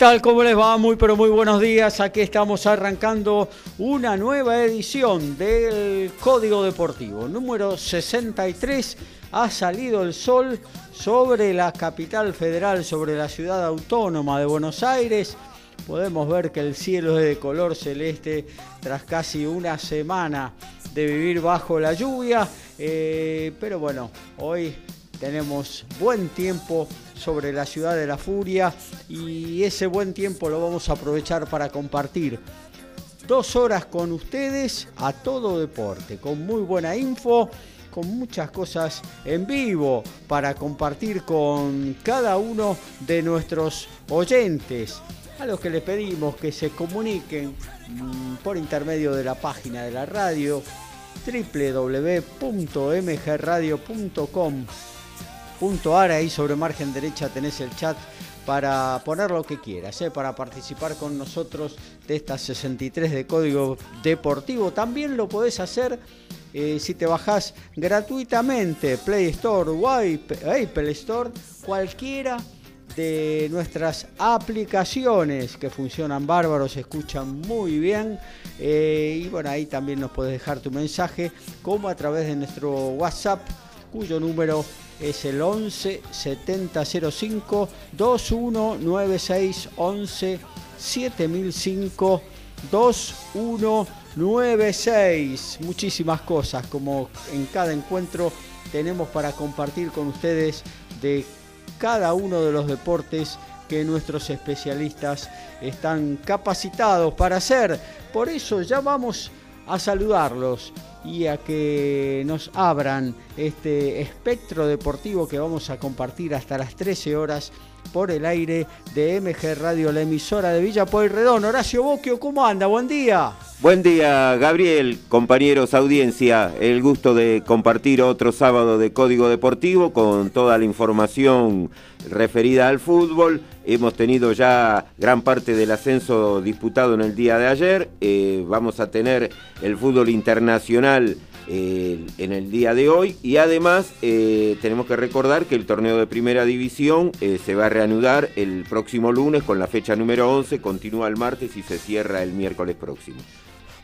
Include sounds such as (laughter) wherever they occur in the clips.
Tal? ¿Cómo les va? Muy pero muy buenos días. Aquí estamos arrancando una nueva edición del Código Deportivo. Número 63. Ha salido el sol sobre la capital federal, sobre la ciudad autónoma de Buenos Aires. Podemos ver que el cielo es de color celeste tras casi una semana de vivir bajo la lluvia. Eh, pero bueno, hoy tenemos buen tiempo sobre la ciudad de la furia y ese buen tiempo lo vamos a aprovechar para compartir. Dos horas con ustedes a todo deporte, con muy buena info, con muchas cosas en vivo para compartir con cada uno de nuestros oyentes, a los que les pedimos que se comuniquen mm, por intermedio de la página de la radio www.mgradio.com .ar, ahí sobre margen derecha tenés el chat para poner lo que quieras, ¿eh? para participar con nosotros de estas 63 de código deportivo. También lo podés hacer eh, si te bajás gratuitamente Play Store o Apple Store, cualquiera de nuestras aplicaciones que funcionan bárbaros, se escuchan muy bien. Eh, y bueno, ahí también nos puedes dejar tu mensaje, como a través de nuestro WhatsApp, cuyo número es el 11 7005 2196 11 7005 2196. Muchísimas cosas como en cada encuentro tenemos para compartir con ustedes de cada uno de los deportes que nuestros especialistas están capacitados para hacer. Por eso ya vamos a saludarlos y a que nos abran este espectro deportivo que vamos a compartir hasta las 13 horas por el aire de MG Radio, la emisora de Villa Pueyrredón. Horacio Boquio, ¿cómo anda? Buen día. Buen día, Gabriel, compañeros, audiencia. El gusto de compartir otro sábado de Código Deportivo con toda la información referida al fútbol. Hemos tenido ya gran parte del ascenso disputado en el día de ayer. Eh, vamos a tener el fútbol internacional en el día de hoy y además eh, tenemos que recordar que el torneo de primera división eh, se va a reanudar el próximo lunes con la fecha número 11, continúa el martes y se cierra el miércoles próximo.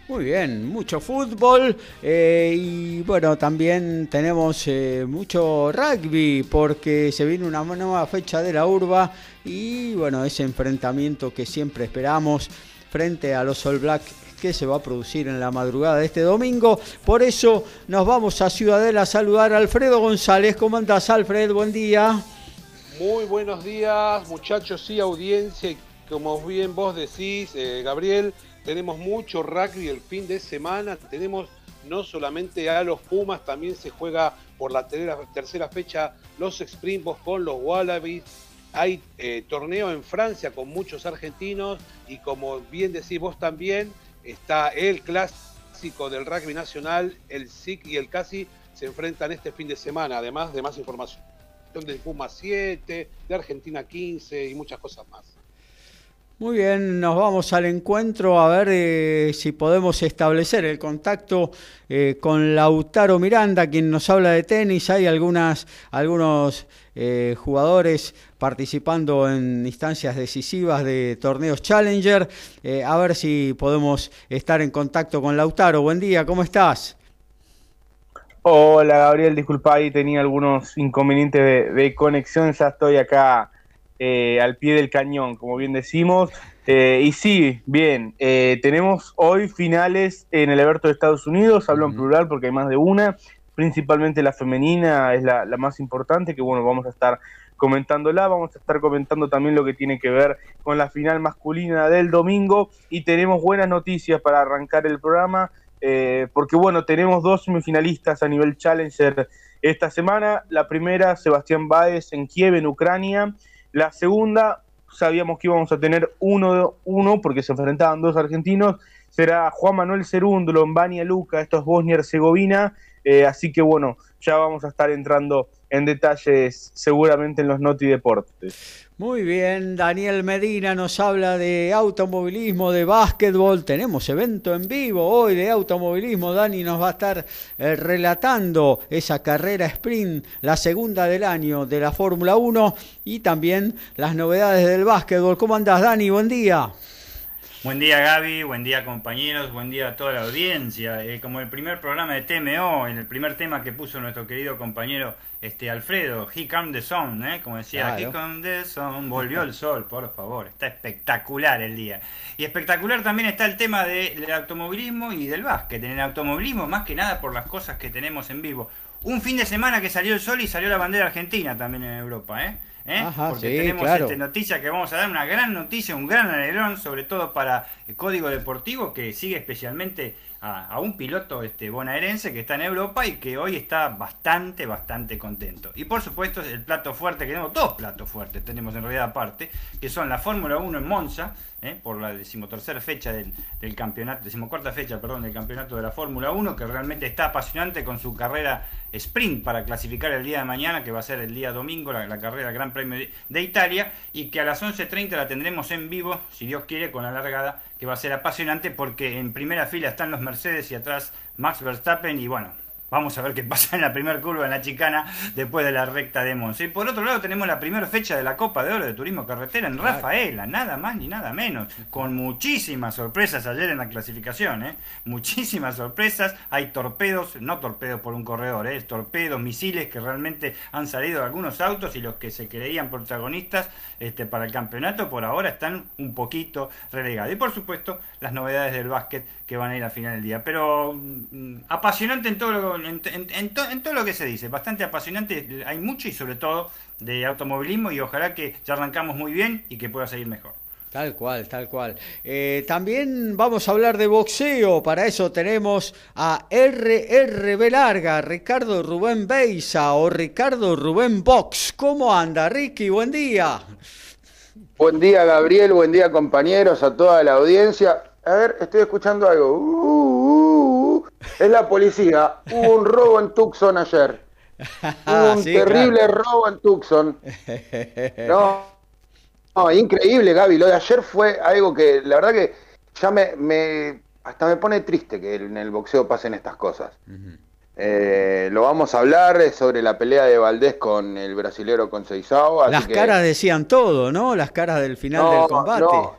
Muy bien, mucho fútbol eh, y bueno, también tenemos mucho rugby porque se viene una nueva fecha de la urba y bueno, ese enfrentamiento que siempre esperamos frente a los All Black que se va a producir en la madrugada de este domingo. Por eso nos vamos a Ciudadela a saludar a Alfredo González. ¿Cómo andás, Alfred? Buen día. Muy buenos días, muchachos y audiencia. Como bien vos decís, eh, Gabriel, tenemos mucho rugby el fin de semana. Tenemos no solamente a los Pumas, también se juega por la tercera fecha los Springboks con los Wallabies. Hay eh, torneo en Francia con muchos argentinos y como bien decís vos también, está el clásico del rugby nacional, el SIC y el CASI se enfrentan este fin de semana, además de más información de Puma 7, de Argentina 15 y muchas cosas más. Muy bien, nos vamos al encuentro a ver eh, si podemos establecer el contacto eh, con Lautaro Miranda, quien nos habla de tenis. Hay algunas, algunos eh, jugadores participando en instancias decisivas de torneos Challenger. a ver si podemos estar en contacto con Lautaro. Buen día, ¿cómo estás? Hola Gabriel, disculpa, ahí tenía algunos inconvenientes de conexión, ya estoy acá eh, al pie del cañón, como bien decimos. Eh, y sí, bien, eh, tenemos hoy finales en el Alberto de Estados Unidos, hablo en plural porque hay más de una, principalmente la femenina es la, más importante, que bueno, vamos a estar comentándola. Vamos a estar comentando también lo que tiene que ver con la final masculina del domingo y tenemos buenas noticias para arrancar el programa. Eh, porque bueno, tenemos dos semifinalistas a nivel Challenger esta semana. La primera, Sebastián Báez en Kiev, en Ucrania. La segunda, sabíamos que íbamos a tener uno, uno porque se enfrentaban dos argentinos. Será Juan Manuel Cerúndulo Bania Luca, esto es Bosnia-Herzegovina. Eh, así que bueno, ya vamos a estar entrando en detalles seguramente en los Noti Deportes. Muy bien, Daniel Medina nos habla de automovilismo, de básquetbol. Tenemos evento en vivo hoy de automovilismo. Dani nos va a estar eh, relatando esa carrera sprint, la segunda del año de la Fórmula 1 y también las novedades del básquetbol. ¿Cómo andás, Dani? Buen día. Buen día Gaby, buen día compañeros, buen día a toda la audiencia. Eh, como el primer programa de TMO, en el primer tema que puso nuestro querido compañero este Alfredo, He Come the Sun, ¿eh? como decía, He Come the Sun, volvió el sol, por favor, está espectacular el día. Y espectacular también está el tema del automovilismo y del básquet. En el automovilismo, más que nada por las cosas que tenemos en vivo. Un fin de semana que salió el sol y salió la bandera argentina también en Europa, ¿eh? ¿eh? porque tenemos este, noticia que vamos a dar, una gran noticia, un gran alegrón, sobre todo para el Código Deportivo, que sigue especialmente a, un piloto este, bonaerense que está en Europa y que hoy está bastante, bastante contento. Y por supuesto el plato fuerte, que tenemos dos platos fuertes, tenemos en realidad aparte, que son la Fórmula 1 en Monza, ¿eh? por la decimotercera fecha del, del, campeonato, decimocuarta fecha, perdón, del campeonato de la Fórmula 1, que realmente está apasionante con su carrera sprint para clasificar el día de mañana, que va a ser el día domingo, la, carrera Gran Premio de, Italia, y que a las 11.30 la tendremos en vivo, si Dios quiere, con la largada, que va a ser apasionante porque en primera fila están los Mercedes y atrás Max Verstappen, y bueno, Vamos a ver qué pasa en la primera curva en la chicana después de la recta de Monza. Y por otro lado tenemos la primera fecha de la Copa de Oro de Turismo Carretera en Rafaela, nada más ni nada menos, con muchísimas sorpresas ayer en la clasificación, ¿eh? muchísimas sorpresas, hay torpedos, no torpedos por un corredor, ¿eh? torpedos, misiles que realmente han salido de algunos autos y los que se creían protagonistas este, para el campeonato por ahora están un poquito relegados. Y por supuesto las novedades del básquet que van a ir al final del día. Pero mm, apasionante en todo lo en, todo lo que se dice, bastante apasionante, hay mucho y sobre todo de automovilismo y ojalá que ya arrancamos muy bien y que pueda seguir mejor. Tal cual, tal cual. Eh, también vamos a hablar de boxeo. Para eso tenemos a RRB Larga, Ricardo Rubén Beisa o Ricardo Rubén Box. ¿Cómo anda, Ricky? Buen día. Buen día, Gabriel. Buen día, compañeros, a toda la audiencia. A ver, estoy escuchando algo. Uh, uh, uh. Es la policía. Hubo un robo en Tucson ayer. (laughs) Hubo un terrible robo en Tucson. (laughs) No, no, increíble, Gaby. Lo de ayer fue algo que, la verdad que ya me, me hasta me pone triste que en el boxeo pasen estas cosas. Eh, lo vamos a hablar sobre la pelea de Valdés con el brasilero Conceição. Las caras decían todo, ¿no? Las caras del final del combate. No,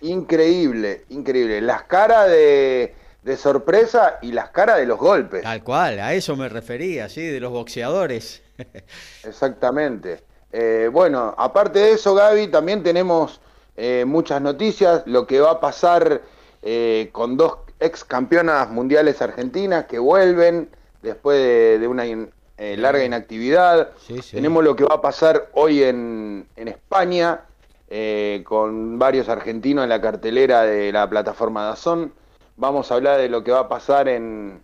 increíble, increíble. Las caras de, sorpresa y las caras de los golpes. Tal cual, a eso me refería, ¿sí? De los boxeadores. (laughs) Exactamente. Eh, bueno, aparte de eso, Gaby, también tenemos eh, muchas noticias. Lo que va a pasar con dos ex campeonas mundiales argentinas que vuelven después de, una eh, larga inactividad. Tenemos lo que va a pasar hoy en, España, eh, con varios argentinos en la cartelera de la plataforma Dazón. Vamos a hablar de lo que va a pasar en,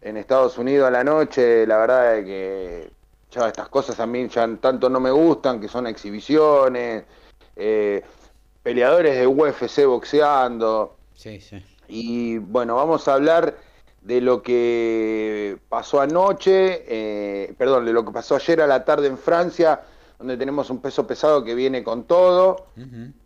Estados Unidos a la noche. La verdad es que ya estas cosas a mí ya tanto no me gustan, que son exhibiciones, eh, peleadores de UFC boxeando. Y bueno, vamos a hablar de lo que pasó anoche, eh, perdón, de lo que pasó ayer a la tarde en Francia, donde tenemos un peso pesado que viene con todo,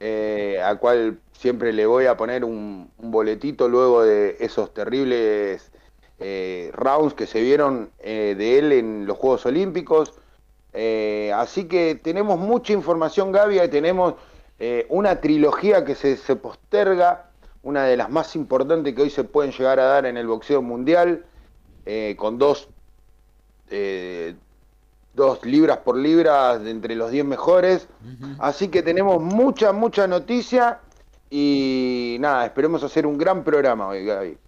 eh, al cual siempre le voy a poner un, boletito luego de esos terribles eh, rounds que se vieron de él en los Juegos Olímpicos. así que tenemos mucha información, Gaby, y tenemos una trilogía que se, se posterga una de las más importantes que hoy se pueden llegar a dar en el boxeo mundial, eh, con dos, eh, dos libras por libra de entre los 10 mejores. Así que tenemos mucha, mucha noticia y nada, esperemos hacer un gran programa hoy, Gaby.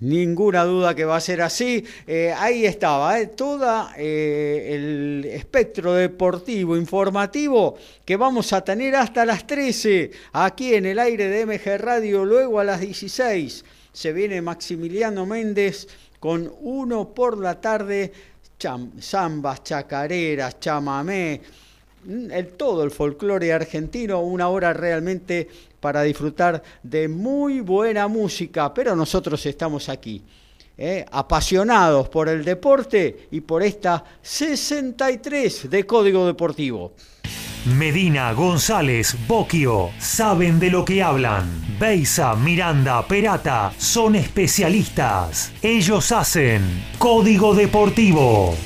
Ninguna duda que va a ser así. Eh, ahí estaba, eh, todo eh, el espectro deportivo, informativo que vamos a tener hasta las 13 aquí en el aire de MG Radio, luego a las 16 se viene Maximiliano Méndez con uno por la tarde, zambas, chacareras, chamamé, mm, el, todo el folclore argentino, una hora realmente para disfrutar de muy buena música, pero nosotros estamos aquí. ¿eh? apasionados por el deporte y por esta 63 de Código Deportivo. Medina, González, Boquio, saben de lo que hablan. Beisa, Miranda, Perata, son especialistas. Ellos hacen Código Deportivo.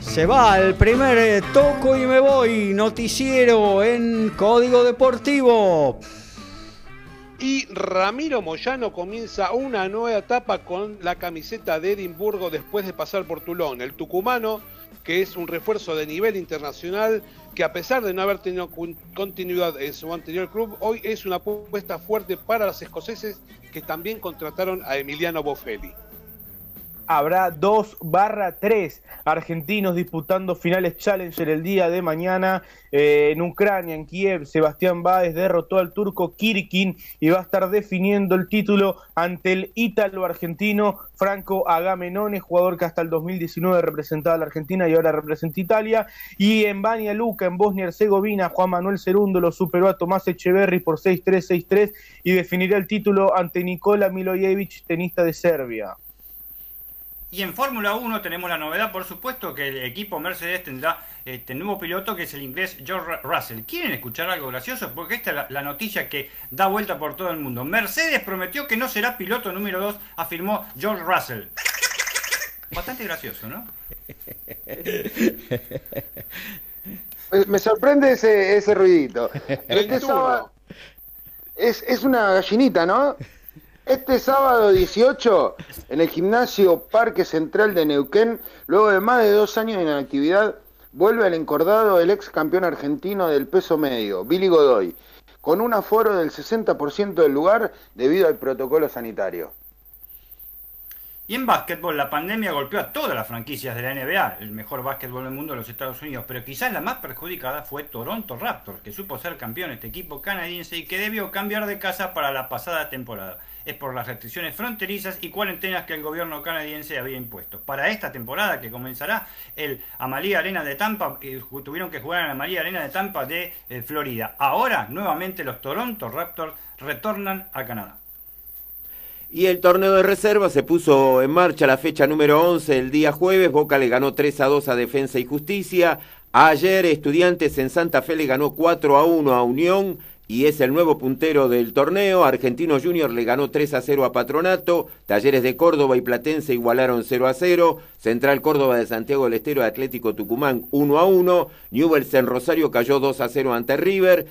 Se va el primer eh, toco y me voy, noticiero en Código Deportivo. Y Ramiro Moyano comienza una nueva etapa con la camiseta de Edimburgo después de pasar por Tulón. El tucumano, que es un refuerzo de nivel internacional, que a pesar de no haber tenido continuidad en su anterior club, hoy es una apuesta fuerte para los escoceses que también contrataron a Emiliano Boffelli habrá 2 barra 3 argentinos disputando finales Challenger el día de mañana eh, en Ucrania, en Kiev. Sebastián Báez derrotó al turco Kirkin y va a estar definiendo el título ante el ítalo argentino Franco Agamenone, jugador que hasta el 2019 representaba a la Argentina y ahora representa Italia. Y en Bania Luca, en Bosnia y Herzegovina, Juan Manuel Cerundo lo superó a Tomás Echeverry por 6-3, 6-3 y definirá el título ante Nikola Milojevic, tenista de Serbia. Y en Fórmula 1 tenemos la novedad, por supuesto, que el equipo Mercedes tendrá este nuevo piloto que es el inglés George Russell. ¿Quieren escuchar algo gracioso? Porque esta es la, noticia que da vuelta por todo el mundo. Mercedes prometió que no será piloto número 2, afirmó George Russell. Bastante gracioso, ¿no? Me sorprende ese, ese ruidito. (laughs) Este es, es una gallinita, ¿no? Este sábado 18, en el gimnasio Parque Central de Neuquén, luego de más de dos años de inactividad, vuelve al encordado el ex campeón argentino del peso medio, Billy Godoy, con un aforo del 60% del lugar debido al protocolo sanitario. Y en básquetbol, la pandemia golpeó a todas las franquicias de la NBA, el mejor básquetbol del mundo de los Estados Unidos, pero quizás la más perjudicada fue Toronto Raptors, que supo ser campeón este equipo canadiense y que debió cambiar de casa para la pasada temporada. Es por las restricciones fronterizas y cuarentenas que el gobierno canadiense había impuesto. Para esta temporada que comenzará el Amalie Arena de Tampa, eh, tuvieron que jugar en la Amalie Arena de Tampa de eh, Florida. Ahora, nuevamente, los Toronto Raptors retornan a Canadá. Y el torneo de reserva se puso en marcha la fecha número 11 el día jueves. Boca le ganó 3 a 2 a Defensa y Justicia. Ayer Estudiantes en Santa Fe le ganó 4 a 1 a Unión y es el nuevo puntero del torneo. Argentino Junior le ganó 3 a 0 a Patronato. Talleres de Córdoba y Platense igualaron 0 a 0. Central Córdoba de Santiago del Estero Atlético Tucumán 1 a 1. Newell's en Rosario cayó 2 a 0 ante River.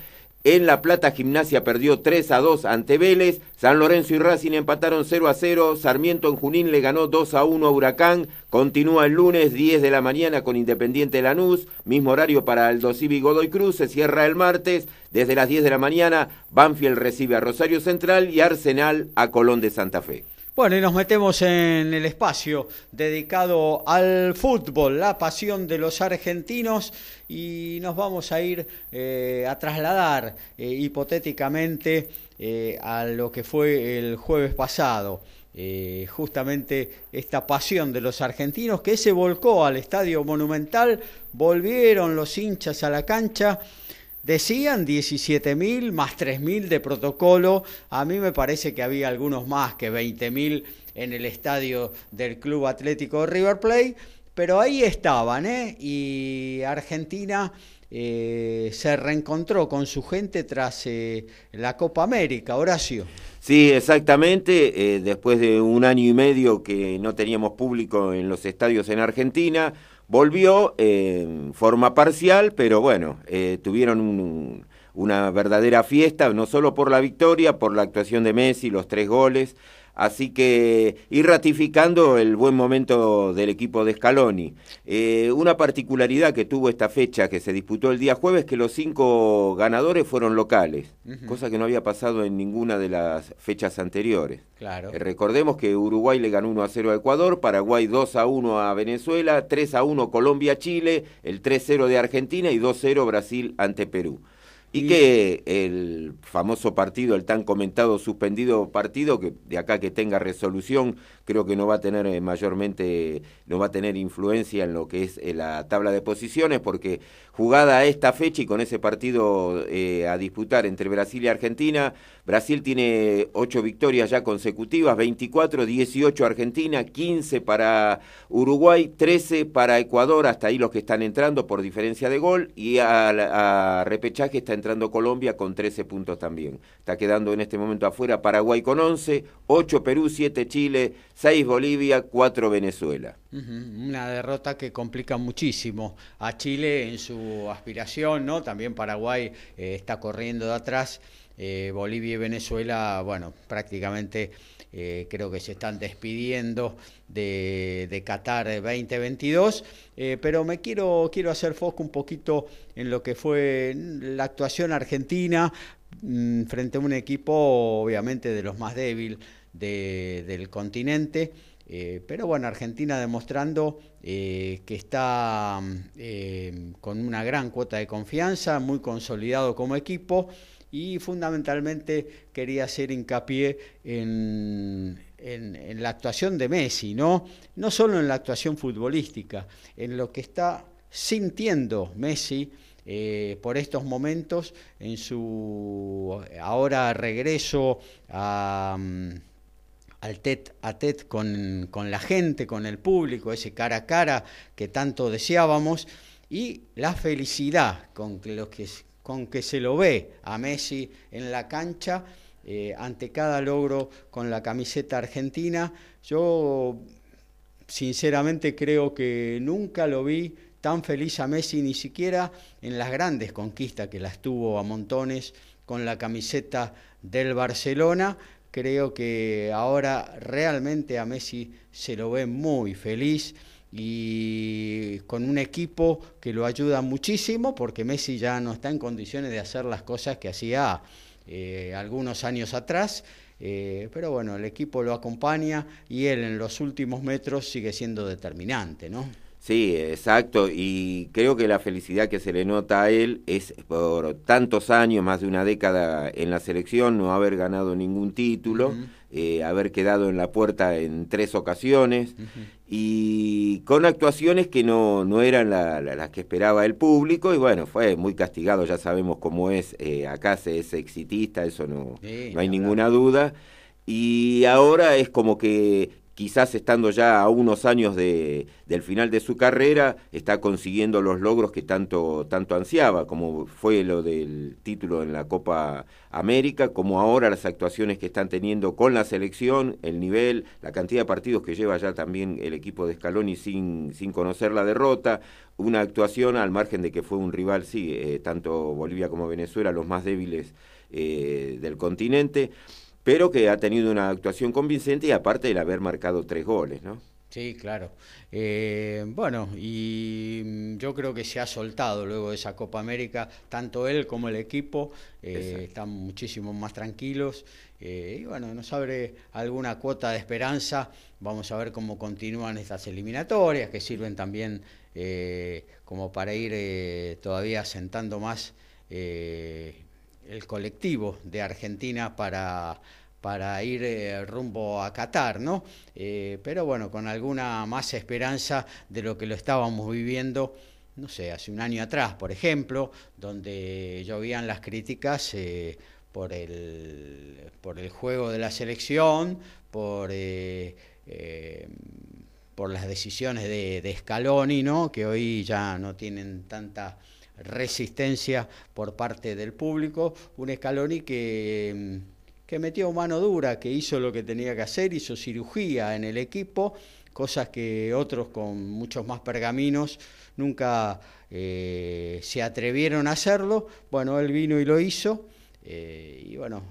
En La Plata Gimnasia perdió 3 a 2 ante Vélez. San Lorenzo y Racing empataron 0 a 0. Sarmiento en Junín le ganó 2 a 1 a Huracán. Continúa el lunes 10 de la mañana con Independiente Lanús. Mismo horario para el Civi Godoy Cruz. Se cierra el martes. Desde las 10 de la mañana, Banfield recibe a Rosario Central y Arsenal a Colón de Santa Fe. Bueno, y nos metemos en el espacio dedicado al fútbol, la pasión de los argentinos, y nos vamos a ir eh, a trasladar eh, hipotéticamente eh, a lo que fue el jueves pasado. justamente esta pasión de los argentinos que se volcó al estadio monumental, volvieron los hinchas a la cancha Decían 17.000 más 3.000 de protocolo. A mí me parece que había algunos más que 20.000 en el estadio del Club Atlético River Plate. Pero ahí estaban, ¿eh? Y Argentina eh, se reencontró con su gente tras eh, la Copa América, Horacio. Sí, exactamente. Eh, después de un año y medio que no teníamos público en los estadios en Argentina Volvió en forma parcial, pero bueno, eh, tuvieron una verdadera fiesta, no solo por la victoria, por la actuación de Messi, los tres goles. Así que ir ratificando el buen momento del equipo de Scaloni. Eh, una particularidad que tuvo esta fecha que se disputó el día jueves que los cinco ganadores fueron locales, cosa que no había pasado en ninguna de las fechas anteriores. Claro. Eh, recordemos que Uruguay le ganó 1 a 0 a Ecuador, Paraguay 2 a 1 a Venezuela, 3 a 1 Colombia-Chile, el 3-0 de Argentina y 2-0 Brasil ante Perú. Y, que el famoso partido, el tan comentado suspendido partido, que de acá que tenga resolución, creo que no va a tener eh, mayormente, no va a tener influencia en lo que es eh, la tabla de posiciones, porque jugada a esta fecha y con ese partido eh, a disputar entre Brasil y Argentina. Brasil tiene ocho victorias ya consecutivas, 24, 18 Argentina, 15 para Uruguay, 13 para Ecuador, hasta ahí los que están entrando por diferencia de gol, y a, repechaje está entrando Colombia con 13 puntos también. Está quedando en este momento afuera Paraguay con 11, 8 Perú, 7 Chile, 6 Bolivia, 4 Venezuela. Una derrota que complica muchísimo a Chile en su aspiración, ¿no? También Paraguay eh, está corriendo de atrás. Eh, Bolivia y Venezuela, bueno, prácticamente eh, creo que se están despidiendo de, Qatar 2022, pero me quiero, quiero hacer foco un poquito en lo que fue la actuación argentina mm, frente a un equipo obviamente de los más débiles del continente. Eh, pero bueno, Argentina demostrando eh, que está eh, con una gran cuota de confianza, muy consolidado como equipo y fundamentalmente quería hacer hincapié en, la actuación de Messi, ¿no? no solo en la actuación futbolística, en lo que está sintiendo Messi. por estos momentos en su ahora regreso a, al tet a tet con, la gente, con el público, ese cara a cara que tanto deseábamos, y la felicidad con, lo que, con que se lo ve a Messi en la cancha eh, ante cada logro con la camiseta argentina. Yo sinceramente creo que nunca lo vi tan feliz a Messi, ni siquiera en las grandes conquistas que las tuvo a montones con la camiseta del Barcelona creo que ahora realmente a Messi se lo ve muy feliz y con un equipo que lo ayuda muchísimo porque Messi ya no está en condiciones de hacer las cosas que hacía eh, algunos años atrás. Eh, pero bueno, el equipo lo acompaña y él en los últimos metros sigue siendo determinante, ¿no? Sí, exacto, y creo que la felicidad que se le nota a él es por tantos años, más de una década en la selección, no haber ganado ningún título, eh, haber quedado en la puerta en tres ocasiones y con actuaciones que no, no eran las que esperaba el público y bueno, fue muy castigado, ya sabemos cómo es, eh, acá se es exitista, eso no, no hay ninguna duda. Y ahora es como que quizás estando ya a unos años de, del final de su carrera, está consiguiendo los logros que tanto, tanto ansiaba, como fue lo del título en la Copa América, como ahora las actuaciones que están teniendo con la selección, el nivel, la cantidad de partidos que lleva ya también el equipo de Scaloni sin, sin conocer la derrota, una actuación al margen de que fue un rival, sí, eh, tanto Bolivia como Venezuela, los más débiles eh, del continente pero que ha tenido una actuación convincente y aparte el haber marcado tres goles, ¿no? Sí, claro. Eh, bueno, y mm, yo creo que se ha soltado luego de esa Copa América, tanto él como el equipo, eh, están muchísimo más tranquilos. Eh, y bueno, nos abre alguna cuota de esperanza. Vamos a ver cómo continúan estas eliminatorias, que sirven también como para ir todavía sentando más el colectivo de Argentina para, para ir eh, rumbo a Qatar, ¿no? Eh, pero bueno, con alguna más esperanza de lo que lo estábamos viviendo, no sé, hace un año atrás, por ejemplo, donde llovían las críticas eh, por, el, por el juego de la selección, por por las decisiones de, de, Scaloni, ¿no? que hoy ya no tienen tanta resistencia por parte del público, un Scaloni que, que metió mano dura, que hizo lo que tenía que hacer, hizo cirugía en el equipo, cosas que otros con muchos más pergaminos nunca eh, se atrevieron a hacerlo. Bueno, él vino y lo hizo. y bueno,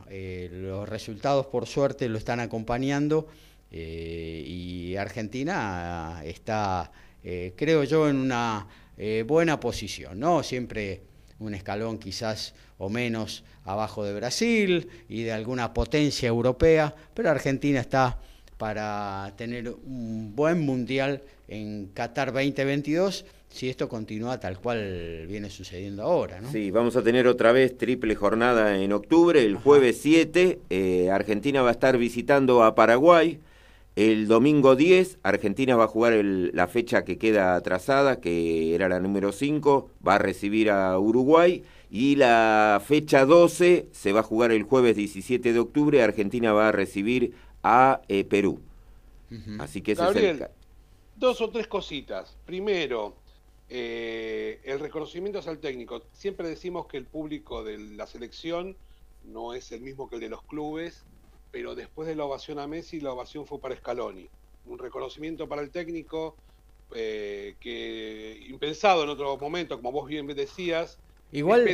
los resultados por suerte lo están acompañando y Argentina está, creo yo, en una buena posición, ¿no? Siempre un escalón quizás o menos abajo de Brasil y de alguna potencia europea, pero Argentina está para tener un buen mundial en Qatar 2022 si esto continúa tal cual viene sucediendo ahora. ¿no? Sí, vamos a tener otra vez triple jornada en octubre, el jueves 7, eh, Argentina va a estar visitando a Paraguay. El domingo 10, Argentina va a jugar la fecha que queda atrasada, que era la número 5, va a recibir a Uruguay. Y la fecha 12 se va a jugar el jueves 17 de octubre, Argentina va a recibir a eh, Perú. Así que Gabriel, dos o tres cositas. Primero, eh, el reconocimiento al técnico. Siempre decimos que el público de la selección no es el mismo que el de los clubes pero después de la ovación a Messi, la ovación fue para Scaloni. Un reconocimiento para el técnico eh, que impensado en otro momento, como vos bien decías. Igual que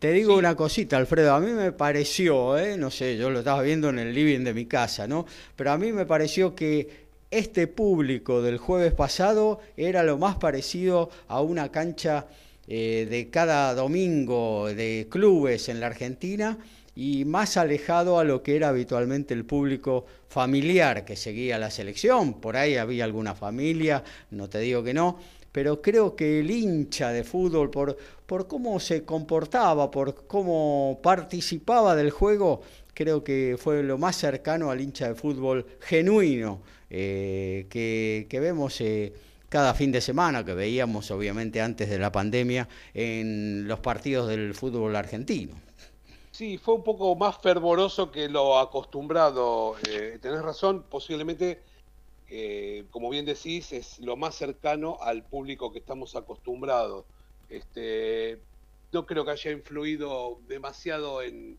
te digo una cosita, Alfredo, a mí me pareció, eh, no sé, yo lo estaba viendo en el living de mi casa, ¿no? Pero a mí me pareció que este público del jueves pasado era lo más parecido a una cancha eh, de cada domingo de clubes en la Argentina y más alejado a lo que era habitualmente el público familiar que seguía la selección. Por ahí había alguna familia, no te digo que no, pero creo que el hincha de fútbol, por, cómo se comportaba, por cómo participaba del juego, creo que fue lo más cercano al hincha de fútbol genuino eh, que, vemos. Eh, cada fin de semana que veíamos obviamente antes de la pandemia en los partidos del fútbol argentino. Sí, fue un poco más fervoroso que lo acostumbrado. Eh, tenés razón, posiblemente, eh, como bien decís, es lo más cercano al público que estamos acostumbrados. Este, no creo que haya influido demasiado en,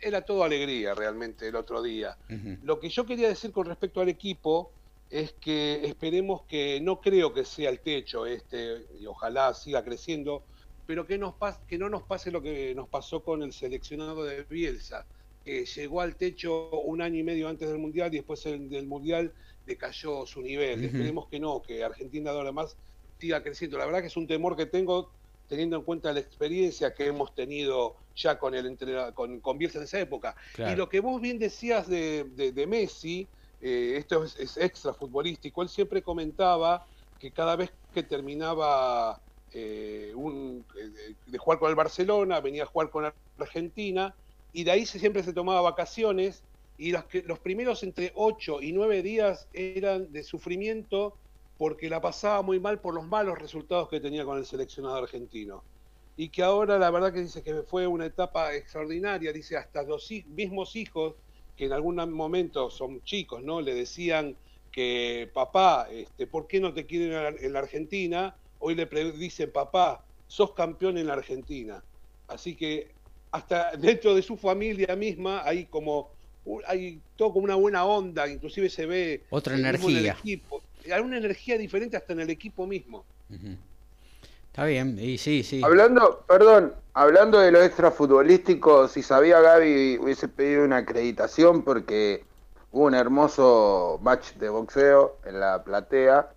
Era todo alegría realmente el otro día. Lo que yo quería decir con respecto al equipo es que esperemos que, no creo que sea el techo este, y ojalá siga creciendo, pero que, nos que no nos pase lo que nos pasó con el seleccionado de Bielsa, que llegó al techo un año y medio antes del Mundial y después del Mundial decayó su nivel. Esperemos que no, que Argentina ahora más siga creciendo. La verdad que es un temor que tengo teniendo en cuenta la experiencia que hemos tenido ya con el con, con Bielsa en esa época. Y lo que vos bien decías de, de, Messi, eh, esto es, es, extra futbolístico, él siempre comentaba que cada vez que terminaba eh, eh, de jugar con el Barcelona, venía a jugar con Argentina, y de ahí se, siempre se tomaba vacaciones, y los primeros entre 8 y 9 días eran de sufrimiento porque la pasaba muy mal por los malos resultados que tenía con el seleccionado argentino. Y que ahora la verdad que dice que fue una etapa extraordinaria, dice hasta los mismos hijos, que en algún momento son chicos, ¿no? Le decían que papá, este, ¿por qué no te quieren en la Argentina? Hoy le dice, papá, sos campeón en la Argentina. Así que hasta dentro de su familia misma hay como hay todo como una buena onda, inclusive se ve otra energía. Hay una energía diferente hasta en el equipo mismo. Está bien, y sí, sí. Hablando, perdón, hablando de lo extrafutbolístico, si sabía Gaby hubiese pedido una acreditación porque hubo un hermoso match de boxeo en la platea.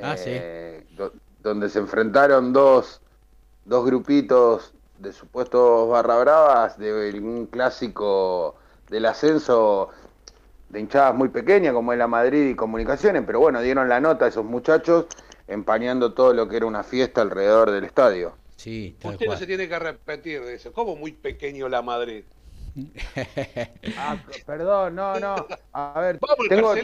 Ah, sí eh, donde se enfrentaron dos, dos grupitos de supuestos barra bravas de un clásico del ascenso de hinchadas muy pequeñas como es la Madrid y Comunicaciones, pero bueno, dieron la nota a esos muchachos empañando todo lo que era una fiesta alrededor del estadio. Sí, Usted no se tiene que repetir de eso. ¿Cómo muy pequeño la Madrid? (laughs) ah, perdón, no, no. A ver, tengo,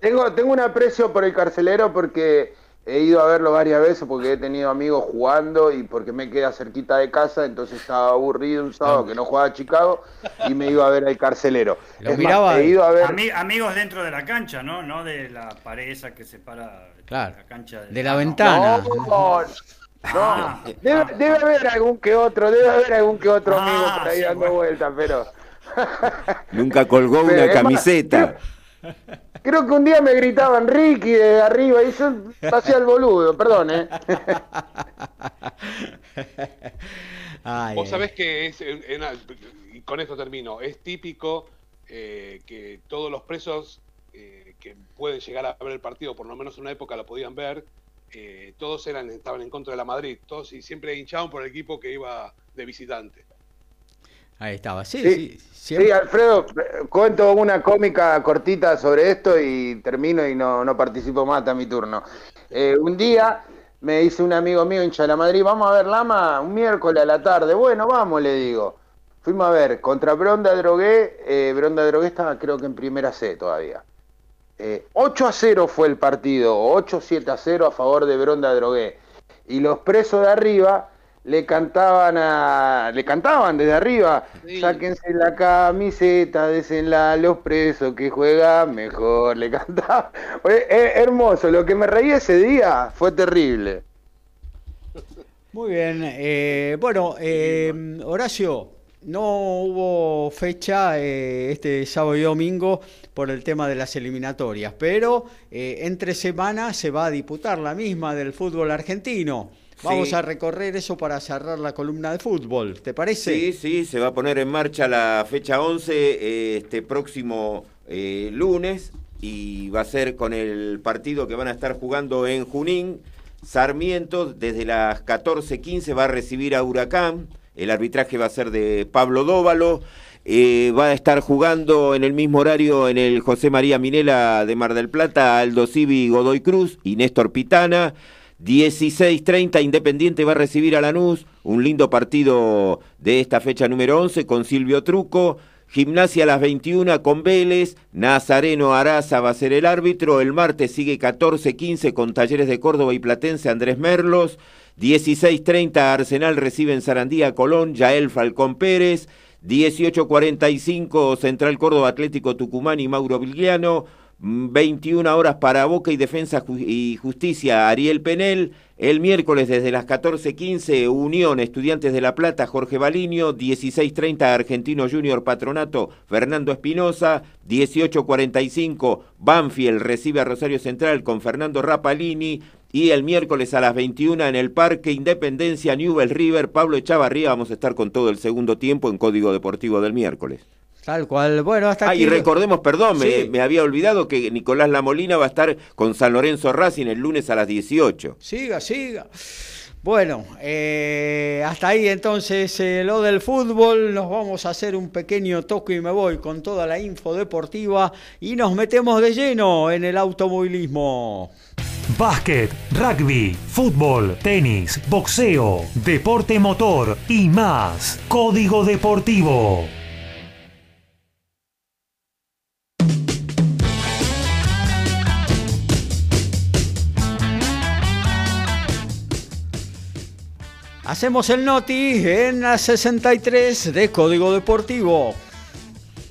tengo, tengo un aprecio por el carcelero porque He ido a verlo varias veces porque he tenido amigos jugando y porque me queda cerquita de casa, entonces estaba aburrido un sábado que no jugaba a Chicago y me iba a ver al carcelero. he ido a ver... amigos dentro de la cancha, ¿no? No de la pared esa que separa la cancha de, la ventana. No, ah. debe, haber algún que otro, debe haber algún que otro amigo ah, por ahí dando vueltas, pero... Nunca colgó una camiseta. Creo que un día me gritaban Ricky de arriba y yo hacía el boludo, perdón, ¿eh? (laughs) Vos sabés que es, y con esto termino, es típico eh, que todos los presos eh, que pueden llegar a ver el partido, por lo menos en una época lo podían ver, eh, todos eran estaban en contra de la Madrid, todos y siempre hinchaban por el equipo que iba de visitante. Ahí estaba, sí, sí. Sí, Alfredo, cuento una cómica cortita sobre esto y termino y no, no participo más hasta mi turno. Eh, un día me dice un amigo mío hincha de la Madrid, vamos a ver Lama un miércoles a la tarde. Bueno, vamos, le digo. Fuimos a ver contra Bronda Drogué, eh, Bronda Drogué estaba creo que en primera C todavía. 8 eh, a 0 fue el partido, 8-7 a 0 a favor de Bronda Drogué. Y los presos de arriba le cantaban a, le cantaban desde arriba, sáquense la camiseta, desenla los presos que juegan mejor, le (laughs) cantaba. hermoso, lo que me reí ese día fue terrible. Muy bien, eh, bueno, eh, Horacio, no hubo fecha eh, este sábado y domingo por el tema de las eliminatorias, pero eh, entre semanas se va a disputar la misma del fútbol argentino. Vamos a recorrer eso para cerrar la columna de fútbol, ¿te parece? Sí, sí, se va a poner en marcha la fecha 11 eh, este próximo lunes y va a ser con el partido que van a estar jugando en Junín. Sarmiento desde las 14:15 va a recibir a Huracán. El arbitraje va a ser de Pablo Dóvalo. Eh, va a estar jugando en el mismo horario en el José María Minela de Mar del Plata, Aldo Civi Godoy Cruz y Néstor Pitana. 16.30 Independiente va a recibir a Lanús, un lindo partido de esta fecha número 11 con Silvio Truco. Gimnasia a las 21 con Vélez, Nazareno Araza va a ser el árbitro, el martes sigue 14.15 con Talleres de Córdoba y Platense Andrés Merlos, 16.30 Arsenal recibe en Sarandía Colón, Yael Falcón Pérez. 18.45 Central Córdoba Atlético Tucumán y Mauro Vigliano. 21 horas para Boca y Defensa y Justicia Ariel Penel. El miércoles desde las 14.15 Unión Estudiantes de La Plata Jorge Baliño. 16.30 Argentino Junior Patronato Fernando Espinosa. 18.45 Banfield recibe a Rosario Central con Fernando Rapalini. Y el miércoles a las 21 en el Parque Independencia Newell River, Pablo Echavarría, vamos a estar con todo el segundo tiempo en Código Deportivo del miércoles. Tal cual, bueno, hasta aquí. Ah, y recordemos, perdón, me, había olvidado que Nicolás Lamolina va a estar con San Lorenzo Racing el lunes a las 18. Siga, siga. Bueno, eh, hasta ahí entonces eh, lo del fútbol. Nos vamos a hacer un pequeño toque y me voy con toda la info deportiva y nos metemos de lleno en el automovilismo. Básquet, rugby, fútbol, tenis, boxeo, deporte motor y más. Código Deportivo. Hacemos el noti en la 63 de Código Deportivo.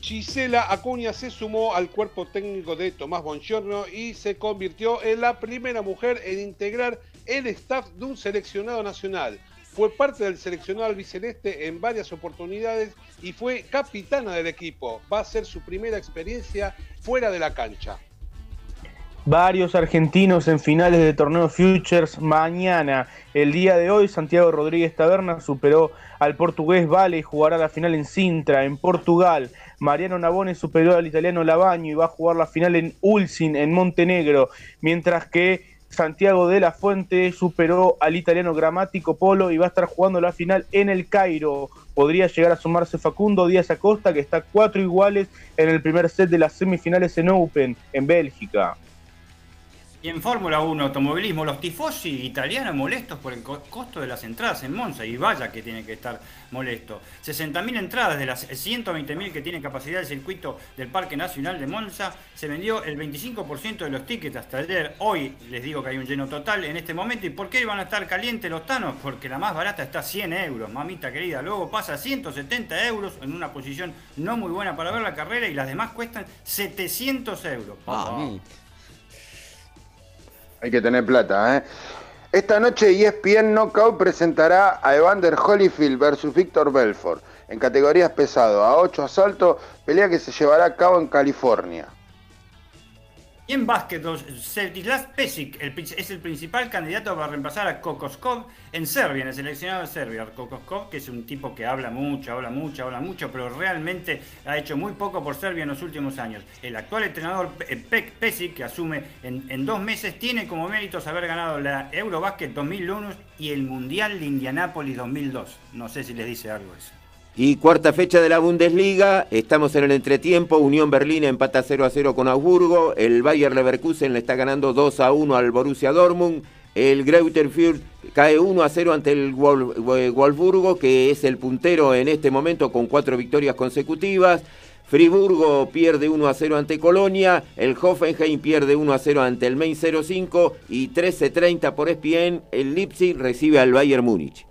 Gisela Acuña se sumó al cuerpo técnico de Tomás Bongiorno y se convirtió en la primera mujer en integrar el staff de un seleccionado nacional. Fue parte del seleccionado albiceleste en varias oportunidades y fue capitana del equipo. Va a ser su primera experiencia fuera de la cancha. Varios argentinos en finales de torneo Futures mañana. El día de hoy, Santiago Rodríguez Taberna superó al portugués Vale y jugará la final en Sintra, en Portugal. Mariano Navone superó al italiano Lavaño y va a jugar la final en Ulsin, en Montenegro. Mientras que Santiago de la Fuente superó al italiano Gramático Polo y va a estar jugando la final en el Cairo. Podría llegar a sumarse Facundo Díaz Acosta, que está cuatro iguales en el primer set de las semifinales en Open, en Bélgica. Y en Fórmula 1, automovilismo, los tifosi italianos molestos por el costo de las entradas en Monza, y vaya que tiene que estar molesto. 60.000 entradas de las 120.000 que tiene capacidad el circuito del Parque Nacional de Monza, se vendió el 25% de los tickets hasta ayer. Hoy les digo que hay un lleno total en este momento. ¿Y por qué van a estar calientes los tanos? Porque la más barata está a 100 euros, mamita querida. Luego pasa a 170 euros en una posición no muy buena para ver la carrera y las demás cuestan 700 euros. Hay que tener plata, ¿eh? Esta noche ESPN Knockout presentará a Evander Holyfield versus Victor Belfort en categorías pesado a 8 asaltos, pelea que se llevará a cabo en California. Y en básquet, Celtic Pesic es el principal candidato para reemplazar a Kokoskov en Serbia, en el seleccionado de Serbia. Kokoskov, que es un tipo que habla mucho, habla mucho, habla mucho, pero realmente ha hecho muy poco por Serbia en los últimos años. El actual entrenador Pesic, que asume en, dos meses, tiene como méritos haber ganado la Eurobasket 2001 y el Mundial de Indianápolis 2002. No sé si les dice algo eso. Y cuarta fecha de la Bundesliga, estamos en el entretiempo, Unión Berlín empata 0 a 0 con Augsburgo, el Bayer Leverkusen le está ganando 2 a 1 al Borussia Dortmund, el Greuther cae 1 a 0 ante el Wolfsburgo, que es el puntero en este momento con cuatro victorias consecutivas. Friburgo pierde 1 a 0 ante Colonia, el Hoffenheim pierde 1 a 0 ante el Main 05 y 13-30 por ESPN, el Leipzig recibe al Bayern Múnich.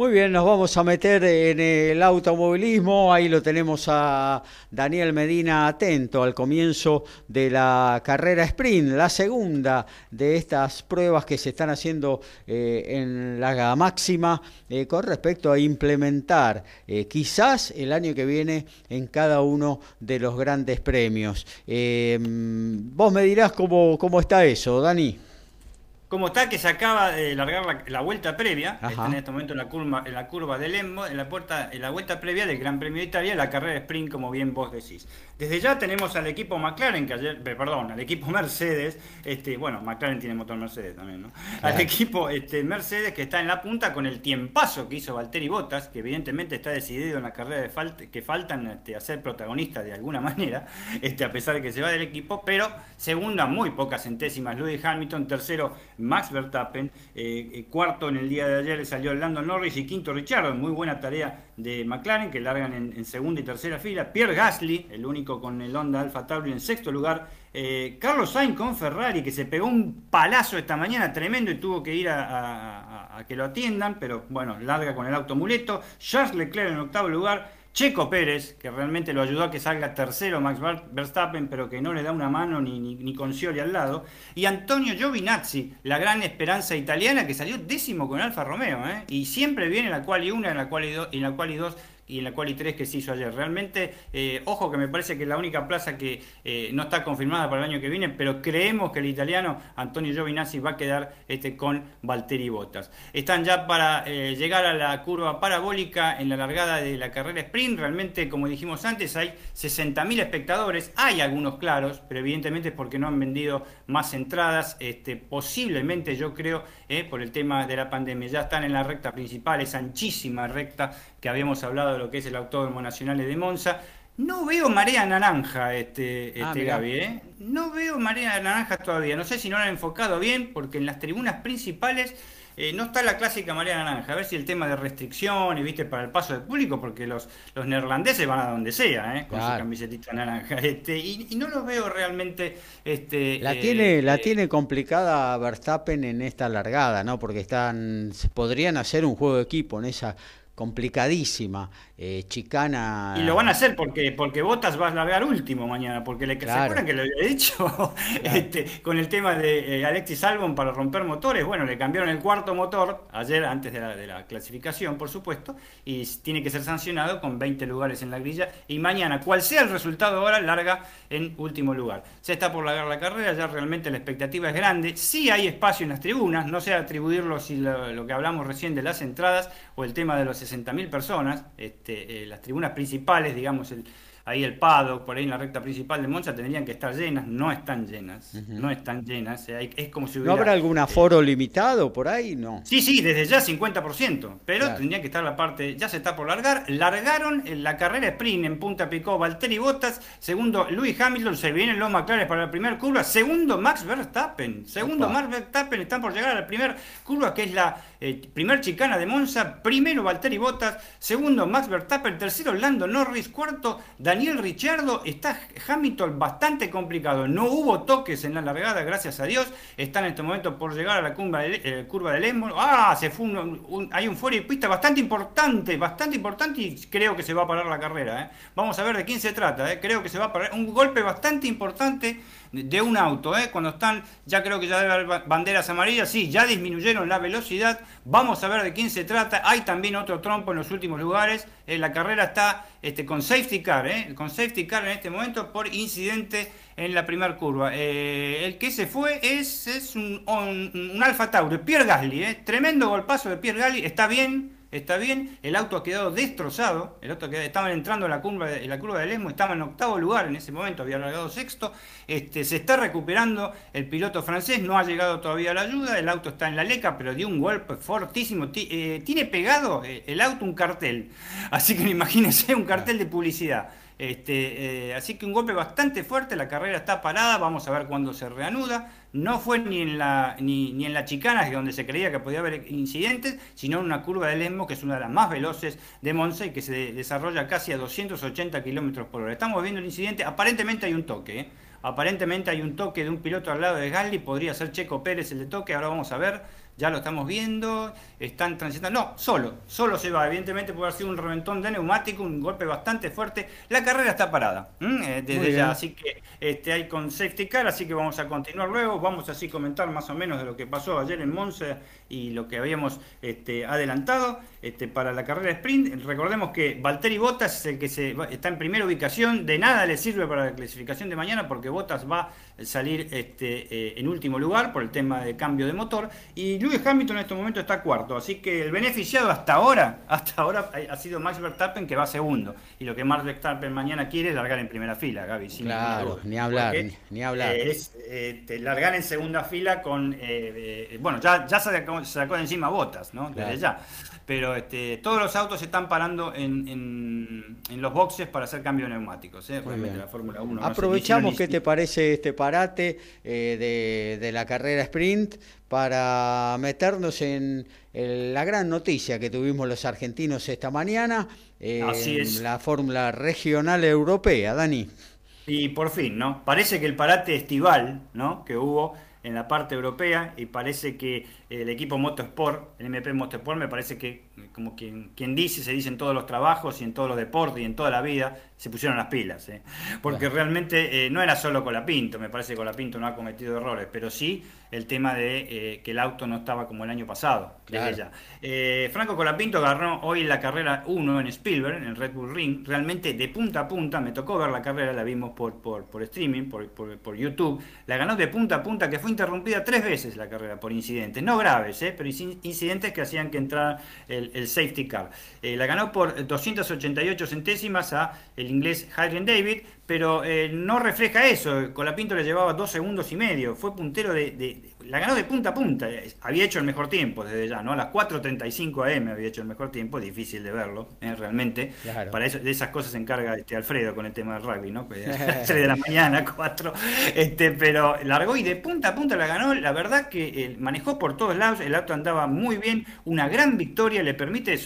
Muy bien, nos vamos a meter en el automovilismo. Ahí lo tenemos a Daniel Medina atento al comienzo de la carrera sprint, la segunda de estas pruebas que se están haciendo eh, en la máxima eh, con respecto a implementar eh, quizás el año que viene en cada uno de los grandes premios. vos me dirás cómo, cómo está eso, Dani. Como está que se acaba de largar la, vuelta previa, está en este momento en la curva, en la curva del Lembo, en la puerta, en la vuelta previa del Gran Premio de Italia, la carrera de sprint, como bien vos decís. Desde ya tenemos al equipo McLaren, que ayer, perdón, al equipo Mercedes, este, bueno, McLaren tiene motor Mercedes también, ¿no? Al equipo este, Mercedes que está en la punta con el tiempazo que hizo Valtteri Bottas, que evidentemente está decidido en la carrera de que faltan este, a ser protagonistas de alguna (laughs) manera, este, a pesar de que se va del equipo, pero segunda muy pocas centésimas Lewis Hamilton, tercero Max Verstappen, eh, eh, cuarto en el día de ayer salió Lando Norris y quinto Richard, muy buena tarea de McLaren que largan en segunda y tercera fila, Pierre Gasly, el único con el Honda Alfa Tauri en sexto lugar. Eh, Carlos Sainz con Ferrari, que se pegó un palazo esta mañana tremendo y tuvo que ir a, que lo atiendan, pero bueno, larga con el auto muleto. Charles Leclerc en octavo lugar. Checo Pérez, que realmente lo ayudó a que salga tercero Max Verstappen, pero que no le da una mano ni, ni, con Scioli al lado. Y Antonio Giovinazzi, la gran esperanza italiana, que salió décimo con Alfa Romeo. ¿eh? Y siempre viene en la cual y una, en la cual y, en la cual y dos y en la cual y 3 que se hizo ayer. Realmente, eh, ojo que me parece que es la única plaza que eh, no está confirmada para el año que viene, pero creemos que el italiano Antonio Giovinazzi va a quedar este, con Valtteri Bottas. Están ya para eh, llegar a la curva parabólica en la largada de la carrera sprint. Realmente, como dijimos antes, hay 60.000 espectadores. Hay algunos claros, pero evidentemente es porque no han vendido más entradas. Este, posiblemente, yo creo, por el tema de la pandemia. Ya están en la recta principal, esa anchísima recta que habíamos hablado lo que es el Autódromo Nacional de Monza. No veo marea naranja, este, ah, este Gaby, ¿eh? No veo marea naranja todavía. No sé si no lo han enfocado bien, porque en las tribunas principales eh, no está la clásica marea naranja. A ver si el tema de restricciones, viste, para el paso del público, porque los, los neerlandeses van a donde sea, ¿eh? Con su camisetita naranja. Este, y, no lo veo realmente. Este, la, tiene, la tiene complicada Verstappen en esta largada, ¿no? Porque están podrían hacer un juego de equipo en esa complicadísima, eh, chicana. Y lo van a hacer porque, porque Botas va a largar último mañana, porque le, ¿se acuerdan que lo había dicho? (laughs) este, con el tema de eh, Alexis Albon para romper motores, bueno, le cambiaron el cuarto motor ayer, antes de la, de la, clasificación, por supuesto, y tiene que ser sancionado con 20 lugares en la grilla, y mañana, cual sea el resultado ahora, larga en último lugar. Se está por largar la carrera, ya realmente la expectativa es grande, sí hay espacio en las tribunas, no sé atribuirlo si lo, lo que hablamos recién de las entradas o el tema de los 60.000 personas, este, eh, las tribunas principales, digamos, el, ahí el Pado, por ahí en la recta principal de Monza, tendrían que estar llenas, no están llenas, no están llenas, es como si hubiera... ¿No habrá algún aforo limitado por ahí? No. Sí, sí, desde ya 50%, pero tendría que estar la parte, ya se está por largar, largaron la carrera sprint en Punta Picó, Valtteri Bottas, segundo Luis Hamilton, se vienen los McLaren para la primera curva, segundo Max Verstappen, segundo Max Verstappen, están por llegar a la primera curva que es la eh, primer chicana de Monza, primero Valtteri Bottas, segundo Max Verstappen, tercero Lando Norris, cuarto Daniel Ricciardo, está Hamilton bastante complicado, no hubo toques en la largada, gracias a Dios, está en este momento por llegar a la curva, de, eh, curva del ah, se fue hay un fuera de pista bastante importante, bastante importante y creo que se va a parar la carrera, ¿eh? vamos a ver de quién se trata, creo que se va a parar, un golpe bastante importante de un auto, ¿eh? cuando están, ya creo que ya debe haber banderas amarillas, sí, ya disminuyeron la velocidad, vamos a ver de quién se trata, hay también otro trompo en los últimos lugares, eh, la carrera está este, con safety car, ¿eh? con safety car en este momento por incidente en la primera curva. Eh, el que se fue es, es un, un, Alfa Tauri, Pierre Gasly, ¿eh? tremendo golpazo de Pierre Gasly, está bien, está bien, el auto ha quedado destrozado, el auto que estaban entrando en la curva, en la curva del Esmo, estaba en octavo lugar en ese momento, había largado sexto, este, se está recuperando el piloto francés, no ha llegado todavía la ayuda, el auto está en la leca, pero dio un golpe fortísimo, eh, tiene pegado eh, el auto un cartel, (laughs) así que imagínense un cartel de publicidad. Este, eh, así que un golpe bastante fuerte, la carrera está parada, vamos a ver cuándo se reanuda. No fue ni en la, ni, ni en la chicana, donde se creía que podía haber incidentes, sino en una curva del Esmo, que es una de las más veloces de Monza y que se desarrolla casi a 280 kilómetros por hora. Estamos viendo el incidente, aparentemente hay un toque. ¿eh? Aparentemente hay un toque de un piloto al lado de Gasly, podría ser Checo Pérez el de toque, ahora vamos a ver ya lo estamos viendo, están transitando, no, solo, solo se va, evidentemente puede haber sido un reventón de neumático, un golpe bastante fuerte, la carrera está parada, eh, desde ya, así que este, hay con safety car, así que vamos a continuar luego, vamos así a comentar más o menos de lo que pasó ayer en Monza y lo que habíamos este, adelantado este, para la carrera sprint, recordemos que Valtteri Bottas es el que se, está en primera ubicación, de nada le sirve para la clasificación de mañana porque Bottas va a salir este, eh, en último lugar por el tema de cambio de motor y Lewis Hamilton en este momento está cuarto, así que el beneficiado hasta ahora, (laughs) hasta ahora ha sido Max Verstappen que va segundo. Y lo que Max Verstappen mañana quiere es largar en primera fila, Gaby. claro, ni hablar, ni, hablar. Eh, es eh, largar en segunda fila con, eh, bueno, ya, ya se, sacó, de encima botas, ¿no? Desde ya pero este, todos los autos se están parando en, en, los boxes para hacer cambio de neumáticos. ¿eh? la Fórmula 1. Aprovechamos, ¿qué te parece este parate eh, de, la carrera sprint para meternos en, la gran noticia que tuvimos los argentinos esta mañana, en la Fórmula Regional Europea, Dani? Y por fin, ¿no? Parece que el parate estival ¿no? que hubo en la parte europea y parece que el equipo Motorsport, el MP Motorsport, me parece que, como quien, quien dice, se dice en todos los trabajos y en todos los deportes y en toda la vida, se pusieron las pilas. ¿eh? Porque realmente eh, no era solo Colapinto, me parece que Colapinto no ha cometido errores, pero sí el tema de eh, que el auto no estaba como el año pasado. Franco Colapinto agarró hoy la carrera 1 en Spielberg, en el Red Bull Ring, realmente de punta a punta, me tocó ver la carrera, la vimos por, por, por streaming, por, por, YouTube, la ganó de punta a punta, que fue interrumpida tres veces la carrera por incidentes, no graves, ¿eh? pero incidentes que hacían que entrara el, safety car. Eh, la ganó por 288 centésimas a el inglés Adrian David, pero eh, no refleja eso. Colapinto le llevaba dos segundos y medio. Fue puntero de, La ganó de punta a punta. Había hecho el mejor tiempo desde ya, ¿no? A las 4.35 AM había hecho el mejor tiempo. Difícil de verlo, ¿eh? realmente. Para eso, de esas cosas se encarga este Alfredo con el tema del rugby, ¿no? (laughs) (laughs) 3 de la mañana, 4. Este, pero largó y de punta a punta la ganó. La verdad que eh, manejó por todos lados. El auto andaba muy bien. Una gran victoria. Le permite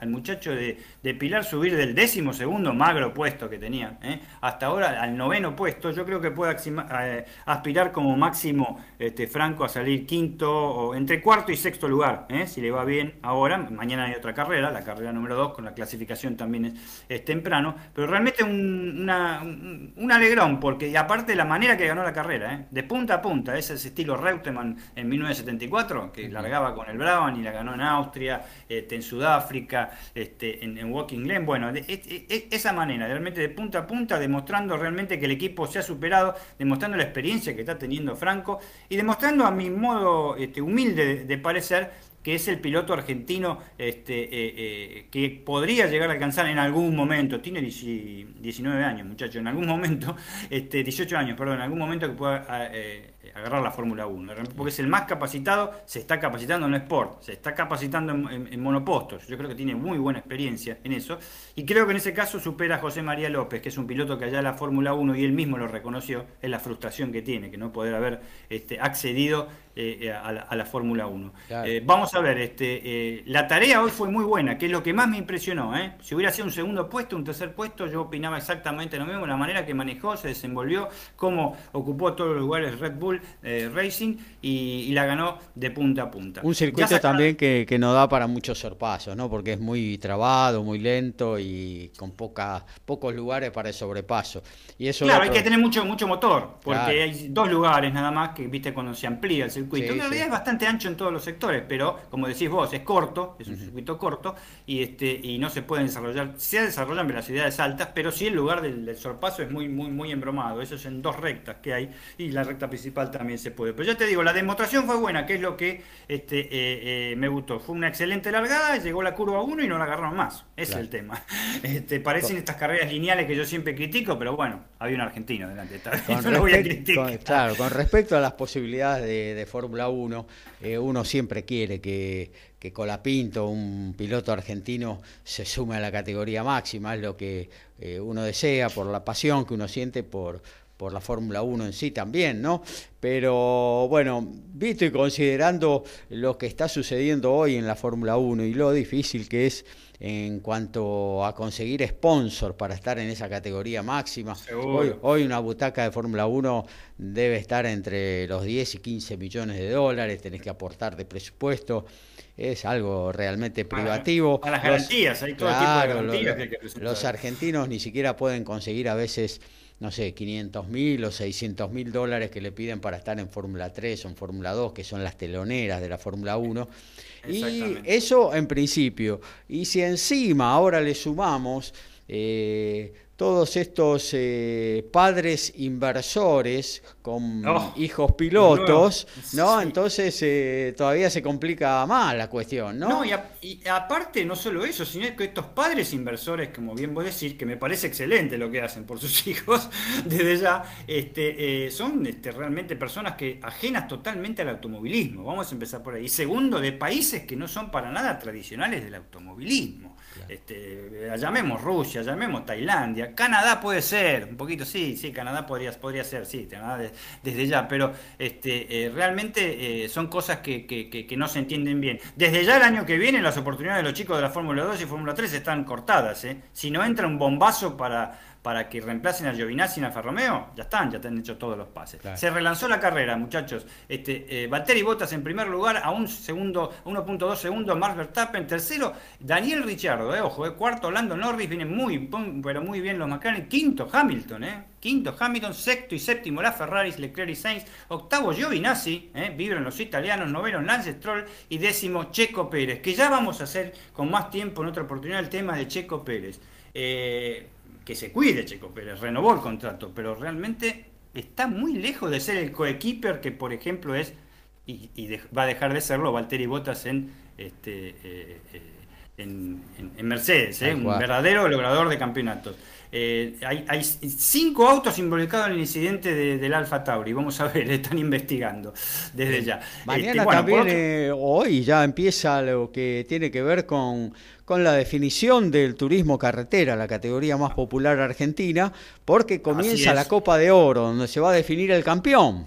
al, muchacho de, de Pilar subir del décimo segundo magro puesto que tenía. ¿eh? hasta ahora al noveno puesto. Yo creo que puede eh, aspirar como máximo este, Franco a salir quinto o entre cuarto y sexto lugar, ¿eh? si le va bien ahora. Mañana hay otra carrera, la carrera número dos, con la clasificación también es, temprano. Pero realmente un, un, alegrón, porque aparte de la manera que ganó la carrera, ¿eh? de punta a punta, ese es estilo Reutemann en 1974, que largaba con el Brabham y la ganó en Austria, este, en Sudáfrica, este, en, Walking Glen. Bueno, esa manera, realmente de punta a punta demostrando realmente que el equipo se ha superado, demostrando la experiencia que está teniendo Franco y demostrando a mi modo este, humilde de parecer que es el piloto argentino este, eh, eh, que podría llegar a alcanzar en algún momento, tiene 19 años muchachos, en algún momento, (laughs) este, 18 años, perdón, en algún momento que pueda eh, agarrar la Fórmula 1, porque es el más capacitado, se está capacitando en Sport, se está capacitando en, monopostos, yo creo que tiene muy buena experiencia en eso, y creo que en ese caso supera a José María López, que es un piloto que allá en la Fórmula 1 y él mismo lo reconoció, es la frustración que tiene, que no poder haber este, accedido eh, a la, Fórmula 1. Eh, vamos a ver, este, eh, la tarea hoy fue muy buena, que es lo que más me impresionó. Si hubiera sido un segundo puesto, un tercer puesto, yo opinaba exactamente lo mismo, la manera que manejó, se desenvolvió, cómo ocupó todos los lugares Red Bull Racing y, la ganó de punta a punta. Un circuito también que, que no da para muchos sorpasos, ¿no? porque es muy trabado, muy lento y con poca, pocos lugares para el sobrepaso. Y eso claro, hay que tener mucho, mucho motor, porque hay dos lugares nada más que, viste, cuando se amplía el circuito circuito. Sí, en realidad sí. es bastante ancho en todos los sectores, pero como decís vos, es corto, es un circuito corto y este y no se pueden desarrollar, se desarrollan velocidades altas, pero sí el lugar del, del sorpaso es muy muy muy embromado. Eso es en dos rectas que hay y la recta principal también se puede. Pero ya te digo, la demostración fue buena, que es lo que este eh, eh, me gustó. Fue una excelente largada, llegó la curva 1 y no la agarraron más. Ese Claro. es el tema. (laughs) Este, parecen estas carreras lineales que yo siempre critico, pero bueno, había un argentino delante. esta vez, Con (laughs) no lo voy a criticar. con- claro, con respecto a las posibilidades de, de Fórmula 1, eh, uno siempre quiere que, Colapinto, un piloto argentino, se sume a la categoría máxima, es lo que eh, uno desea por la pasión que uno siente por, por la Fórmula 1 en sí también, ¿no? Pero bueno, visto y considerando lo que está sucediendo hoy en la Fórmula 1 y lo difícil que es en cuanto a conseguir sponsor para estar en esa categoría máxima, hoy, Hoy una butaca de Fórmula 1 debe estar entre los 10 y 15 millones de dólares, tenés que aportar de presupuesto, es algo realmente privativo. para las Los- garantías, hay todo tipo de claro, garantías que hay que presentar. los argentinos ni siquiera pueden conseguir a veces, no sé, 500 mil o 600 mil dólares que le piden para estar en Fórmula 3 o en Fórmula 2, que son las teloneras de la Fórmula 1. Y eso en principio. Y si encima ahora le sumamos eh, todos estos eh, padres inversores con Oh, hijos pilotos. ¿no? Sí. Entonces eh, todavía se complica más la cuestión, ¿no? No, y, a- y aparte no solo eso, sino que estos padres inversores, como bien vos decís, que me parece excelente lo que hacen por sus (laughs) hijos, desde ya, este, eh, son este, realmente personas que ajenas totalmente al automovilismo. Vamos a empezar por ahí. Y segundo, de países que no son para nada tradicionales del automovilismo. Este, llamemos Rusia, llamemos Tailandia, Canadá puede ser, un poquito sí, sí, Canadá podría, podría ser, sí, Canadá de- desde ya, pero este, eh, realmente eh, son cosas que no se entienden bien. Desde ya el año que viene las oportunidades de los chicos de la Fórmula 2 y Fórmula 3 están cortadas. ¿eh? Si no entra un bombazo para, para que reemplacen a Giovinazzi y a Alfa Romeo, ya están, ya te han hecho todos los pases. Claro. Se relanzó la carrera, muchachos. Este, eh, Valtteri Bottas en primer lugar, a un segundo, a 1.2 segundos, Max Verstappen, tercero, Daniel Ricciardo, eh, ojo, eh, cuarto, Lando Norris, vienen muy, pero muy bien los McLaren, quinto Hamilton, eh, quinto Hamilton, sexto y séptimo la Ferraris, Leclerc y Sainz, octavo Giovinazzi, eh, vibran los italianos, noveno Lance Stroll y décimo Checo Pérez, que ya vamos a hacer con más tiempo en otra oportunidad el tema de Checo Pérez. Eh, que se cuide Checo Pérez, renovó el contrato, pero realmente está muy lejos de ser el coequiper que, por ejemplo, es, y, y de- va a dejar de serlo, Valtteri Bottas en, este, eh, eh, en, en- en Mercedes, ¿eh? Un verdadero logrador de campeonatos. Hay, hay cinco autos involucrados en el incidente de- del Alfa Tauri, vamos a ver, (laughs) están investigando desde ya. Mañana Este, bueno, también, otro- hoy ya empieza lo que tiene que ver con, con la definición del turismo carretera, la categoría más popular argentina, porque comienza la Copa de Oro, donde se va a definir el campeón.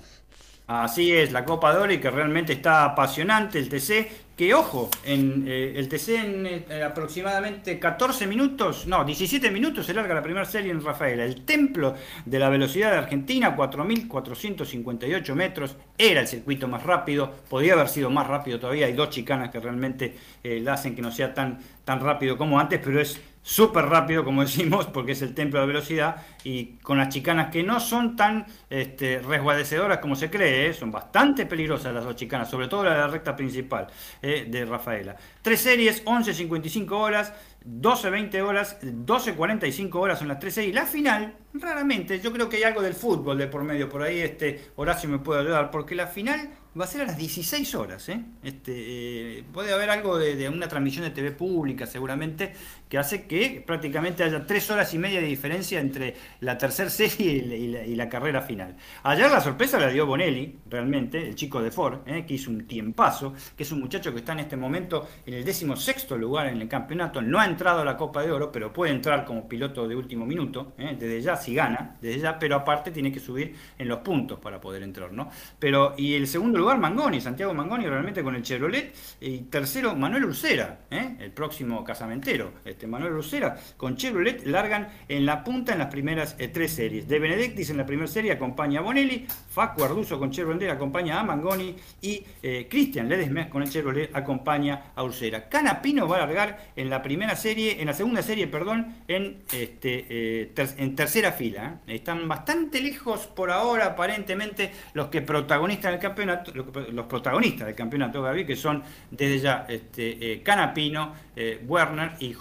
Así es, la Copa de Oro y que realmente está apasionante el TC, que ojo, en eh, el TC en eh, aproximadamente 14 minutos, no, 17 minutos se larga la primera serie en Rafaela. El templo de la velocidad de Argentina, 4.458 metros, era el circuito más rápido, podía haber sido más rápido todavía, hay dos chicanas que realmente eh, la hacen que no sea tan, tan rápido como antes, pero es súper rápido, como (laughs) decimos, porque es el templo de velocidad, y con las chicanas que no son tan este, resguardecedoras como se cree, ¿eh? son bastante peligrosas las dos chicanas, sobre todo la de la recta principal ¿eh? de Rafaela. Tres series, 11.55 horas, 12.20 horas, 12.45 horas son las tres series. La final, raramente, yo creo que hay algo del fútbol de por medio, por ahí este Horacio me puede ayudar, porque la final va a ser a las 16 horas. ¿eh? Este, eh, puede haber algo de, una transmisión de TV pública seguramente que hace que prácticamente haya tres horas y media de diferencia entre la tercera serie y la carrera final. Ayer la sorpresa la dio Bonelli, realmente, el chico de Ford, ¿eh? que hizo un tiempazo, que es un muchacho que está en este momento en el décimo sexto lugar en el campeonato, no ha entrado a la Copa de Oro, pero puede entrar como piloto de último minuto, ¿eh? desde ya si gana, desde ya, pero aparte tiene que subir en los puntos para poder entrar, ¿no? Pero, y el segundo lugar, Mangoni, Santiago Mangoni, realmente con el Chevrolet, y tercero, Manuel Ursera, ¿eh? el próximo casamentero, este Manuel Ursera, con Chevrolet, largan en la punta en las primeras eh, tres series. De Benedictis en la primera serie acompaña a Bonelli, Facu Arduzo con Chevrolet acompaña a Mangoni y eh, Cristian Ledesma con el Chevrolet acompaña a Ursera. Canapino va a largar en la primera serie, en la segunda serie, perdón, en, este, en tercera fila. Están bastante lejos por ahora, aparentemente, los que protagonizan el campeonato, los protagonistas del campeonato, Gaby, que son desde ya este, eh, Canapino, eh, Werner y,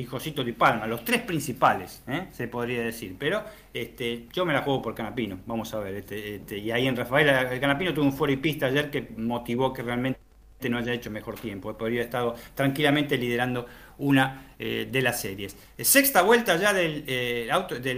y, Josito Di Palma, los tres principales, ¿eh? se podría decir. Pero este, yo me la juego por Canapino, vamos a ver. Este, este, y ahí en Rafael, el Canapino tuvo un fuera y pista ayer que motivó que realmente no haya hecho mejor tiempo, podría haber estado tranquilamente liderando una eh, de las series. Eh, sexta vuelta ya del, eh, auto, de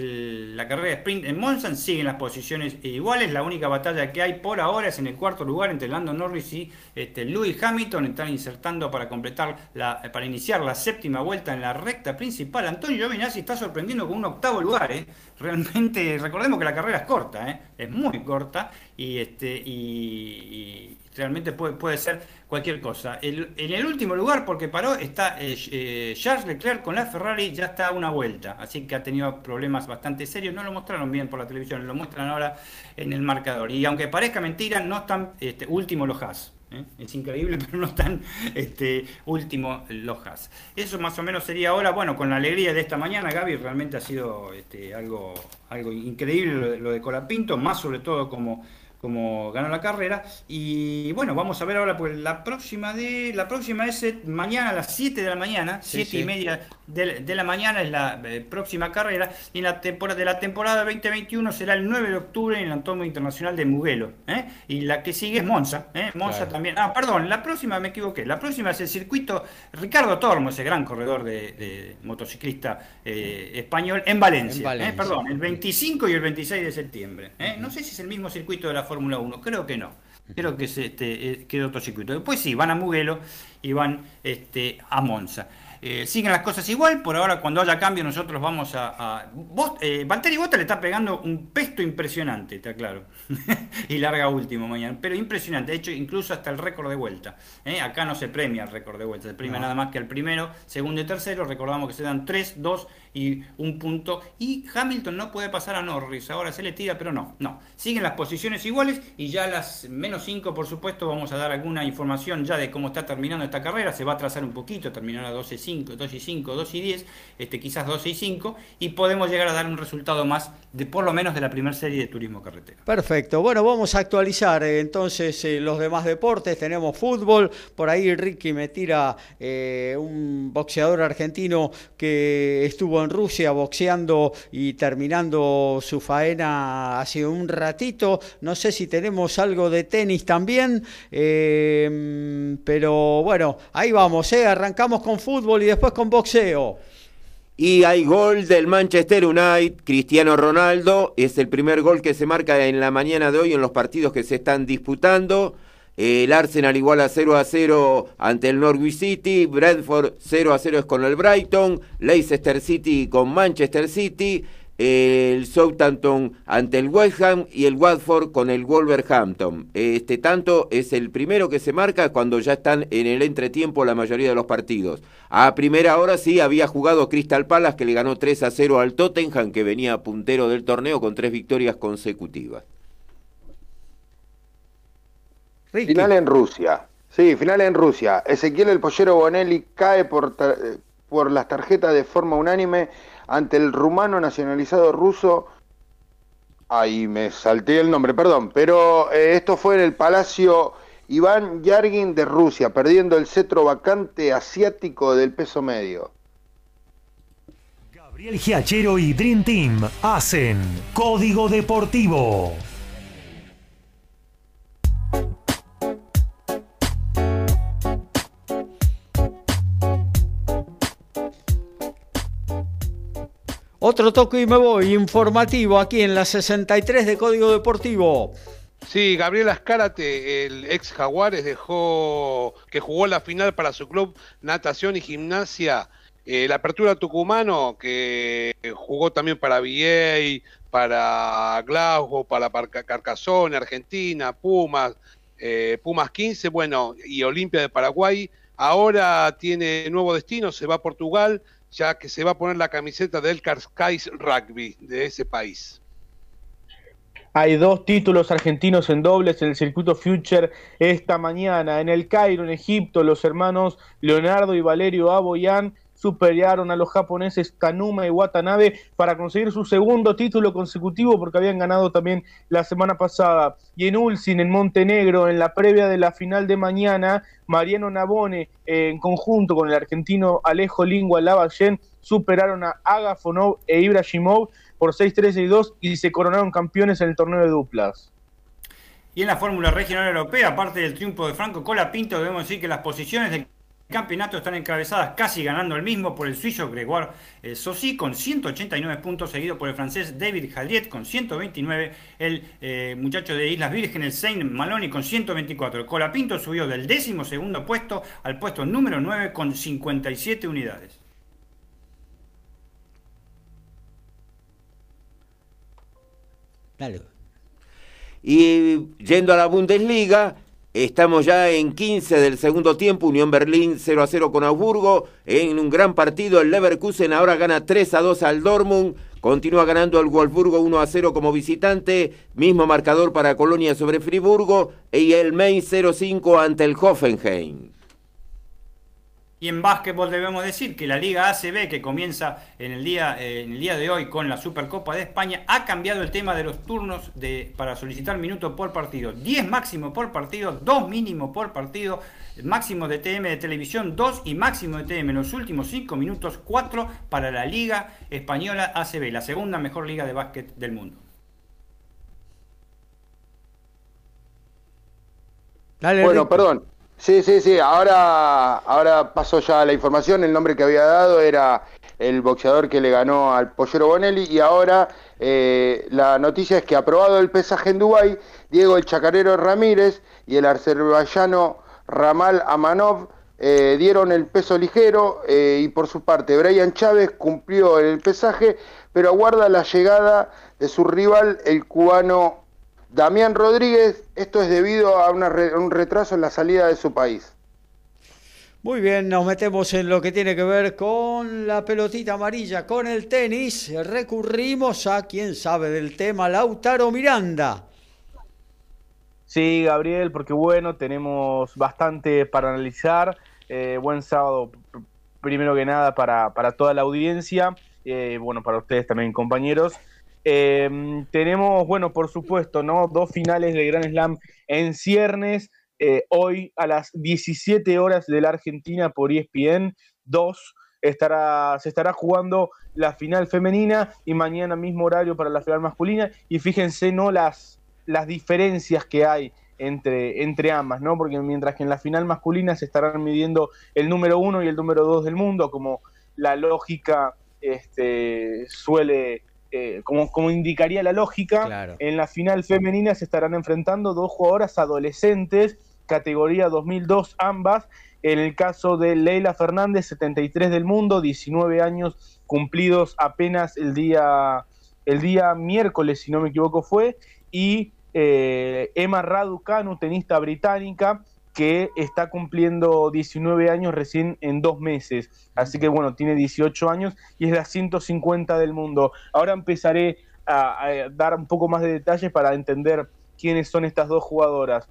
la carrera de sprint en Monza, siguen las posiciones iguales, la única batalla que hay por ahora es en el cuarto lugar entre Lando Norris y este, Lewis Hamilton, están insertando para completar, la, para iniciar la séptima vuelta en la recta principal. Antonio Giovinazzi está sorprendiendo con un octavo lugar, realmente, recordemos que la carrera es corta, es muy corta. Y, este, y, realmente puede, puede ser cualquier cosa. en el último lugar, porque paró, está eh, Charles Leclerc con la Ferrari ya está a una vuelta, así que ha tenido problemas bastante serios. No lo mostraron bien por la televisión, lo muestran ahora en el marcador. Y aunque parezca mentira, no están este, últimos los Haas. ¿eh? Es increíble, (laughs) pero no están este, últimos los Haas. Eso más o menos sería ahora, bueno, con la alegría de esta mañana, Gaby, realmente ha sido este, algo, algo increíble lo de, lo de Colapinto, más sobre todo como como ganó la carrera. Y bueno, vamos a ver ahora, pues la próxima de la próxima es eh, mañana a las 7 de la mañana, 7 y media de, la mañana es la eh, próxima carrera. Y en la temporada de la temporada 2021 será el 9 de octubre en el Antonio Internacional de Mugello. ¿eh? Y la que sigue es Monza. Monza también. Ah, perdón, la próxima me equivoqué. La próxima es el circuito Ricardo Tormo, ese gran corredor de, motociclista español, en Valencia. Perdón, el 25 y el 26 de septiembre. No sé si es el mismo circuito de la Fórmula 1? Creo que no. Creo que se, este, eh, otro circuito. Después sí, van a Mugello y van este, a Monza. Eh, siguen las cosas igual, por ahora cuando haya cambio nosotros vamos a... a vos, eh, Valtteri Bota le está pegando un pesto impresionante, está claro. (laughs) y larga último mañana, pero impresionante, de hecho incluso hasta el récord de vuelta. ¿eh? Acá no se premia el récord de vuelta, se premia nada más que el primero, segundo y tercero, recordamos que se dan 3, 2 y un punto. Y Hamilton no puede pasar a Norris, ahora se le tira, pero no, no. Siguen las posiciones iguales y ya las menos 5, por supuesto, vamos a dar alguna información ya de cómo está terminando esta carrera, se va a trazar un poquito, terminará 12 5 2 y 5, 2 y 10, este, quizás 12 y 5, y podemos llegar a dar un resultado más de por lo menos de la primera serie de turismo carretera. Perfecto, bueno, vamos a actualizar eh, entonces eh, los demás deportes, tenemos fútbol, por ahí Ricky me tira eh, un boxeador argentino que estuvo en Rusia boxeando y terminando su faena hace un ratito, no sé si tenemos algo de tenis también, pero bueno, ahí vamos, arrancamos con fútbol y después con boxeo. Y hay gol del Manchester United, Cristiano Ronaldo, es el primer gol que se marca en la mañana de hoy en los partidos que se están disputando. El Arsenal igual a 0 a 0 ante el Norwich City, Bradford 0 a 0 es con el Brighton, Leicester City con Manchester City, el Southampton ante el West Ham y el Watford con el Wolverhampton. Este tanto es el primero que se marca cuando ya están en el entretiempo la mayoría de los partidos. A primera hora sí había jugado Crystal Palace que le ganó 3 a 0 al Tottenham que venía puntero del torneo con tres victorias consecutivas. Final en Rusia. Sí, final en Rusia. Ezequiel el Pollero Bonelli cae por, por las tarjetas de forma unánime ante el rumano nacionalizado ruso. Ahí me salté el nombre, perdón, pero eh, esto fue en el Palacio Iván Yargin de Rusia, perdiendo el cetro vacante asiático del peso medio. Gabriel Giachero y Dream Team hacen Código Deportivo. Otro toque y me voy, informativo aquí en la 63 de Código Deportivo. Sí, Gabriel Ascárate, el ex Jaguares, dejó que jugó la final para su club Natación y Gimnasia. la Apertura Tucumano, que jugó también para VA, para Glasgow, para Carcassonne, Argentina, Pumas, eh, Pumas 15, bueno, y Olimpia de Paraguay. Ahora tiene nuevo destino, se va a Portugal ya que se va a poner la camiseta del Cascais Rugby de ese país. Hay dos títulos argentinos en dobles en el circuito Future esta mañana. En el Cairo, en Egipto, los hermanos Leonardo y Valerio Aboyan superaron a los japoneses Tanuma y Watanabe para conseguir su segundo título consecutivo porque habían ganado también la semana pasada. Y en Ulsin, en Montenegro, en la previa de la final de mañana, Mariano Nabone, eh, en conjunto con el argentino Alejo Lingua Lavallén, superaron a Agafonov e Ibrahimov por 6-3 y 2 y se coronaron campeones en el torneo de duplas. Y en la Fórmula Regional Europea, aparte del triunfo de Franco Colapinto, debemos decir que las posiciones del campeonato están encabezadas casi ganando el mismo por el suizo Gregoire eh, Sossi con 189 puntos, seguido por el francés David Jaliet con 129, el eh, muchacho de Islas Vírgenes Saint Maloney con 124. Colapinto subió del décimo segundo puesto al puesto número 9 con 57 unidades. Dale. Y yendo a la Bundesliga, estamos ya en 15 del segundo tiempo, Unión Berlín 0 a 0 con Augsburgo, en un gran partido el Leverkusen ahora gana 3 a 2 al Dortmund, continúa ganando el Wolfsburgo 1 a 0 como visitante, mismo marcador para Colonia sobre Friburgo y el Mainz 0 5 ante el Hoffenheim. Y en básquetbol debemos decir que la Liga ACB, que comienza en el día, eh, en el día de hoy con la Supercopa de España, ha cambiado el tema de los turnos de, para solicitar minutos por partido. 10 máximo por partido, 2 mínimo por partido, máximo de TM de televisión, 2 y máximo de TM en los últimos 5 minutos, 4 para la Liga Española ACB, la segunda mejor liga de básquet del mundo. bueno, perdón. Sí, sí, sí. Ahora, ahora pasó ya la información. El nombre que había dado era el boxeador que le ganó al Pollero Bonelli. Y ahora eh, la noticia es que aprobado el pesaje en Dubái, Diego el Chacarero Ramírez y el azerbaiyano Ramal Amanov eh, dieron el peso ligero. Eh, y por su parte, Brian Chávez cumplió el pesaje, pero aguarda la llegada de su rival, el cubano Damián Rodríguez, esto es debido a un retraso en la salida de su país. Muy bien, nos metemos en lo que tiene que ver con la pelotita amarilla, con el tenis. Recurrimos a quien sabe del tema, Lautaro Miranda. Sí, Gabriel, porque bueno, tenemos bastante para analizar. Eh, buen sábado, primero que nada, para, para toda la audiencia. Eh, bueno, para ustedes también, compañeros. Em, tenemos, bueno, por supuesto, ¿no? Dos finales de Grand Slam en ciernes. Eh, hoy a las 17 horas de la Argentina por ESPN 2 estará, se estará jugando la final femenina y mañana mismo horario para la final masculina. Y fíjense, ¿no? Las, las diferencias que hay entre, entre ambas, ¿no? Porque mientras que en la final masculina se estarán midiendo el número uno y el número dos del mundo, como la lógica este, suele eh, como, como, indicaría la lógica, en la final femenina se estarán enfrentando dos jugadoras adolescentes, categoría 2002 ambas. En el caso de Leila Fernández, 73 del mundo, 19 años cumplidos apenas el día, el día miércoles, si no me equivoco fue, y eh, Emma Raducanu, tenista británica, que está cumpliendo 19 años recién en dos meses. Así que bueno, tiene 18 años y es la 150 del mundo. Ahora empezaré a, dar un poco más de detalles para entender quiénes son estas dos jugadoras.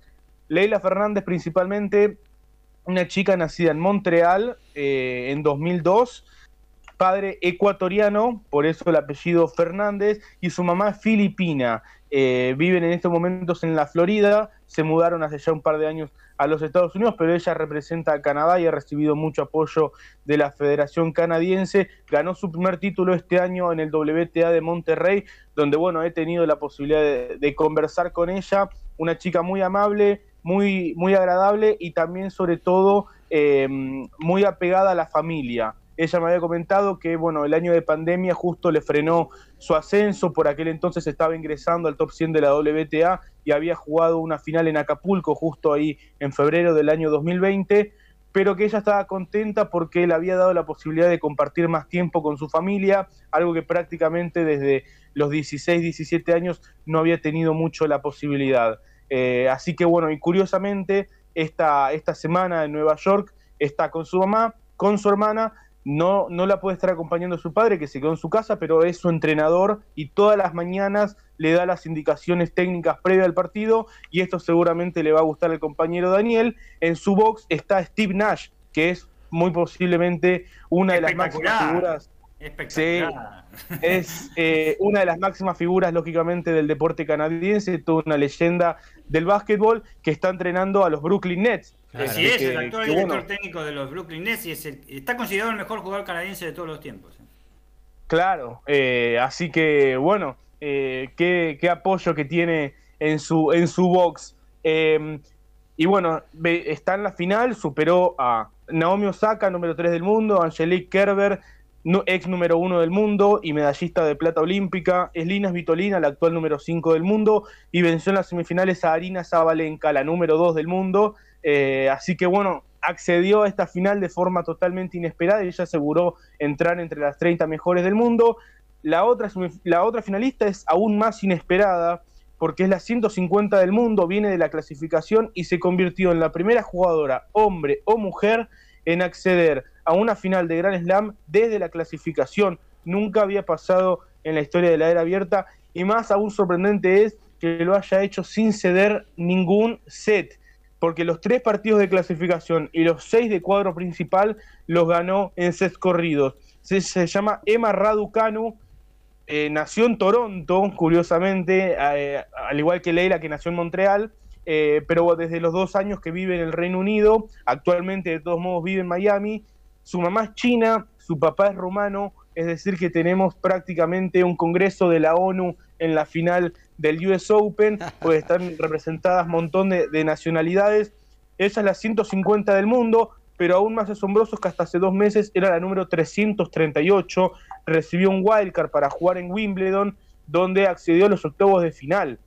Leila Fernández principalmente, una chica nacida en Montreal eh, en 2002 padre ecuatoriano, por eso el apellido Fernández, y su mamá filipina. Eh, viven en estos momentos en la Florida, se mudaron hace ya un par de años a los Estados Unidos, pero ella representa a Canadá y ha recibido mucho apoyo de la Federación Canadiense. Ganó su primer título este año en el WTA de Monterrey, donde bueno, he tenido la posibilidad de, conversar con ella, una chica muy amable, muy, muy agradable y también sobre todo eh, muy apegada a la familia. Ella me había comentado que, bueno, el año de pandemia justo le frenó su ascenso, por aquel entonces estaba ingresando al top 100 de la WTA y había jugado una final en Acapulco justo ahí en febrero del año 2020, pero que ella estaba contenta porque le había dado la posibilidad de compartir más tiempo con su familia, algo que prácticamente desde los 16, 17 años no había tenido mucho la posibilidad. Eh, así que bueno, y curiosamente, esta, esta semana en Nueva York está con su mamá, con su hermana, no, no la puede estar acompañando su padre, que se quedó en su casa, pero es su entrenador y todas las mañanas le da las indicaciones técnicas previas al partido y esto seguramente le va a gustar al compañero Daniel. En su box está Steve Nash, que es muy posiblemente una de las máximas figuras. Espectacular. es eh, una de las máximas figuras, lógicamente, del deporte canadiense, toda una leyenda del básquetbol que está entrenando a los Brooklyn Nets. Así es, el actual director técnico de los Brooklyn Nets y está considerado el mejor jugador canadiense de todos los tiempos. Claro, eh, así que bueno, eh, qué, qué, apoyo que tiene en su, en su box. Em, y bueno, está en la final, superó a Naomi Osaka, número 3 del mundo, Angelique Kerber, ex número 1 del mundo y medallista de plata olímpica, es Linas Vitolina, la actual número 5 del mundo, y venció en las semifinales a Arina Zabalenka, la número 2 del mundo. Eh, así que bueno, accedió a esta final de forma totalmente inesperada y ella aseguró entrar entre las 30 mejores del mundo. La otra, la otra finalista es aún más inesperada porque es la 150 del mundo, viene de la clasificación y se convirtió en la primera jugadora, hombre o mujer, en acceder a una final de Grand Slam desde la clasificación. Nunca había pasado en la historia de la era abierta y más aún sorprendente es que lo haya hecho sin ceder ningún set, porque los tres partidos de clasificación y los seis de cuadro principal los ganó en sets corridos. Se, llama Emma Raducanu, eh, nació en Toronto, curiosamente, eh, al igual que Leila, que nació en Montreal, eh, pero desde los dos años que vive en el Reino Unido, actualmente de todos modos vive en Miami. Su mamá es china, su papá es rumano, es decir, que tenemos prácticamente un congreso de la ONU en la final del US Open, (laughs) pues están representadas un montón de, de nacionalidades. Esa es la 150 del mundo, pero aún más asombroso es que hasta hace dos meses era la número 338, recibió un wildcard para jugar en Wimbledon, donde accedió a los octavos de final,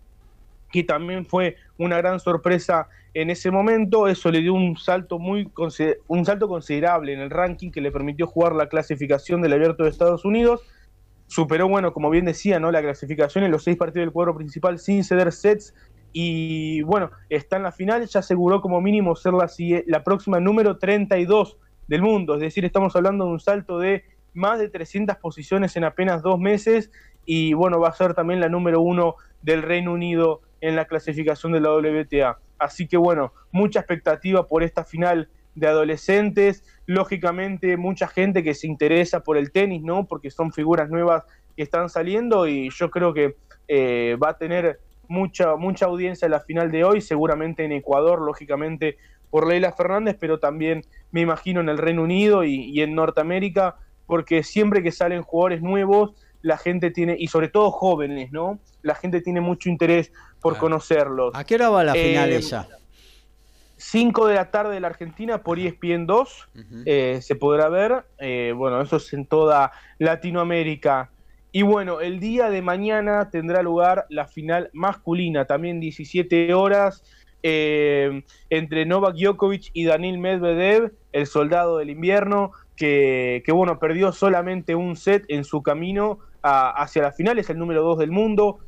que también fue una gran sorpresa en ese momento, eso le dio un salto muy un salto considerable en el ranking que le permitió jugar la clasificación del Abierto de Estados Unidos. Superó, bueno, como bien decía, ¿no? la clasificación en los seis partidos del cuadro principal sin ceder sets. Y bueno, está en la final, ya aseguró como mínimo ser la, la próxima número 32 del mundo, es decir, estamos hablando de un salto de más de 300 posiciones en apenas dos meses y bueno, va a ser también la número uno del Reino Unido en la clasificación de la WTA. Así que bueno, mucha expectativa por esta final de adolescentes, lógicamente mucha gente que se interesa por el tenis, ¿no? Porque son figuras nuevas que están saliendo y yo creo que eh, va a tener mucha, mucha audiencia en la final de hoy, seguramente en Ecuador, lógicamente por Leila Fernández, pero también me imagino en el Reino Unido y, en Norteamérica, porque siempre que salen jugadores nuevos, la gente tiene, y sobre todo jóvenes, ¿no? La gente tiene mucho interés por conocerlos. ¿A qué hora va la final eh, esa? 5 de la tarde de la Argentina por ESPN 2 eh, se podrá ver. Eh, bueno, eso es en toda Latinoamérica. Y bueno, el día de mañana tendrá lugar la final masculina, también 17 horas, eh, entre Novak Djokovic y Daniil Medvedev, el soldado del invierno, que, bueno, perdió solamente un set en su camino hacia la final, es el número 2 del mundo,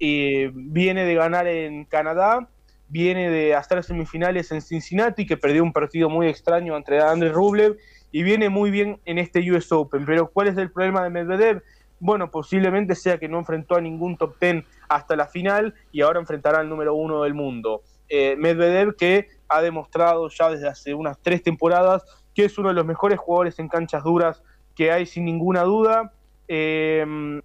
eh, viene de ganar en Canadá, viene de estar semifinales en Cincinnati, que perdió un partido muy extraño entre Andrés Rublev, y viene muy bien en este US Open. Pero ¿cuál es el problema de Medvedev? bueno, posiblemente sea que no enfrentó a ningún top ten hasta la final y ahora enfrentará al número uno del mundo. Eh, Medvedev que ha demostrado ya desde hace unas tres temporadas que es uno de los mejores jugadores en canchas duras que hay sin ninguna duda. Eh,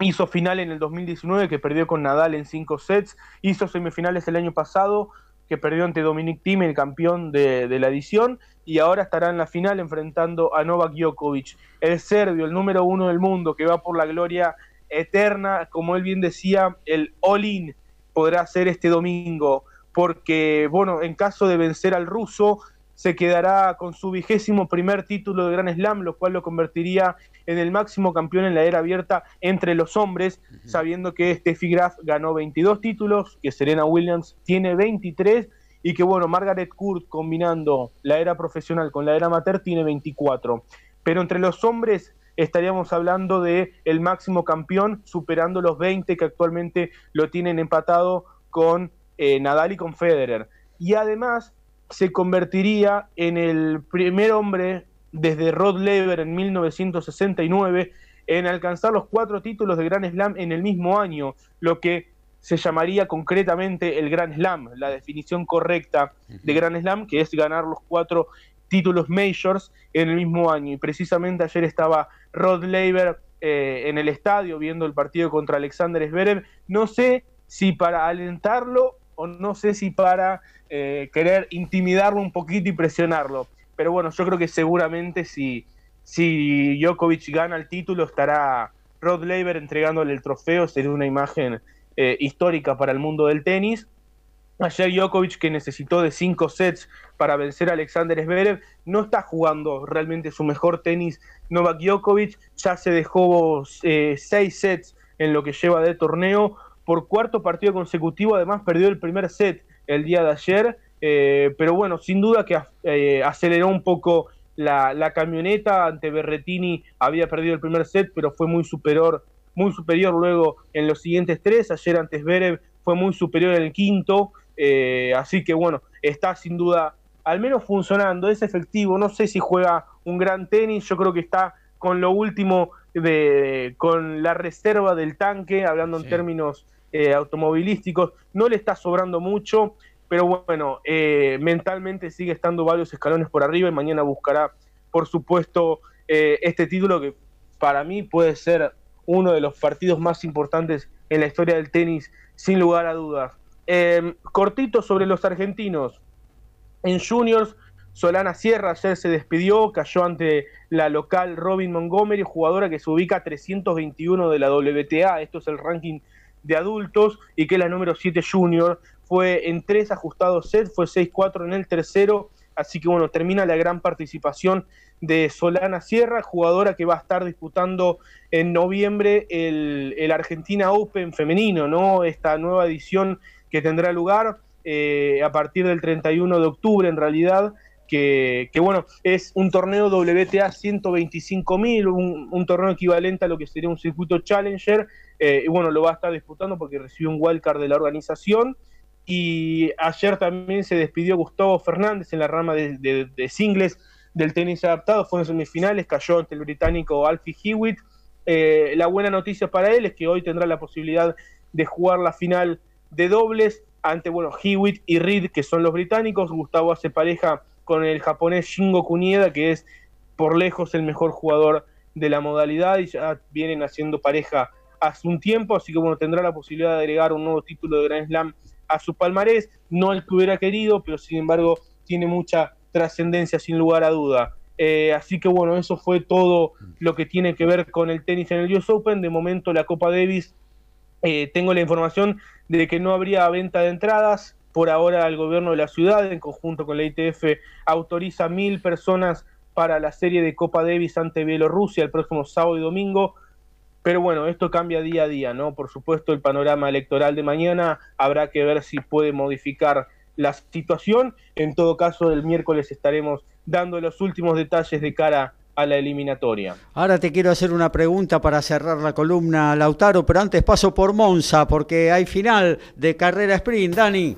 hizo final en el 2019 que perdió con Nadal en cinco sets, hizo semifinales el año pasado que perdió ante Dominic Thiem, el campeón de, de, la edición, y ahora estará en la final enfrentando a Novak Djokovic, el serbio, el número uno del mundo, que va por la gloria eterna, como él bien decía, el all-in podrá ser este domingo, porque, bueno, en caso de vencer al ruso, se quedará con su vigésimo primer título de Gran Slam, lo cual lo convertiría en el máximo campeón en la era abierta entre los hombres, sabiendo que Steffi Graf ganó 22 títulos, que Serena Williams tiene 23 y que bueno, Margaret Court combinando la era profesional con la era amateur tiene 24. Pero entre los hombres estaríamos hablando de el máximo campeón superando los 20 que actualmente lo tienen empatado con eh, Nadal y con Federer. Y además se convertiría en el primer hombre desde Rod Laver en 1969 en alcanzar los cuatro títulos de Grand Slam en el mismo año, lo que se llamaría concretamente el Grand Slam, la definición correcta de Grand Slam, que es ganar los cuatro títulos majors en el mismo año. Y precisamente ayer estaba Rod Laver eh, en el estadio viendo el partido contra Alexander Zverev. No sé si para alentarlo o no sé si para eh, querer intimidarlo un poquito y presionarlo. Pero bueno, yo creo que seguramente si, Djokovic gana el título estará Rod Laver entregándole el trofeo, sería una imagen eh, histórica para el mundo del tenis. Ayer Djokovic, que necesitó de cinco sets para vencer a Alexander Zverev, no está jugando realmente su mejor tenis. Novak Djokovic ya se dejó eh, seis sets en lo que lleva de torneo. Por cuarto partido consecutivo, además perdió el primer set el día de ayer. Eh, pero bueno, sin duda que eh, aceleró un poco la, camioneta. Ante Berretini había perdido el primer set, pero fue muy superior, muy superior luego en los siguientes tres. Ayer ante Zverev fue muy superior en el quinto. Eh, así que bueno, está sin duda al menos funcionando, es efectivo, no sé si juega un gran tenis, yo creo que está con lo último de, con la reserva del tanque, hablando en términos eh, automovilísticos, no le está sobrando mucho, pero bueno, eh, mentalmente sigue estando varios escalones por arriba y mañana buscará, por supuesto, este título que para mí puede ser uno de los partidos más importantes en la historia del tenis, sin lugar a dudas. Eh, cortito sobre los argentinos. En juniors, Solana Sierra ayer se despidió, cayó ante la local Robin Montgomery, jugadora que se ubica a 321 de la WTA, esto es el ranking de adultos, y que es la número 7 junior, fue en tres ajustados sets, fue 6-4 en el tercero, así que bueno, termina la gran participación de Solana Sierra, jugadora que va a estar disputando en noviembre el, el Argentina Open femenino, ¿no? Esta nueva edición que tendrá lugar eh, a partir del 31 de octubre en realidad, que, bueno, es un torneo WTA 125.000, un, un torneo equivalente a lo que sería un circuito Challenger, eh, y bueno, lo va a estar disputando porque recibe un wildcard de la organización. Y ayer también se despidió Gustavo Fernández en la rama de, singles del tenis adaptado, fue en semifinales, cayó ante el británico Alfie Hewitt. Eh, la buena noticia para él es que hoy tendrá la posibilidad de jugar la final de dobles ante, bueno, Hewitt y Reed, que son los británicos. Gustavo hace pareja con el japonés Shingo Kunieda, que es por lejos el mejor jugador de la modalidad y ya vienen haciendo pareja hace un tiempo, así que bueno, tendrá la posibilidad de agregar un nuevo título de Grand Slam a su palmarés, no el que hubiera querido, pero sin embargo tiene mucha trascendencia sin lugar a duda. Eh, así que bueno, eso fue todo lo que tiene que ver con el tenis en el US Open. De momento la Copa Davis eh, tengo la información de que no habría venta de entradas. Por ahora el gobierno de la ciudad, en conjunto con la ITF, autoriza mil personas para la serie de Copa Davis ante Bielorrusia el próximo sábado y domingo. Pero bueno, esto cambia día a día, ¿no? Por supuesto, el panorama electoral de mañana habrá que ver si puede modificar la situación. En todo caso, el miércoles estaremos dando los últimos detalles de cara a la eliminatoria. Ahora te quiero hacer una pregunta para cerrar la columna, Lautaro, pero antes paso por Monza, porque hay final de carrera sprint, Dani.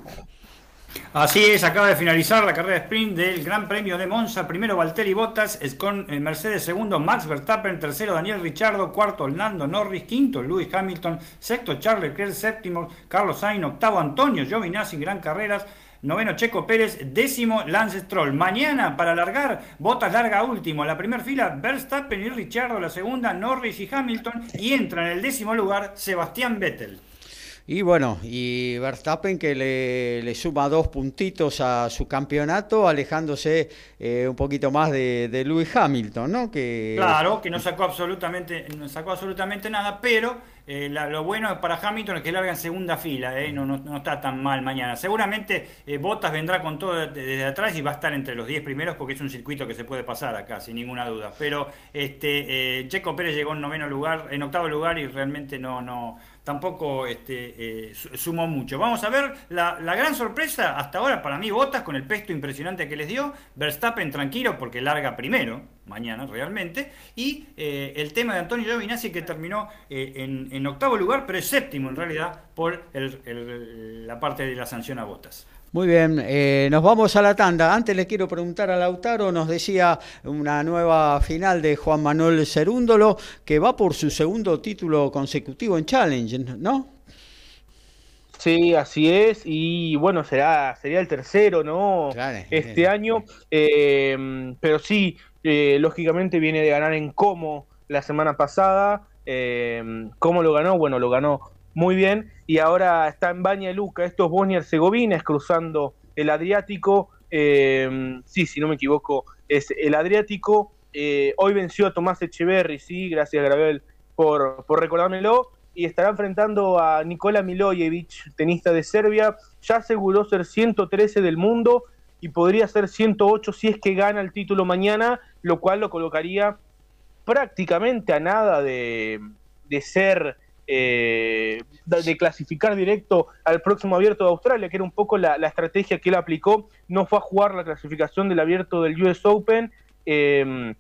Así es, acaba de finalizar la carrera sprint del Gran Premio de Monza. Primero Valtteri Bottas con eh, Mercedes, segundo Max Verstappen, tercero Daniel Ricciardo, cuarto Lando Norris, quinto Lewis Hamilton, sexto Charles Leclerc, séptimo Carlos Sainz, octavo Antonio Giovinazzi, gran carreras. Noveno Checo Pérez, décimo Lance Stroll. Mañana para alargar, Botas larga último. La primera fila, Verstappen y Ricciardo. La segunda, Norris y Hamilton. Y entra en el décimo lugar Sebastián Vettel. Y bueno, y Verstappen que le, suma dos puntitos a su campeonato, alejándose eh, un poquito más de, de Lewis Hamilton, ¿no? Que... Claro, que no sacó absolutamente, no sacó absolutamente nada, pero eh, lo bueno para Hamilton es que larga en segunda fila, eh, no, no, está tan mal mañana. Seguramente Bottas vendrá con todo desde atrás y va a estar entre los 10 primeros porque es un circuito que se puede pasar acá, sin ninguna duda. Pero este Checo Pérez llegó en noveno lugar, en octavo lugar y realmente no, no tampoco este, eh, sumó mucho. Vamos a ver la, gran sorpresa hasta ahora para mí, Botas con el pesto impresionante que les dio, Verstappen tranquilo porque larga primero, mañana realmente, y eh, el tema de Antonio Giovinazzi que terminó eh, en, octavo lugar, pero es séptimo en realidad por la parte de la sanción a Botas. Muy bien, eh, nos vamos a la tanda. Antes le quiero preguntar a Lautaro, nos decía una nueva final de Juan Manuel Cerúndolo, que va por su segundo título consecutivo en Challenge, ¿no? Sí, así es, y bueno, será, sería el tercero, ¿no? este año, eh, pero sí, eh, lógicamente viene de ganar en Como la semana pasada. Eh, ¿Cómo lo ganó? Bueno, lo ganó muy bien y ahora está en Baña Luca, estos Bosnia-Herzegovina, cruzando el Adriático. sí, si no me equivoco, es el Adriático. hoy venció a Tomás Echeverry, sí, gracias Gravel por, por recordármelo y estará enfrentando a Nikola Milojevic, tenista de Serbia. Ya aseguró ser 113 del mundo y podría ser 108 si es que gana el título mañana, lo cual lo colocaría prácticamente a nada de, ser, eh, de clasificar directo al próximo abierto de Australia, que era un poco la, estrategia que él aplicó. No fue a jugar la clasificación del abierto del US Open. Eh,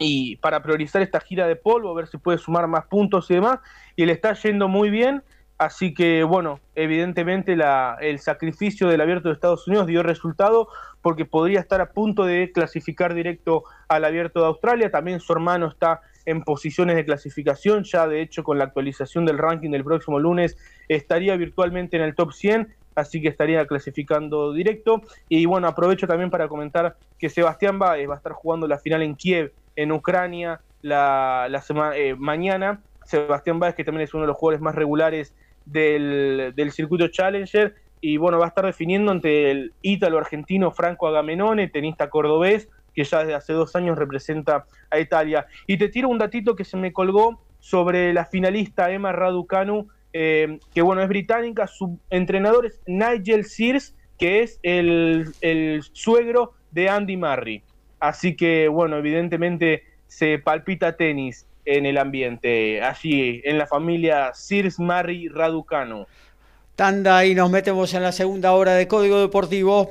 y para priorizar esta gira de polvo, a ver si puede sumar más puntos y demás, y le está yendo muy bien, así que bueno, evidentemente el sacrificio del abierto de Estados Unidos dio resultado porque podría estar a punto de clasificar directo al abierto de Australia, también su hermano está en posiciones de clasificación, ya de hecho con la actualización del ranking del próximo lunes estaría virtualmente en el top 100, así que estaría clasificando directo. Y bueno, aprovecho también para comentar que Sebastián Báez va a estar jugando la final en Kiev en Ucrania la, semana, eh, mañana. Sebastián Báez, que también es uno de los jugadores más regulares del, circuito Challenger, y bueno, va a estar definiendo ante el ítalo-argentino Franco Agamenone, tenista cordobés, que ya desde hace dos años representa a Italia. Y te tiro un datito que se me colgó sobre la finalista Emma Raducanu, eh, que bueno, es británica, su entrenador es Nigel Sears, que es el, el suegro de Andy Murray. Así que, bueno, evidentemente se palpita tenis en el ambiente, allí en la familia Sirs Mari Raducano. Tanda y nos metemos en la segunda hora de Código Deportivo.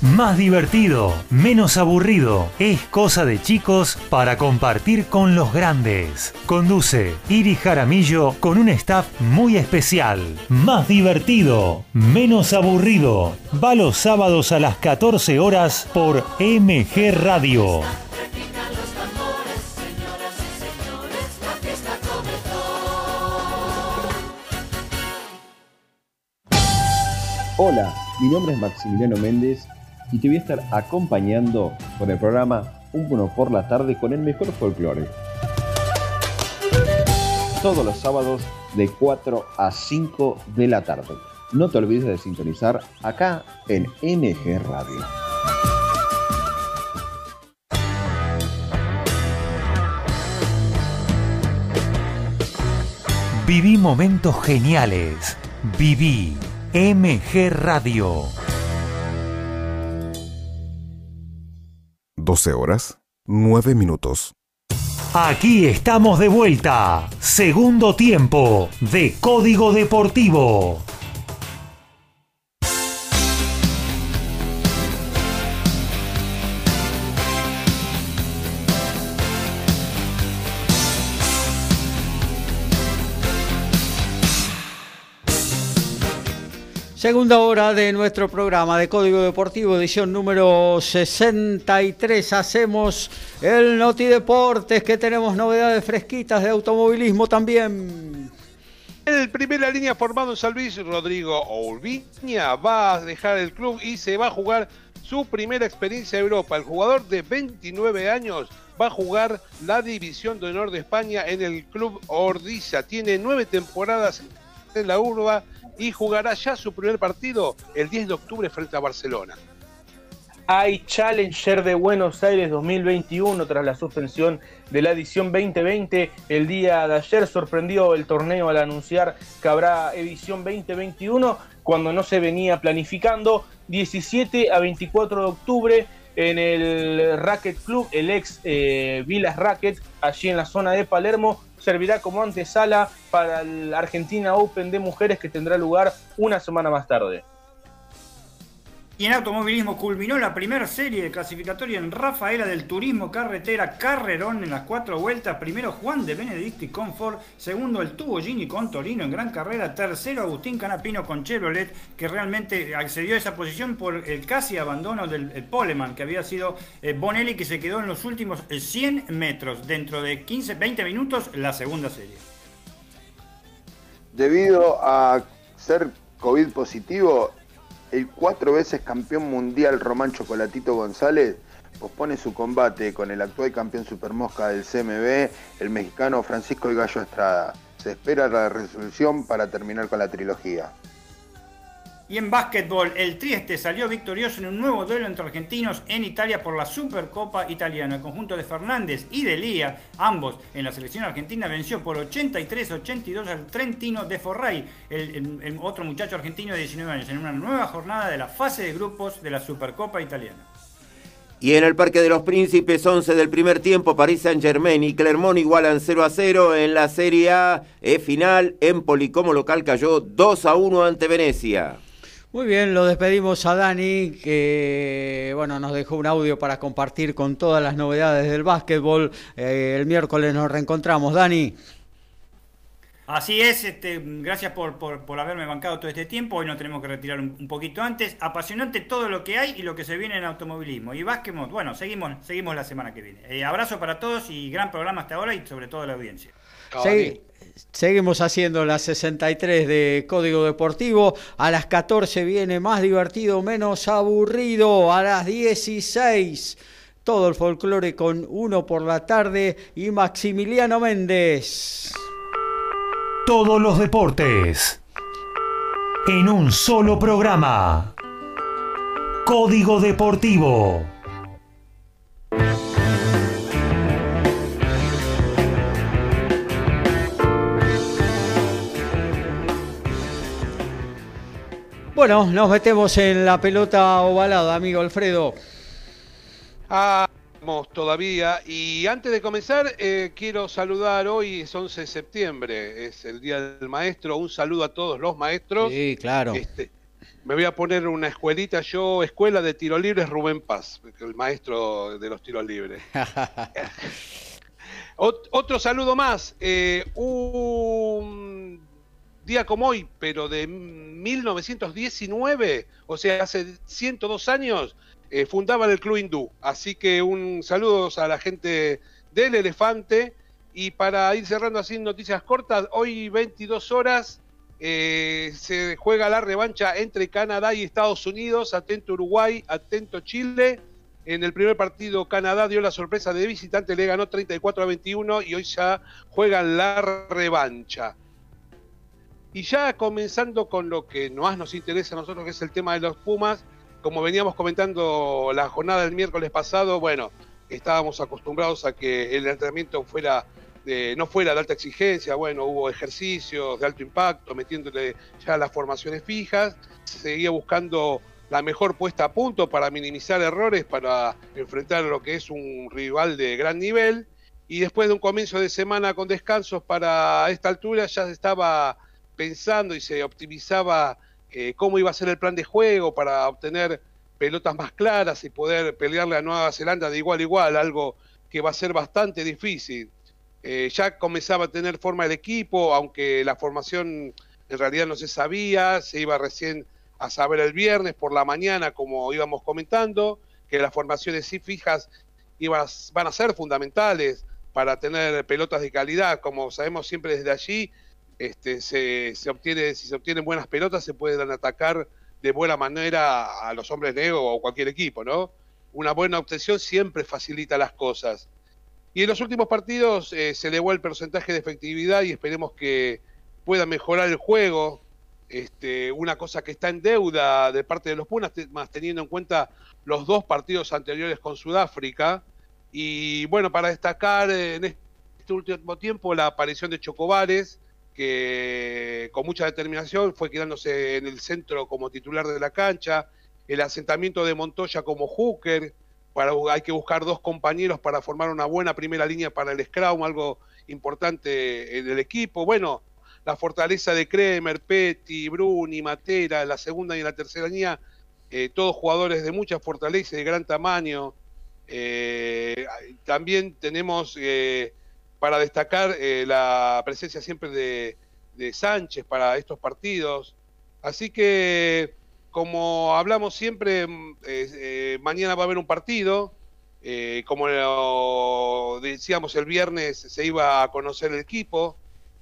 más divertido, menos aburrido. Es cosa de chicos para compartir con los grandes. Conduce Iri Jaramillo con un staff muy especial. Más divertido, menos aburrido. Va los sábados a las 14 horas por MG Radio. Hola, mi nombre es Maximiliano Méndez y te voy a estar acompañando con el programa Un Bono por la tarde con el mejor folclore. Todos los sábados de 4 a 5 de la tarde. No te olvides de sintonizar acá en MG Radio. Viví momentos geniales. Viví MG Radio. 12 horas, 9 minutos. Aquí estamos de vuelta. Segundo tiempo de Código Deportivo. Segunda hora de nuestro programa de Código Deportivo, edición número 63. Hacemos el Noti Deportes, que tenemos novedades fresquitas de automovilismo también. El primera línea formado en San Luis, Rodrigo Olviña, va a dejar el club y se va a jugar su primera experiencia en Europa. El jugador de 29 años va a jugar la División de Honor de España en el club Ordisa. Tiene nueve temporadas en la urba y jugará ya su primer partido el 10 de octubre frente a Barcelona. Hay Challenger de Buenos Aires 2021 tras la suspensión de la edición 2020. El día de ayer sorprendió el torneo al anunciar que habrá edición 2021 cuando no se venía planificando. 17 a 24 de octubre en el Racket Club, el ex eh, Vilas Racket, allí en la zona de Palermo servirá como antesala para el Argentina Open de mujeres que tendrá lugar una semana más tarde. Y en automovilismo culminó la primera serie de clasificatoria en Rafaela del Turismo Carretera Carrerón en las cuatro vueltas. Primero Juan de Benedicti con Ford, segundo el Tubo Gini con Torino en gran carrera, tercero Agustín Canapino con Chevrolet, que realmente accedió a esa posición por el casi abandono del Poleman, que había sido eh, Bonelli, que se quedó en los últimos 100 metros. Dentro de 15, 20 minutos, la segunda serie. Debido a ser COVID positivo, el cuatro veces campeón mundial Román Chocolatito González pospone su combate con el actual campeón supermosca del CMB, el mexicano Francisco El Gallo Estrada. Se espera la resolución para terminar con la trilogía. Y en básquetbol, el Trieste salió victorioso en un nuevo duelo entre argentinos en Italia por la Supercopa Italiana. El conjunto de Fernández y de Lía, ambos en la selección argentina, venció por 83-82 al Trentino de Forray, el, otro muchacho argentino de 19 años, en una nueva jornada de la fase de grupos de la Supercopa Italiana. Y en el Parque de los Príncipes, 11 del primer tiempo, París Saint-Germain y Clermont igualan 0 a 0 en la Serie A. E final, Empoli como local cayó 2 a 1 ante Venecia. Muy bien, lo despedimos a Dani, que bueno, nos dejó un audio para compartir con todas las novedades del básquetbol. Eh, el miércoles nos reencontramos. Dani. Así es, este, gracias por, por, haberme bancado todo este tiempo. Hoy nos tenemos que retirar un, poquito antes. Apasionante todo lo que hay y lo que se viene en automovilismo. Y básquetbol, bueno, seguimos, seguimos la semana que viene. Eh, abrazo para todos y gran programa hasta ahora y sobre todo la audiencia. Sí. Seguimos haciendo las 63 de Código Deportivo. A las 14 viene más divertido, menos aburrido. A las 16 todo el folclore con uno por la tarde y Maximiliano Méndez. Todos los deportes en un solo programa. Código Deportivo. Bueno, nos metemos en la pelota ovalada, amigo Alfredo. Vamos todavía. Y antes de comenzar, eh, quiero saludar hoy, es 11 de septiembre, es el Día del Maestro. Un saludo a todos los maestros. Sí, claro. Este, me voy a poner una escuelita, yo, Escuela de Tiro Libres Rubén Paz, el maestro de los tiros libres. (laughs) otro saludo más. Eh, un día como hoy, pero de 1919, o sea, hace 102 años, eh, fundaban el Club Hindú. Así que un saludo a la gente del Elefante. Y para ir cerrando así noticias cortas, hoy 22 horas eh, se juega la revancha entre Canadá y Estados Unidos. Atento Uruguay, atento Chile. En el primer partido Canadá dio la sorpresa de visitante, le ganó 34 a 21 y hoy ya juegan la revancha. Y ya comenzando con lo que más nos interesa a nosotros, que es el tema de los Pumas, como veníamos comentando la jornada del miércoles pasado, bueno, estábamos acostumbrados a que el entrenamiento fuera no fuera de alta exigencia, bueno, hubo ejercicios de alto impacto, metiéndole ya las formaciones fijas, seguía buscando la mejor puesta a punto para minimizar errores, para enfrentar lo que es un rival de gran nivel. Y después de un comienzo de semana con descansos para esta altura, ya estaba pensando y se optimizaba eh, cómo iba a ser el plan de juego para obtener pelotas más claras y poder pelearle a Nueva Zelanda de igual a igual, algo que va a ser bastante difícil. Eh, ya comenzaba a tener forma el equipo, aunque la formación en realidad no se sabía, se iba recién a saber el viernes por la mañana, como íbamos comentando, que las formaciones sí fijas iban van a ser fundamentales para tener pelotas de calidad, como sabemos siempre desde allí, este, se, obtiene, si se obtienen buenas pelotas se pueden atacar de buena manera a los hombres negros o cualquier equipo, ¿no? Una buena obtención siempre facilita las cosas. Y en los últimos partidos eh, se elevó el porcentaje de efectividad y esperemos que pueda mejorar el juego. Este, una cosa que está en deuda de parte de los Pumas, más teniendo en cuenta los dos partidos anteriores con Sudáfrica. Y bueno, para destacar en este último tiempo la aparición de Chocobares, que con mucha determinación fue quedándose en el centro como titular de la cancha, el asentamiento de Montoya como hooker, hay que buscar dos compañeros para formar una buena primera línea para el Scrum, algo importante en el equipo. Bueno, la fortaleza de Kremer, Petty, Bruni, Matera, la segunda y la tercera línea, eh, todos jugadores de mucha fortaleza y de gran tamaño. Eh, también tenemos eh, para destacar la presencia siempre de, Sánchez para estos partidos. Así que como hablamos siempre, mm, eh, mañana va a haber un partido. Eh, como decíamos el viernes, se iba a conocer el equipo.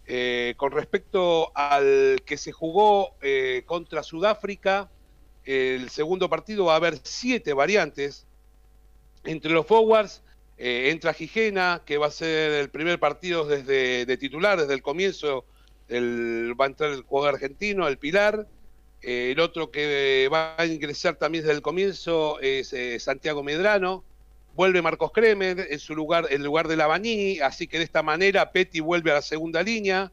Eh, con respecto al que se jugó contra Sudáfrica, el segundo partido va a haber siete variantes. Entre los forwards entra Gijena, que va a ser el primer partido desde de titular, desde el comienzo. El, va a entrar el jugador argentino, el Pilar. Eh, el otro que va a ingresar también desde el comienzo es eh, Santiago Medrano. Vuelve Marcos Kremer en su lugar, en lugar de Lavanini, así que de esta manera Petty vuelve a la segunda línea.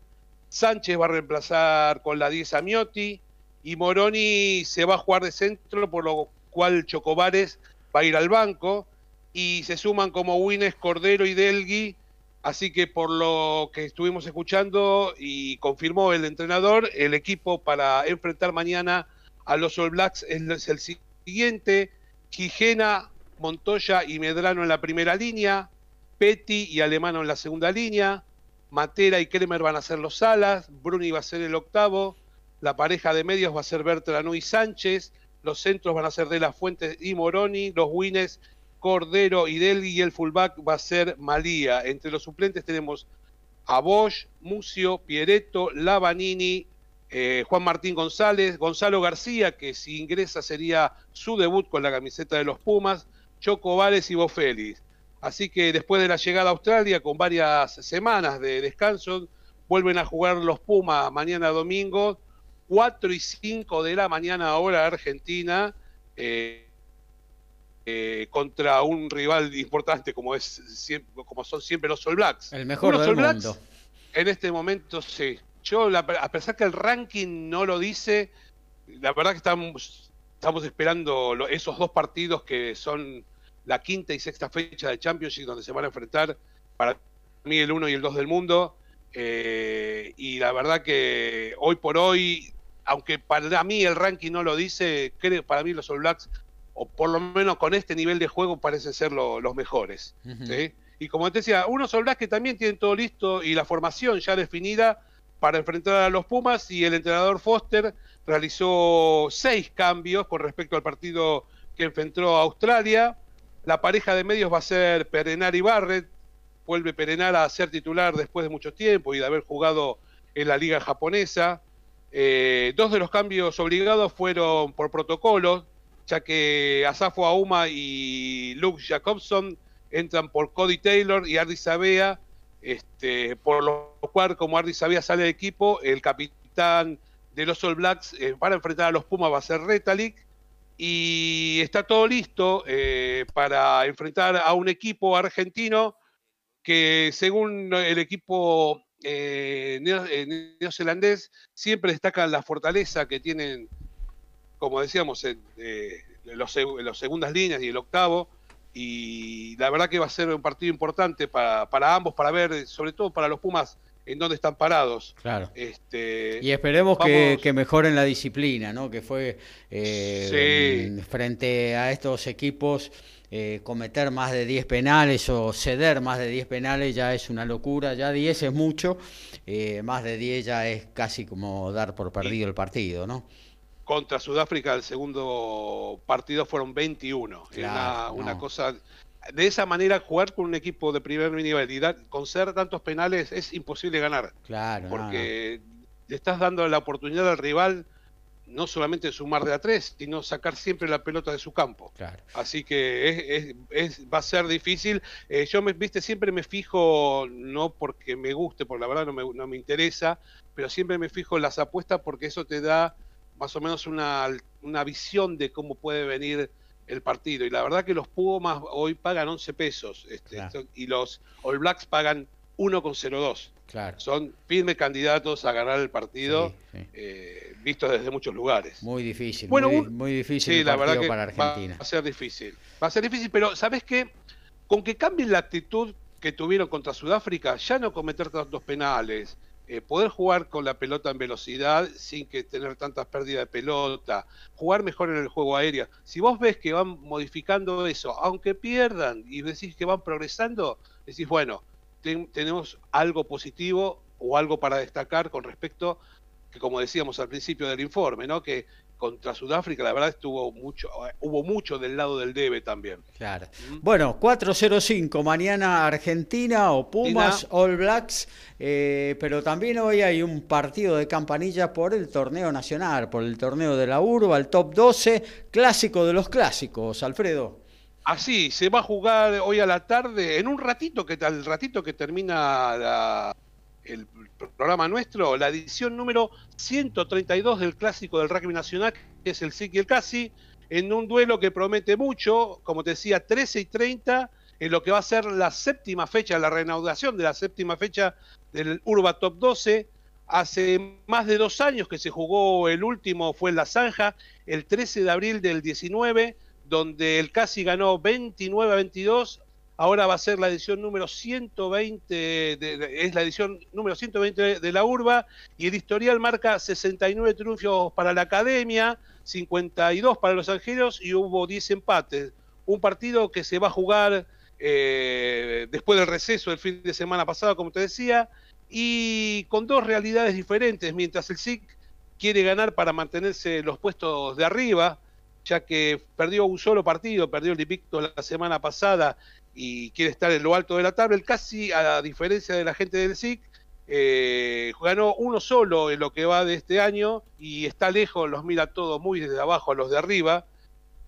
Sánchez va a reemplazar con la 10 a Miotti y Moroni se va a jugar de centro, por lo cual Chocobares va a ir al banco y se suman como Wines, Cordero y Delgui Así que por lo que estuvimos escuchando y confirmó el entrenador, el equipo para enfrentar mañana a los All Blacks es el siguiente. Quijena, Montoya y Medrano en la primera línea, Petty y Alemano en la segunda línea, Matera y Kremer van a ser los alas, Bruni va a ser el octavo, la pareja de medios va a ser Bertrano y Sánchez, los centros van a ser De La Fuente y Moroni, los wines Cordero y Delgui y el fullback va a ser Malía. Entre los suplentes tenemos a Bosch, Mucio, Pieretto, Lavanini, eh, Juan Martín González, Gonzalo García, que si ingresa sería su debut con la camiseta de los Pumas, Choco Vales y Bofelis. Así que después de la llegada a Australia, con varias semanas de descanso, vuelven a jugar los Pumas mañana domingo, 4 y 5 de la mañana hora Argentina. Eh, eh, contra un rival importante como es como son siempre los All Blacks. El mejor del mundo. En este momento sí. Yo a pesar que el ranking no lo dice, la verdad que estamos estamos esperando esos dos partidos que son la quinta y sexta fecha de Championship donde se van a enfrentar para mí el 1 y el 2 del mundo. Eh, y la verdad que hoy por hoy, aunque para mí el ranking no lo dice, creo para mí los All Blacks o por lo menos con este nivel de juego parecen ser los mejores. Y como te decía, unos soldados que también tienen todo listo y la formación ya definida para enfrentar a los Pumas y el entrenador Foster realizó seis cambios con respecto al partido que enfrentó a Australia. La pareja de medios va a ser Perenar y Barrett. Vuelve Perenar a ser titular después de mucho tiempo y de haber jugado en la liga japonesa. Eh, dos de los cambios obligados fueron por protocolo, ya que Asafo Auma y Luke Jacobson entran por Cody Taylor y Ardi Sabea, este, por lo cual como Ardi Sabea sale del equipo, el capitán de los All Blacks eh, para enfrentar a los Pumas va a ser Retalik y está todo listo eh, para enfrentar a un equipo argentino que según el equipo eh, neozelandés siempre destacan la fortaleza que tienen, como decíamos, en, los, los segundas líneas y el octavo, y la verdad que va a ser un partido importante para, para ambos, para ver, sobre todo para los Pumas, en dónde están parados. Claro. Este, y esperemos que, mejoren la disciplina, ¿no? Que fue eh, frente a estos equipos eh, cometer más de 10 penales o ceder más de 10 penales ya es una locura, ya 10 es mucho, eh, más de 10 ya es casi como dar por perdido el partido, ¿no? Contra Sudáfrica el segundo partido fueron 21, claro, una, cosa de esa manera jugar con un equipo de primer nivel y dar, conceder tantos penales es imposible ganar. Claro. Porque le estás dando la oportunidad al rival no solamente sumar de a tres, sino sacar siempre la pelota de su campo. Claro. Así que es, va a ser difícil. Eh, yo, me, viste, siempre me fijo, no porque me guste, porque la verdad no me, no me interesa, pero siempre me fijo en las apuestas porque eso te da más o menos una, una visión de cómo puede venir el partido. Y la verdad que los Pumas hoy pagan 11 pesos este, y los All Blacks pagan 1,02. Claro. Son firmes candidatos a ganar el partido, eh, vistos desde muchos lugares. Muy difícil, bueno, muy, difícil la verdad que para Argentina. Va a ser difícil. Va a ser difícil, pero ¿sabes qué? Con que cambien la actitud que tuvieron contra Sudáfrica, ya no cometer tantos penales, eh, poder jugar con la pelota en velocidad sin que tener tantas pérdidas de pelota, jugar mejor en el juego aéreo. Si vos ves que van modificando eso, aunque pierdan y decís que van progresando, decís, bueno, tenemos algo positivo o algo para destacar con respecto que como decíamos al principio del informe, ¿no? Que contra Sudáfrica, la verdad estuvo mucho, hubo mucho del lado del debe también. Claro. Bueno, 405, mañana Argentina o Pumas, All Blacks, eh, pero también hoy hay un partido de campanilla por el torneo nacional, por el torneo de la Urba, el top 12, clásico de los clásicos, Alfredo. Así, se va a jugar hoy a la tarde, en un ratito que el ratito que termina la, el programa nuestro, la edición número 132 del clásico del rugby nacional, que es el SIC y el CASI, en un duelo que promete mucho, como te decía, 13 y 30, en lo que va a ser la séptima fecha, la reanudación de la séptima fecha del Urba Top 12. Hace más de dos años que se jugó el último, fue en La Zanja, el 13 de abril del 19, donde el CASI ganó 29 a 22 Ahora va a ser la edición número 120, es la edición número 120 de la urba y el historial marca 69 triunfos para la academia, 52 para los angelos y hubo 10 empates. Un partido que se va a jugar eh, después del receso del fin de semana pasado, como te decía, y con dos realidades diferentes. Mientras el SIC quiere ganar para mantenerse los puestos de arriba, ya que perdió un solo partido, perdió el Dipicto la semana pasada y quiere estar en lo alto de la tabla. Casi, a diferencia de la gente del SIC, eh, ganó uno solo en lo que va de este año y está lejos, los mira todos muy desde abajo a los de arriba.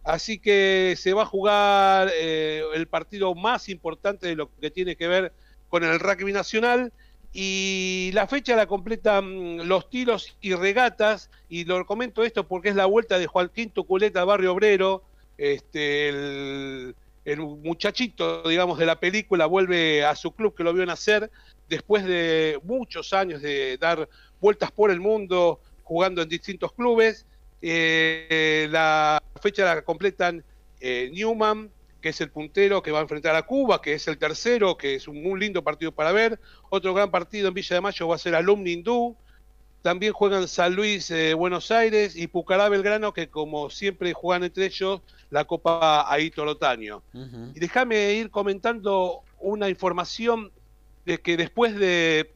Así que se va a jugar eh, el partido más importante de lo que tiene que ver con el rugby nacional y la fecha la completan los tiros y regatas y lo comento esto porque es la vuelta de Joaquín Tuculeta Barrio Obrero, este, el, el muchachito, digamos, de la película vuelve a su club que lo vio nacer después de muchos años de dar vueltas por el mundo jugando en distintos clubes. Eh, la fecha la completan eh, Newman, que es el puntero que va a enfrentar a Cuba, que es el tercero, que es un muy lindo partido para ver. Otro gran partido en Villa de Mayo va a ser Alumni Hindú. También juegan San Luis, eh, Buenos Aires y Pucará Belgrano, que como siempre juegan entre ellos la Copa Aito Lotaño. Y déjame ir comentando una información de que después de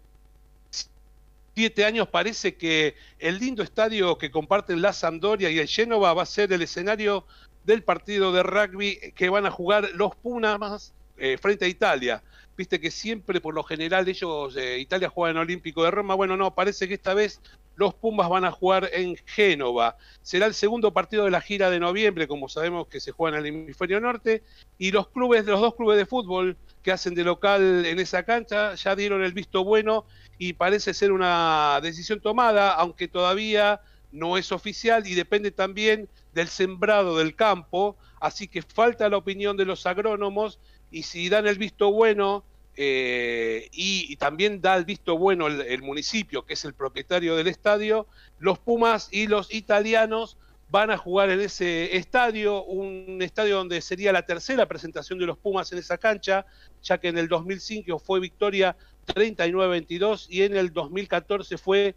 siete años parece que el lindo estadio que comparten la Sampdoria y el Génova va a ser el escenario del partido de rugby que van a jugar los Pumas eh, frente a Italia. Viste que siempre por lo general ellos, eh, Italia juega en Olímpico de Roma, bueno, no, parece que esta vez los Pumas van a jugar en Génova. Será el segundo partido de la gira de noviembre, como sabemos que se juega en el hemisferio norte, y los clubes, los dos clubes de fútbol que hacen de local en esa cancha ya dieron el visto bueno y parece ser una decisión tomada, aunque todavía no es oficial y depende también del sembrado del campo, así que falta la opinión de los agrónomos y si dan el visto bueno eh, y, también da el visto bueno el, municipio, que es el propietario del estadio, los Pumas y los italianos van a jugar en ese estadio, un estadio donde sería la tercera presentación de los Pumas en esa cancha, ya que en el 2005 fue victoria 39-22 y en el 2014 fue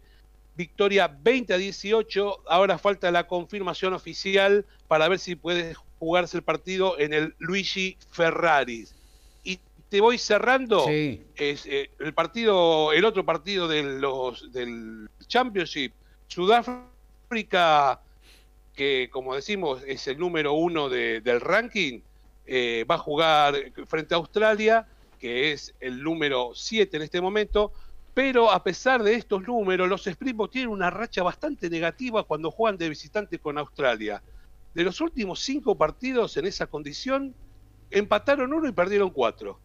victoria 20 a 18. Ahora falta la confirmación oficial para ver si puede jugarse el partido en el Luigi Ferrari. Te voy cerrando. Es, eh, el partido, el otro partido de los, del Championship, Sudáfrica, que como decimos es el número uno del ranking, eh, va a jugar frente a Australia, que es el número 7 en este momento pero a pesar de estos números, los Springboks tienen una racha bastante negativa cuando juegan de visitante con Australia. De los últimos cinco partidos en esa condición, empataron uno y perdieron cuatro.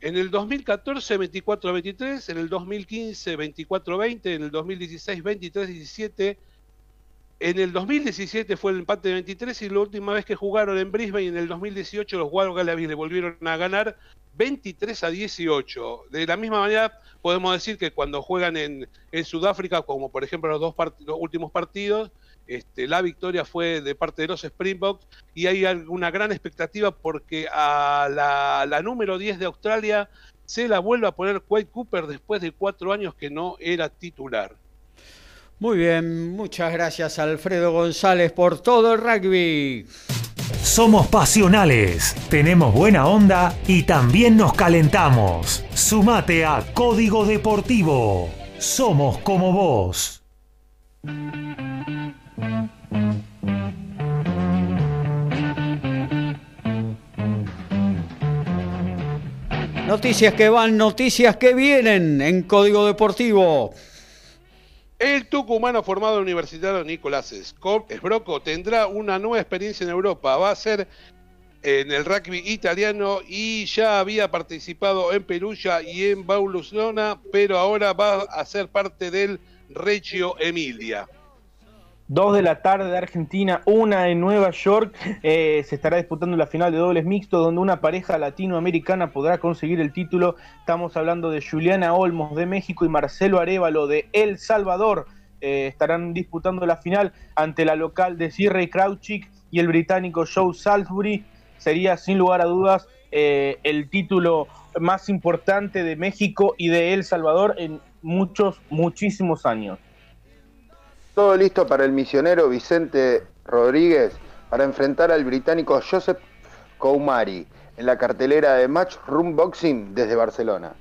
En el 2014, 24-23, en el 2015, 24-20, en el 2016, 23-17. En el 2017 fue el empate de 23 y la última vez que jugaron en Brisbane, en el 2018, los Wallabies le volvieron a ganar 23 a 18. De la misma manera, podemos decir que cuando juegan en, Sudáfrica, como por ejemplo los dos últimos partidos, este, la victoria fue de parte de los Springboks y hay una gran expectativa porque a la, número 10 de Australia se la vuelve a poner Quade Cooper después de cuatro años que no era titular. Muy bien, muchas gracias Alfredo González por todo el rugby. Somos pasionales, tenemos buena onda y también nos calentamos. Sumate a Código Deportivo. Somos como vos. Noticias que van, noticias que vienen en Código Deportivo. El tucumano formado universitario Nicolás Esbroco tendrá una nueva experiencia en Europa. Va a ser en el rugby italiano y ya había participado en Perugia y en Bauluslona, pero ahora va a ser parte del Reggio Emilia. Dos de la tarde de Argentina, una en Nueva York. Eh, se estará disputando la final de dobles mixtos, donde una pareja latinoamericana podrá conseguir el título. Estamos hablando de Juliana Olmos de México y Marcelo Arevalo de El Salvador. Eh, estarán disputando la final ante la local de Sierra Crouchik y el británico Joe Salisbury. Sería sin lugar a dudas eh, el título más importante de México y de El Salvador en muchos, muchísimos años. Todo listo para el misionero Vicente Rodríguez para enfrentar al británico Joseph Koumari en la cartelera de Match Room Boxing desde Barcelona.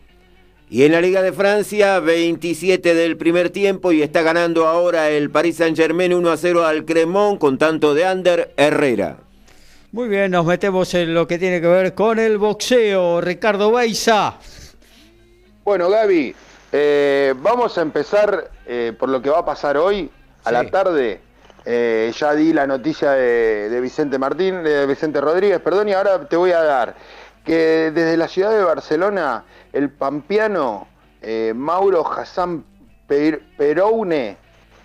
Y en la Liga de Francia, 27 del primer tiempo y está ganando ahora el Paris Saint-Germain 1 a 0 al Cremont con tanto de Ander Herrera. Muy bien, nos metemos en lo que tiene que ver con el boxeo. Ricardo Baiza. Bueno, Gaby, eh, vamos a empezar eh, por lo que va a pasar hoy a la tarde eh, ya di la noticia de, Vicente Martín, de Vicente Rodríguez, perdón, y ahora te voy a dar que desde la ciudad de Barcelona, el pampeano eh, Mauro Hassan Peroune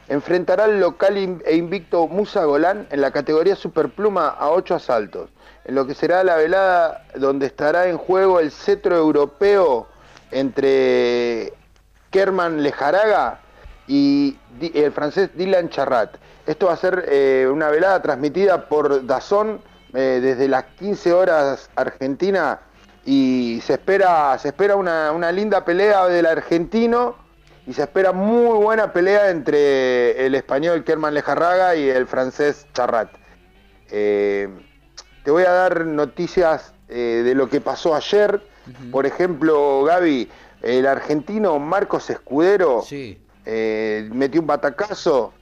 enfrentará al local e invicto Musa Golán en la categoría superpluma a ocho asaltos, en lo que será la velada donde estará en juego el cetro europeo entre Kerman Lejaraga y el francés Dylan Charrat. Esto va a ser eh, una velada transmitida por Dazón eh, desde las 15 horas Argentina y se espera, se espera una, linda pelea del argentino y se espera muy buena pelea entre el español Kerman Lejarraga y el francés Charrat. Eh, te voy a dar noticias de lo que pasó ayer. Por ejemplo, Gaby, el argentino Marcos Escudero sí eh, metió un batacazo,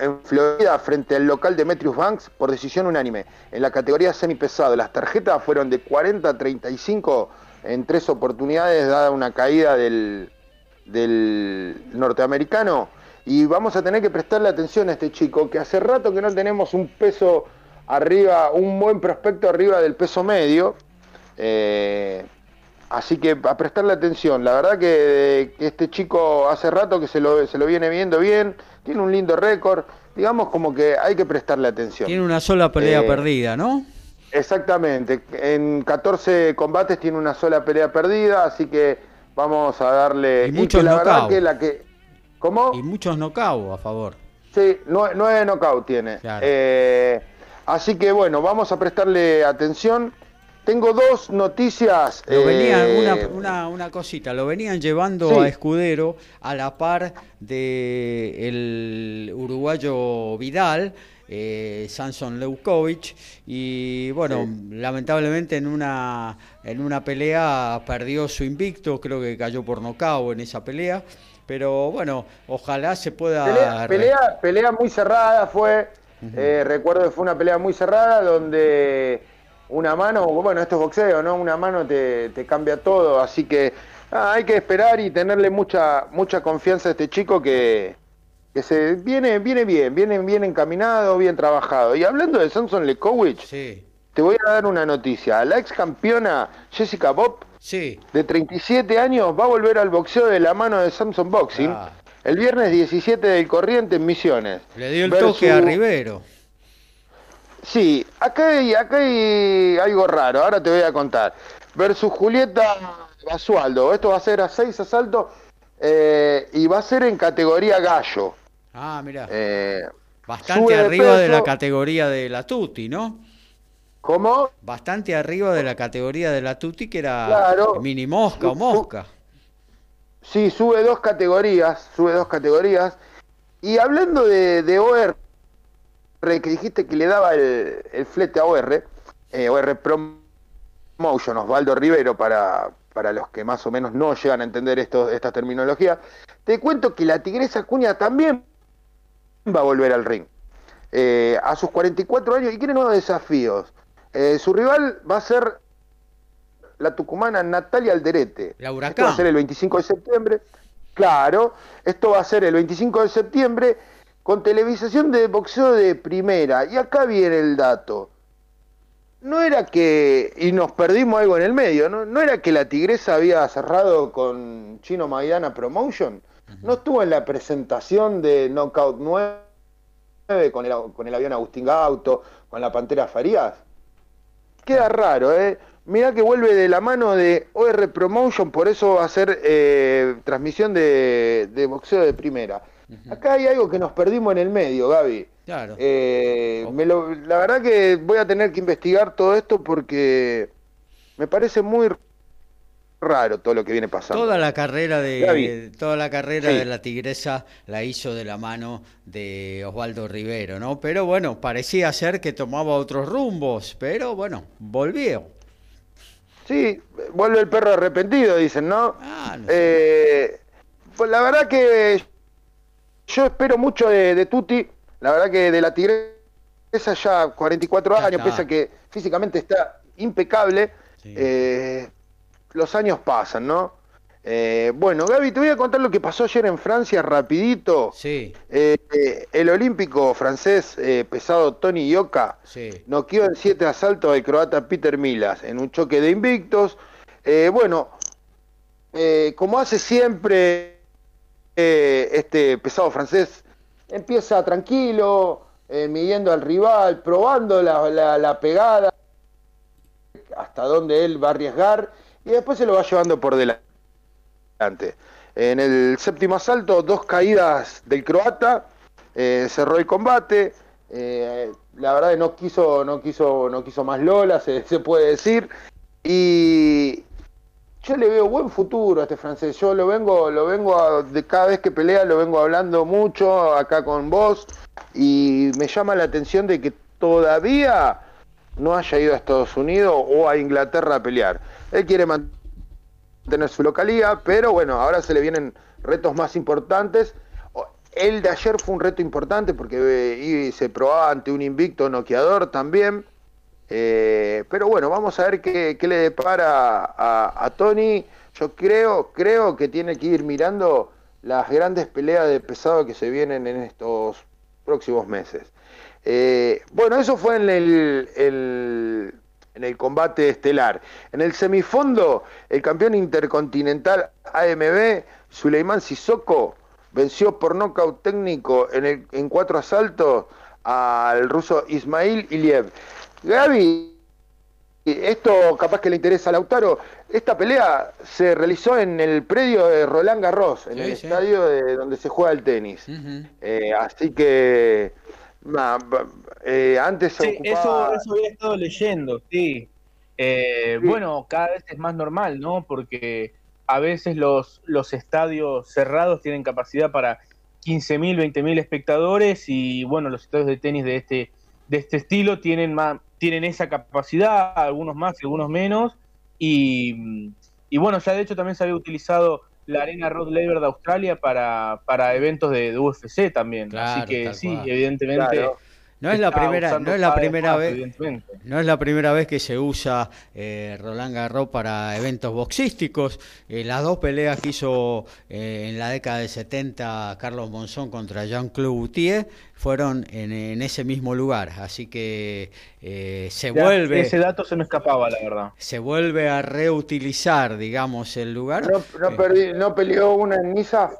en Florida frente al local Demetrius Banks por decisión unánime. En la categoría semipesado, las tarjetas fueron de 40 a 35 en tres oportunidades, dada una caída del, del norteamericano. Y vamos a tener que prestarle atención a este chico, que hace rato que no tenemos un peso arriba, un buen prospecto arriba del peso medio. Eh, así que a prestarle atención. La verdad que, que este chico hace rato que se lo, se lo viene viendo bien, tiene un lindo récord. Digamos como que hay que prestarle atención. Tiene una sola pelea Eh, perdida, ¿no? Exactamente, en 14 combates tiene una sola pelea perdida, así que vamos a darle... Y muchos que la verdad que la que... ¿Cómo? Y muchos knockouts a favor. Sí, nue- nueve knockout tiene. Claro. Eh, así que bueno, vamos a prestarle atención. Tengo dos noticias. Lo venían, eh, una, una, una cosita, lo venían llevando Sí. a Escudero a la par de el uruguayo Vidal, eh, Samson Leukovic, y bueno, lamentablemente en una, en una pelea perdió su invicto, creo que cayó por nocaut en esa pelea, pero bueno, ojalá se pueda... Pelea, pelea, pelea muy cerrada fue. eh, recuerdo que fue una pelea muy cerrada donde una mano, bueno, esto es boxeo, ¿no? Una mano te, te cambia todo, así que ah, hay que esperar y tenerle mucha, mucha confianza a este chico que, que se viene, viene bien, viene bien encaminado, bien trabajado. Y hablando de Samson Lekowicz, te voy a dar una noticia. La ex campeona Jessica Bob, Sí. de 37 años, va a volver al boxeo de la mano de Samson Boxing. Ah. El viernes 17 del Corriente en Misiones. Le dio el Versus- toque a Rivero. Sí, acá hay, acá hay algo raro, ahora te voy a contar. Versus Julieta Basualdo. Esto va a ser a 6 asaltos eh, y va a ser en categoría gallo. Ah, mira. Eh, Bastante de arriba de la categoría de la Tuti, ¿no? ¿Cómo? Bastante arriba de la categoría de la Tuti, que era Claro. mini mosca o mosca. Sí, sube dos categorías, sube dos categorías. Y hablando de, de OR, que dijiste que le daba el, el flete a OR, eh, OR Promotion, Osvaldo Rivero, para, para los que más o menos no llegan a entender esto, esta terminología, te cuento que la Tigresa Cuña también va a volver al ring. Eh, a sus 44 años y quiere nuevos desafíos. Eh, su rival va a ser la tucumana Natalia Alderete. La Esto va a Huracán. ser el 25 de septiembre. Claro, esto va a ser el 25 de septiembre con televisación de boxeo de primera. Y acá viene el dato. No era que, y nos perdimos algo en el medio, ¿no? No era que la Tigresa había cerrado con Chino Maidana Promotion. No estuvo en la presentación de Knockout 9 con el, con el avión Agustín Gauto, con la Pantera Farías. Queda raro, ¿eh? Mirá que vuelve de la mano de OR Promotion, por eso va a ser eh, transmisión de, de boxeo de primera. Acá hay algo que nos perdimos en el medio, Gaby. Claro. Eh, me lo- la verdad que voy a tener que investigar todo esto porque me parece muy raro todo lo que viene pasando. Toda la carrera de Gaby. toda la carrera Sí. de la Tigresa la hizo de la mano de Osvaldo Rivero, ¿no? Pero bueno, parecía ser que tomaba otros rumbos, pero bueno, volvió. Sí, vuelve el perro arrepentido, dicen, ¿no? Ah, no sé. Eh, pues la verdad que yo espero mucho de, de Tuti, la verdad que de la Tigresa ya 44 Ya años, está. pese a que físicamente está impecable, eh, los años pasan, ¿no? Eh, bueno, Gaby, te voy a contar lo que pasó ayer en Francia rapidito. Sí, Eh, eh, el olímpico francés eh, pesado Tony Yoka sí. noqueó en siete asaltos al croata Peter Milas en un choque de invictos. Eh, bueno, eh, como hace siempre este pesado francés, empieza tranquilo, eh, midiendo al rival, probando la, la- la pegada, hasta donde él va a arriesgar, y después se lo va llevando por delante. En el séptimo asalto, dos caídas del croata, eh, cerró el combate. eh, la verdad que no quiso, no quiso, no quiso más Lola, (laughs) se, se puede decir. Y yo le veo buen futuro a este francés. Yo lo vengo, lo vengo a- de cada vez que pelea, lo vengo hablando mucho acá con vos. Y me llama la atención de que todavía no haya ido a Estados Unidos o a Inglaterra a pelear. Él quiere mantener su localía, pero bueno, ahora se le vienen retos más importantes. El de ayer fue un reto importante porque eh, se probaba ante un invicto noqueador también. Eh, pero bueno, vamos a ver qué, le depara a, Tony. Yo creo, creo que tiene que ir mirando las grandes peleas de pesado que se vienen en estos próximos meses. Eh, bueno, eso fue en el, el, en el combate estelar. En el semifondo, el campeón intercontinental AMB, Suleiman Sissoko, venció por nocaut técnico en, el, en cuatro asaltos al ruso Ismail Iliev. Gaby, esto capaz que le interesa a Lautaro, esta pelea se realizó en el predio de Roland Garros, en Sí, el sí. estadio de donde se juega el tenis. Eh, así que eh, antes se Sí, eso, ocupaba... eso había estado leyendo, sí. Eh, Sí. Bueno, cada vez es más normal, ¿no? Porque a veces los, los estadios cerrados tienen capacidad para 15.000, 20.000 espectadores y bueno, los estadios de tenis de este, de este estilo tienen, más, tienen esa capacidad, algunos más y algunos menos. Y, y bueno, ya de hecho también se había utilizado la Arena Rod Laver de Australia para, para eventos de, de UFC también. Claro, Así que sí, cual. evidentemente. Claro. No es la primera, no es la vez primera más, vez, no es la primera vez que se usa eh, Roland Garros para eventos boxísticos. Eh, las dos peleas que hizo eh, en la década de 70 Carlos Monzón contra Jean-Claude Boutier fueron en, en ese mismo lugar. Así que eh, se Ya, vuelve, Ese dato se me escapaba, la verdad. se vuelve a reutilizar, digamos, el lugar. ¿No, no, Eh, perdí- ¿No peleó una en Niza?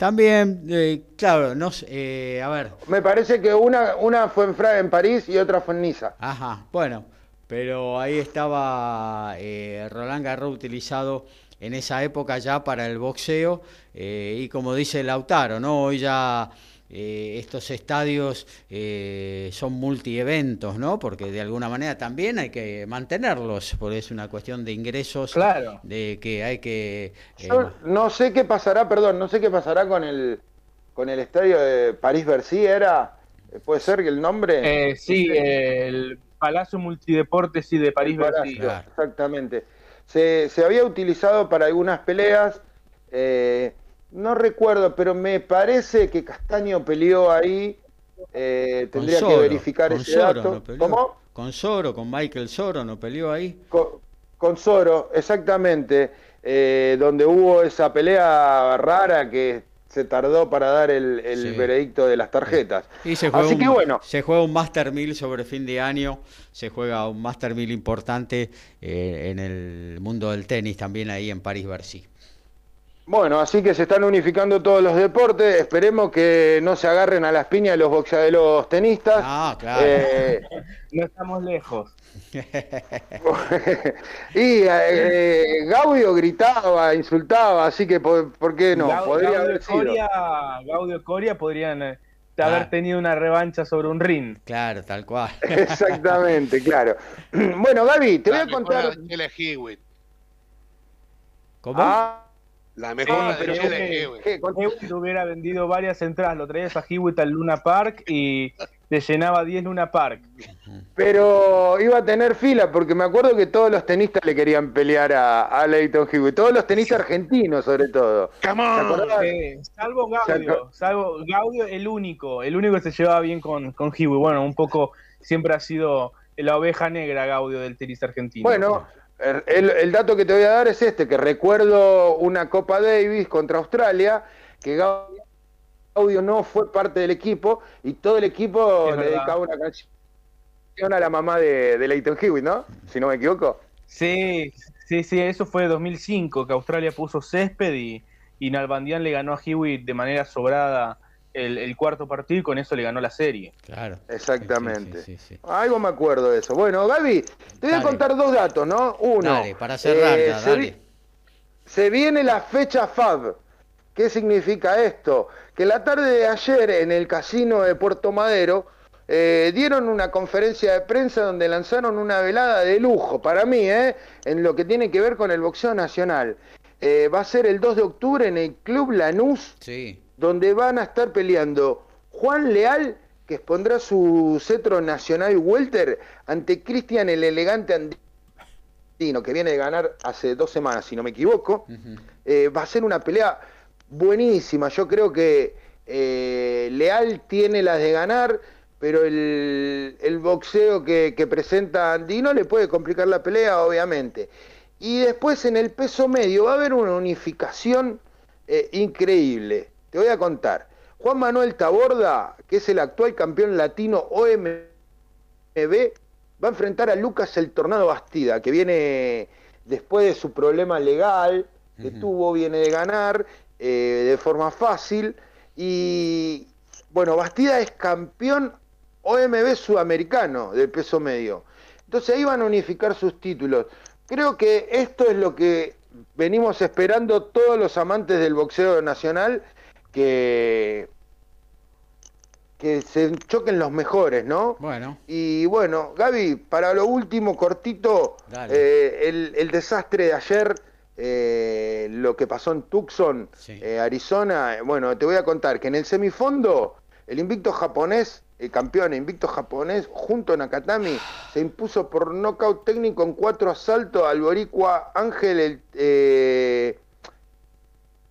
También, eh, claro, no, sé, eh, a ver, Me parece que una, una fue en, Fra- en París y otra fue en Niza. Ajá, bueno, pero ahí estaba eh, Roland Garros utilizado en esa época ya para el boxeo eh, y como dice Lautaro, ¿no? Hoy ya eh, estos estadios eh, son multieventos, ¿no? Porque de alguna manera también hay que mantenerlos, porque es una cuestión de ingresos, Claro. de que hay que... eh, Yo no sé qué pasará, perdón, no sé qué pasará con el con el estadio de París-Bercy, ¿era? ¿Puede ser que el nombre? Eh, sí, el Palacio Multideportes sí, de París Palacio, Bercy. Claro. Exactamente. Se, se había utilizado para algunas peleas, eh, no recuerdo, pero me parece que Castaño peleó ahí. eh, tendría que verificar ese Soro dato. no. Con Soro, con Michael Soro, ¿no peleó ahí? Con, con Soro, exactamente. eh, donde hubo esa pelea rara que se tardó para dar el, el Sí. veredicto de las tarjetas. Y se juega, Así un, que bueno, se juega un Master 1000 sobre fin de año, se juega un Master 1000 importante eh, en el mundo del tenis también ahí en París-Bercy. Bueno, así que se están unificando todos los deportes. Esperemos que no se agarren a las piñas los boxeadores, de los tenistas. Ah, claro. Eh, No estamos lejos. (laughs) y eh, Gaudio gritaba, insultaba, así que por, ¿por qué no? Gau- Podría Gaudio, haber sido. Coria, Gaudio Coria podrían eh, Claro. haber tenido una revancha sobre un ring. claro, tal cual. (laughs) (laughs) Exactamente, claro. (clears throat) Bueno, Gaby, te voy a contar. ¿Cómo? Ah, La mejor Sí, pero Daniela que- hubiera vendido varias entradas, lo traías a Hewitt al Luna Park y te llenaba 10 Luna Park. Pero iba a tener fila, porque me acuerdo que todos los tenistas le querían pelear a, a Leighton Hewitt, todos los tenistas argentinos sobre todo. Come. Eh, salvo Gaudio, salvo Gaudio el único, el único que se llevaba bien con, con Hewitt. Bueno, un poco siempre ha sido la oveja negra Gaudio del tenis argentino. Bueno, el, el dato que te voy a dar es este, que recuerdo una Copa Davis contra Australia, que Gaudio no fue parte del equipo y todo el equipo Es le verdad. dedicaba una canción a la mamá de, de Leighton Hewitt, ¿no? Si no me equivoco. Sí, sí, sí, eso fue 2005, que Australia puso césped y, y Nalbandian le ganó a Hewitt de manera sobrada el, el cuarto partido y con eso le ganó la serie. Claro. Exactamente. Sí, sí, sí, sí. Algo me acuerdo de eso. Bueno, Gaby, te voy a contar dos datos, ¿no? Uno. Dale, para cerrar eh, ya, se, vi- se viene la fecha FAB. ¿Qué significa esto? Que la tarde de ayer en el casino de Puerto Madero eh, dieron una conferencia de prensa donde lanzaron una velada de lujo para mí, ¿eh? en lo que tiene que ver con el boxeo nacional. Eh, va a ser el 2 de octubre en el Club Lanús, Sí, donde van a estar peleando Juan Leal, que expondrá su cetro nacional welter, ante Cristian el elegante andino, que viene de ganar hace dos semanas, si no me equivoco. Eh, va a ser una pelea buenísima. Yo creo que Eh, Leal tiene las de ganar, pero el, el boxeo que, que presenta Andino le puede complicar la pelea, obviamente. Y después en el peso medio va a haber una unificación eh, increíble. Te voy a contar. Juan Manuel Taborda, que es el actual campeón latino OMB, va a enfrentar a Lucas el Tornado Bastida, que viene después de su problema legal que tuvo, viene de ganar eh, de forma fácil. Y bueno, Bastida es campeón OMB sudamericano del peso medio. Entonces ahí van a unificar sus títulos. Creo que esto es lo que venimos esperando todos los amantes del boxeo nacional, que, que se choquen los mejores, ¿no? Bueno. Y bueno, Gaby, para lo último, cortito, eh, el, el, desastre de ayer, eh, lo que pasó en Tucson, eh, Arizona, bueno, te voy a contar que en el semifondo, el invicto japonés el campeón invicto japonés, junto a Nakatami, se impuso por nocaut técnico en cuatro asaltos al boricua Ángel eh,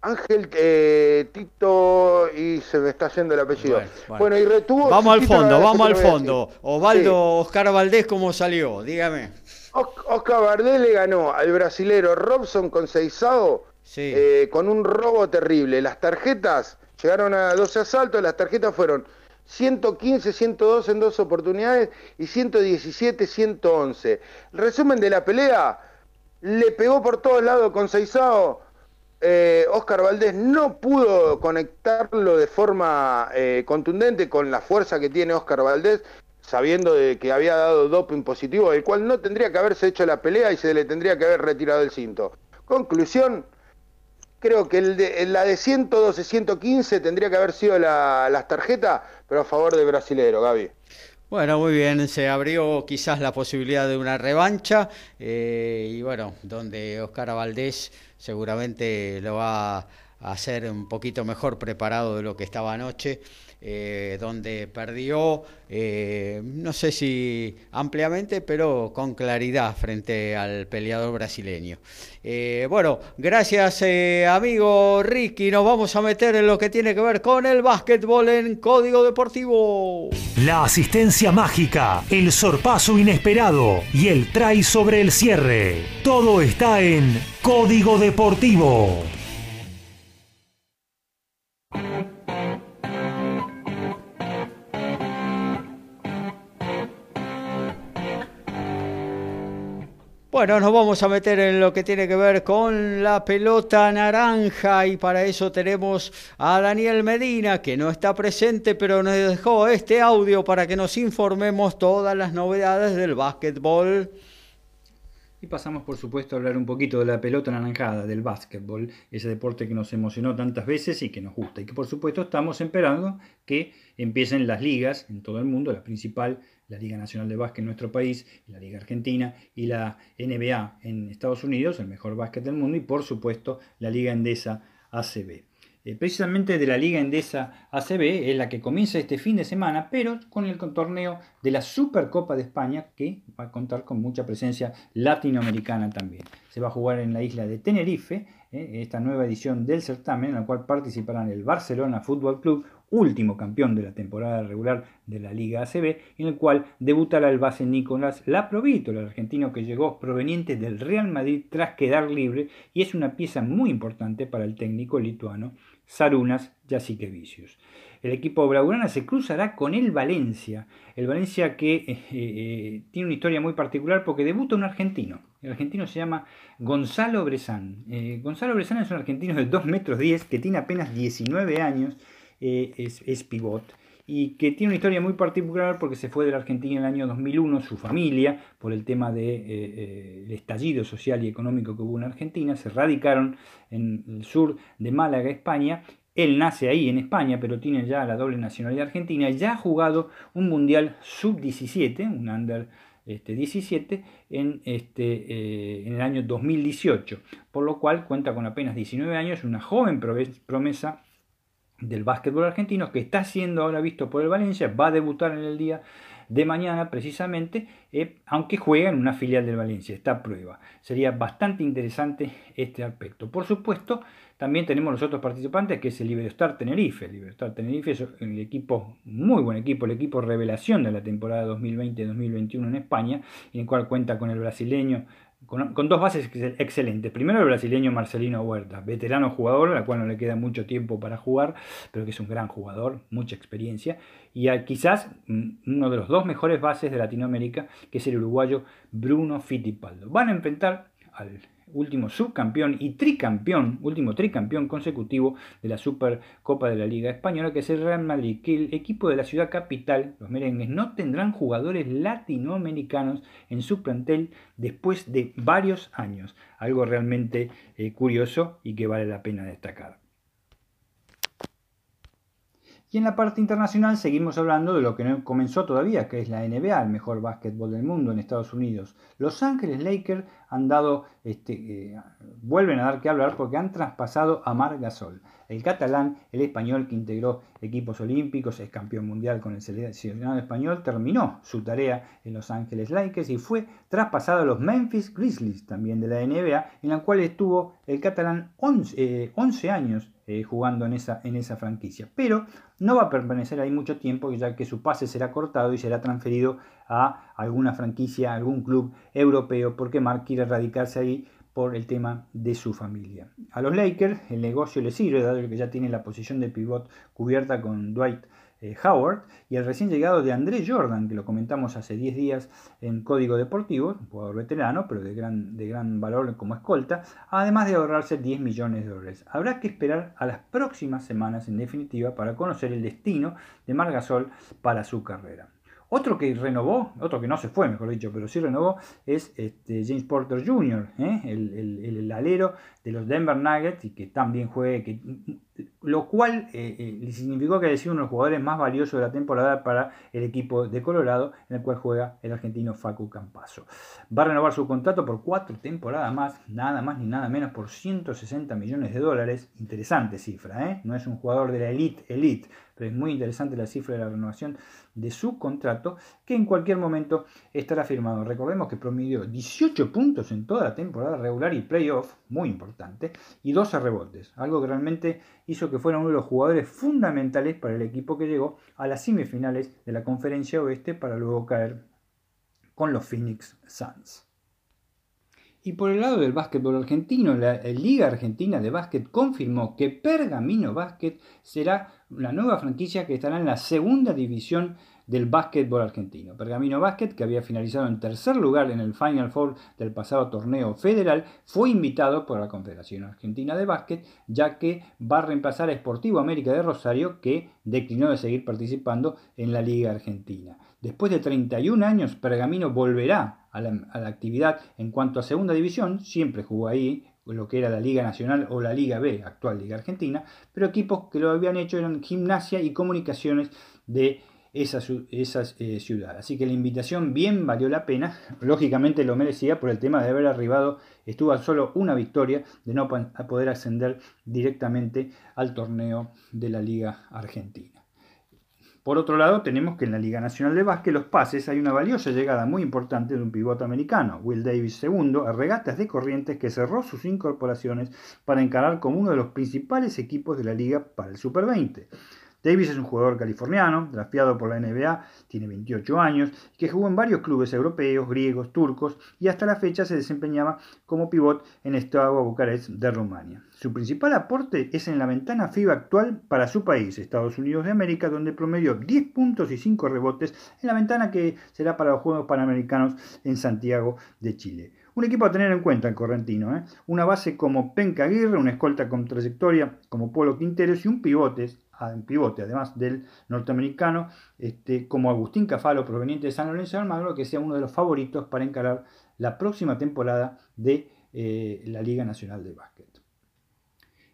Ángel eh, Tito y se me está yendo el apellido. Bueno, y retuvo. Vamos al fondo, vamos al fondo. Osvaldo Oscar Valdés, ¿cómo salió? Dígame. Oscar Valdés le ganó al brasilero Robson con Seisao eh, con un robo terrible. Las tarjetas llegaron a 12 asaltos, las tarjetas fueron 115, 102 en dos oportunidades y 117, 111. El resumen de la pelea, le pegó por todos lados con Seisao. Eh, Oscar Valdés no pudo conectarlo de forma eh, contundente con la fuerza que tiene Oscar Valdés, sabiendo de que había dado doping positivo, el cual no tendría que haberse hecho la pelea y se le tendría que haber retirado el cinto. Conclusión, creo que el de, la de 112, 115 tendría que haber sido la, las tarjetas, pero a favor del brasilero, Gaby. Bueno, muy bien, se abrió quizás la posibilidad de una revancha eh, y bueno, donde Oscar Valdés seguramente lo va a hacer un poquito mejor preparado de lo que estaba anoche. Eh, donde perdió, eh, no sé si ampliamente, pero con claridad frente al peleador brasileño. Eh, bueno, gracias amigo Ricky, nos vamos a meter en lo que tiene que ver con el básquetbol en Código Deportivo. La asistencia mágica, el sorpaso inesperado y el try sobre el cierre. Todo está en Código Deportivo. Bueno, nos vamos a meter en lo que tiene que ver con la pelota naranja y para eso tenemos a Daniel Medina que no está presente pero nos dejó este audio para que nos informemos todas las novedades del básquetbol. Y pasamos, por supuesto, a hablar un poquito de la pelota naranjada, del básquetbol, ese deporte que nos emocionó tantas veces y que nos gusta. Y que, por supuesto, estamos esperando que empiecen las ligas en todo el mundo, la principal la Liga Nacional de Básquet en nuestro país, la Liga Argentina y la NBA en Estados Unidos, el mejor básquet del mundo, y por supuesto la Liga Endesa ACB. Eh, precisamente de la Liga Endesa ACB es la que comienza este fin de semana, pero con el torneo de la Supercopa de España, que va a contar con mucha presencia latinoamericana también. Se va a jugar en la isla de Tenerife, eh, esta nueva edición del certamen, en la cual participarán el Barcelona Fútbol Club, último campeón de la temporada regular de la Liga ACB, en el cual debutará el base Nicolás Laprovito, el argentino que llegó proveniente del Real Madrid tras quedar libre y es una pieza muy importante para el técnico lituano Sarunas Jasikevicius. El equipo blaugrana se cruzará con el Valencia, el Valencia que eh, eh, tiene una historia muy particular porque debuta un argentino. El argentino se llama Gonzalo Bresán. Eh, Gonzalo Bresán es un argentino de 2 metros 10 que tiene apenas 19 años eh, es, pivot y que tiene una historia muy particular porque se fue de la Argentina en el año 2001, su familia, por el tema del de, eh, eh, estallido social y económico que hubo en Argentina, se radicaron en el sur de Málaga, España. Él nace ahí en España, pero tiene ya la doble nacionalidad argentina. Ya ha jugado un mundial sub-17, un under este, 17, en, este, en el año 2018, por lo cual cuenta con apenas 19 años, una joven promesa del básquetbol argentino que está siendo ahora visto por el Valencia, va a debutar en el día de mañana precisamente, eh, aunque juega en una filial del Valencia, está a prueba. Sería bastante interesante este aspecto. Por supuesto, también tenemos los otros participantes, que es el Liberostar Tenerife. El Liberostar Tenerife es el equipo, muy buen equipo, el equipo revelación de la temporada 2020-2021 en España, en el cual cuenta con el brasileño con, dos bases excelentes. Primero el brasileño Marcelino Huerta, veterano jugador, al cual no le queda mucho tiempo para jugar, pero que es un gran jugador, mucha experiencia. Y quizás mm, uno de los dos mejores bases de Latinoamérica, que es el uruguayo Bruno Fittipaldo. Van a enfrentar al último subcampeón y tricampeón, último tricampeón consecutivo de la Supercopa de la Liga Española, que es el Real Madrid, que el equipo de la ciudad capital, los merengues, no tendrán jugadores latinoamericanos en su plantel después de varios años. Algo realmente eh, curioso y que vale la pena destacar. Y en la parte internacional seguimos hablando de lo que no comenzó todavía, que es la NBA, el mejor básquetbol del mundo en Estados Unidos. Los Ángeles Lakers han dado, este, eh, vuelven a dar que hablar porque han traspasado a Marc Gasol. El catalán, el español que integró equipos olímpicos, es campeón mundial con el seleccionado español, terminó su tarea en Los Ángeles Lakers y fue traspasado a los Memphis Grizzlies, también de la NBA, en la cual estuvo el catalán 11, 11 eh, años eh, jugando en esa, en esa franquicia. Pero no va a permanecer ahí mucho tiempo, ya que su pase será cortado y será transferido a alguna franquicia, algún club europeo, porque Mark quiere radicarse ahí por el tema de su familia. A los Lakers el negocio les sirve, dado que ya tiene la posición de pivot cubierta con Dwight eh, Howard y el recién llegado de André Jordan, que lo comentamos hace 10 días en Código Deportivo, un jugador veterano, pero de gran, de gran valor como escolta, además de ahorrarse 10 millones de dólares. Habrá que esperar a las próximas semanas, en definitiva, para conocer el destino de Margasol para su carrera. Otro que renovó, otro que no se fue, mejor dicho, pero sí renovó, es este, James Porter Jr., ¿eh? el, el, alero de los Denver Nuggets y que también juegue, que, lo cual eh, eh, significó que ha sido uno de los jugadores más valiosos de la temporada para el equipo de Colorado, en el cual juega el argentino Facu Campazo. Va a renovar su contrato por cuatro temporadas más, nada más ni nada menos por 160 millones de dólares. Interesante cifra, ¿eh? no es un jugador de la elite, elite pero es muy interesante la cifra de la renovación de su contrato, que en cualquier momento estará firmado. Recordemos que promedió 18 puntos en toda la temporada regular y playoff, muy importante, y 12 rebotes, algo que realmente hizo que fuera uno de los jugadores fundamentales para el equipo que llegó a las semifinales de la conferencia oeste para luego caer con los Phoenix Suns. Y por el lado del básquetbol argentino, la Liga Argentina de Básquet confirmó que Pergamino Básquet será la nueva franquicia que estará en la segunda división del básquetbol argentino. Pergamino Básquet, que había finalizado en tercer lugar en el Final Four del pasado torneo federal, fue invitado por la Confederación Argentina de Básquet, ya que va a reemplazar a Sportivo América de Rosario, que declinó de seguir participando en la Liga Argentina. Después de 31 años, Pergamino volverá a la, actividad en cuanto a segunda división, siempre jugó ahí, lo que era la Liga Nacional o la Liga B, actual Liga Argentina, pero equipos que lo habían hecho eran Gimnasia y Comunicaciones de esas, esas eh, ciudades. Así que la invitación bien valió la pena, lógicamente lo merecía por el tema de haber arribado, estuvo a solo una victoria, de no poder ascender directamente al torneo de la Liga Argentina. Por otro lado, tenemos que en la Liga Nacional de Básquet, los pases, hay una valiosa llegada muy importante de un pivote americano, Will Davis II, a regatas de Corrientes, que cerró sus incorporaciones para encarar como uno de los principales equipos de la liga para el Super 20. Davis es un jugador californiano, drafteado por la NBA, tiene 28 años, que jugó en varios clubes europeos, griegos, turcos y hasta la fecha se desempeñaba como pivot en Steaua Bucarest de Rumania. Su principal aporte es en la ventana FIBA actual para su país, Estados Unidos de América, donde promedió 10 puntos y 5 rebotes en la ventana que será para los Juegos Panamericanos en Santiago de Chile. Un equipo a tener en cuenta el correntino. ¿eh? Una base como Penca Aguirre, una escolta con trayectoria como Polo Quinteros y un pivote pivote, además del norteamericano, este, como Agustín Cafalo, proveniente de San Lorenzo de Almagro, que sea uno de los favoritos para encarar la próxima temporada de eh, la Liga Nacional de Básquet.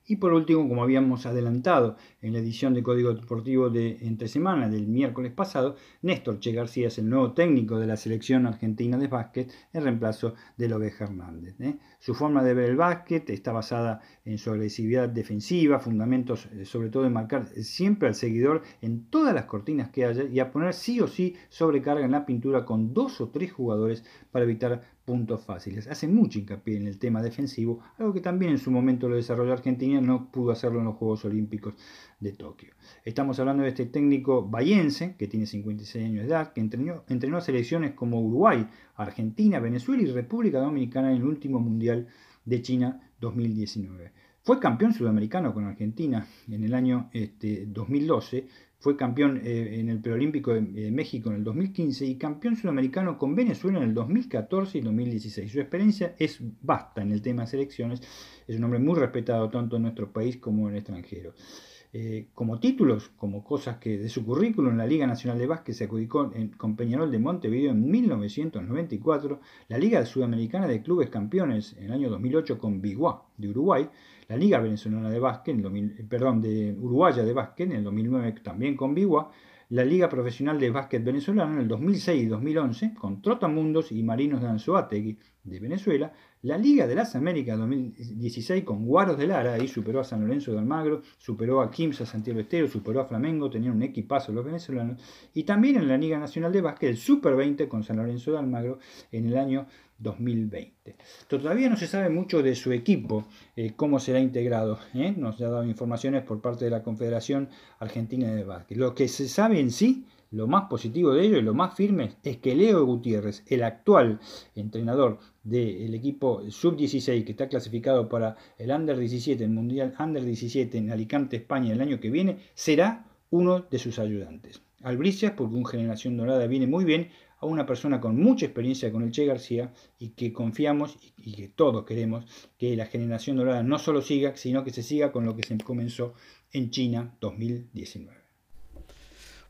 Y por último, como habíamos adelantado en la edición de Código Deportivo de entre semana del miércoles pasado, Néstor Che García es el nuevo técnico de la selección argentina de básquet en reemplazo de Lobeja Hernández. ¿eh? Su forma de ver el básquet está basada en su agresividad defensiva, fundamentos eh, sobre todo en marcar siempre al seguidor en todas las cortinas que haya y a poner sí o sí sobrecarga en la pintura con dos o tres jugadores para evitar puntos fáciles. Hace mucho hincapié en el tema defensivo, algo que también en su momento lo desarrolló Argentina, no pudo hacerlo en los Juegos Olímpicos de Tokio. Estamos hablando de este técnico bayense, que tiene 56 años de edad, que entrenó, entrenó a selecciones como Uruguay, Argentina, Venezuela y República Dominicana en el último Mundial de China 2019. Fue campeón sudamericano con Argentina en el año este, 2012, fue campeón eh, en el preolímpico de, México en el 2015 y campeón sudamericano con Venezuela en el 2014 y 2016. Su experiencia es vasta en el tema de selecciones, es un hombre muy respetado tanto en nuestro país como en el extranjero. Eh, como títulos, como cosas que de su currículum en la Liga Nacional de Básquet se adjudicó con Peñarol de Montevideo en 1994, la Liga Sudamericana de Clubes Campeones en el año 2008 con Biguá de Uruguay, la Liga Venezolana de Básquet, en perdón, de Uruguaya de Básquet en el 2009 también con Biguá, la Liga Profesional de Básquet Venezolana en el 2006 y 2011 con Trotamundos y Marinos de Anzoátegui de Venezuela, la Liga de las Américas 2016 con Guaros de Lara, ahí superó a San Lorenzo de Almagro, superó a Quimsa Santiago Estero, superó a Flamengo, tenían un equipazo los venezolanos. Y también en la Liga Nacional de Básquet, el Super 20 con San Lorenzo de Almagro en el año 2020. Todavía no se sabe mucho de su equipo, eh, cómo será integrado. ¿eh? Nos ha dado informaciones por parte de la Confederación Argentina de Básquet. Lo que se sabe en sí lo más positivo de ello y lo más firme es que Leo Gutiérrez, el actual entrenador del equipo sub-16 que está clasificado para el Under 17, el Mundial Under 17 en Alicante, España el año que viene, será uno de sus ayudantes. Albricias, porque un Generación Dorada viene muy bien, a una persona con mucha experiencia con el Che García y que confiamos y que todos queremos que la Generación Dorada no solo siga, sino que se siga con lo que se comenzó en China 2019.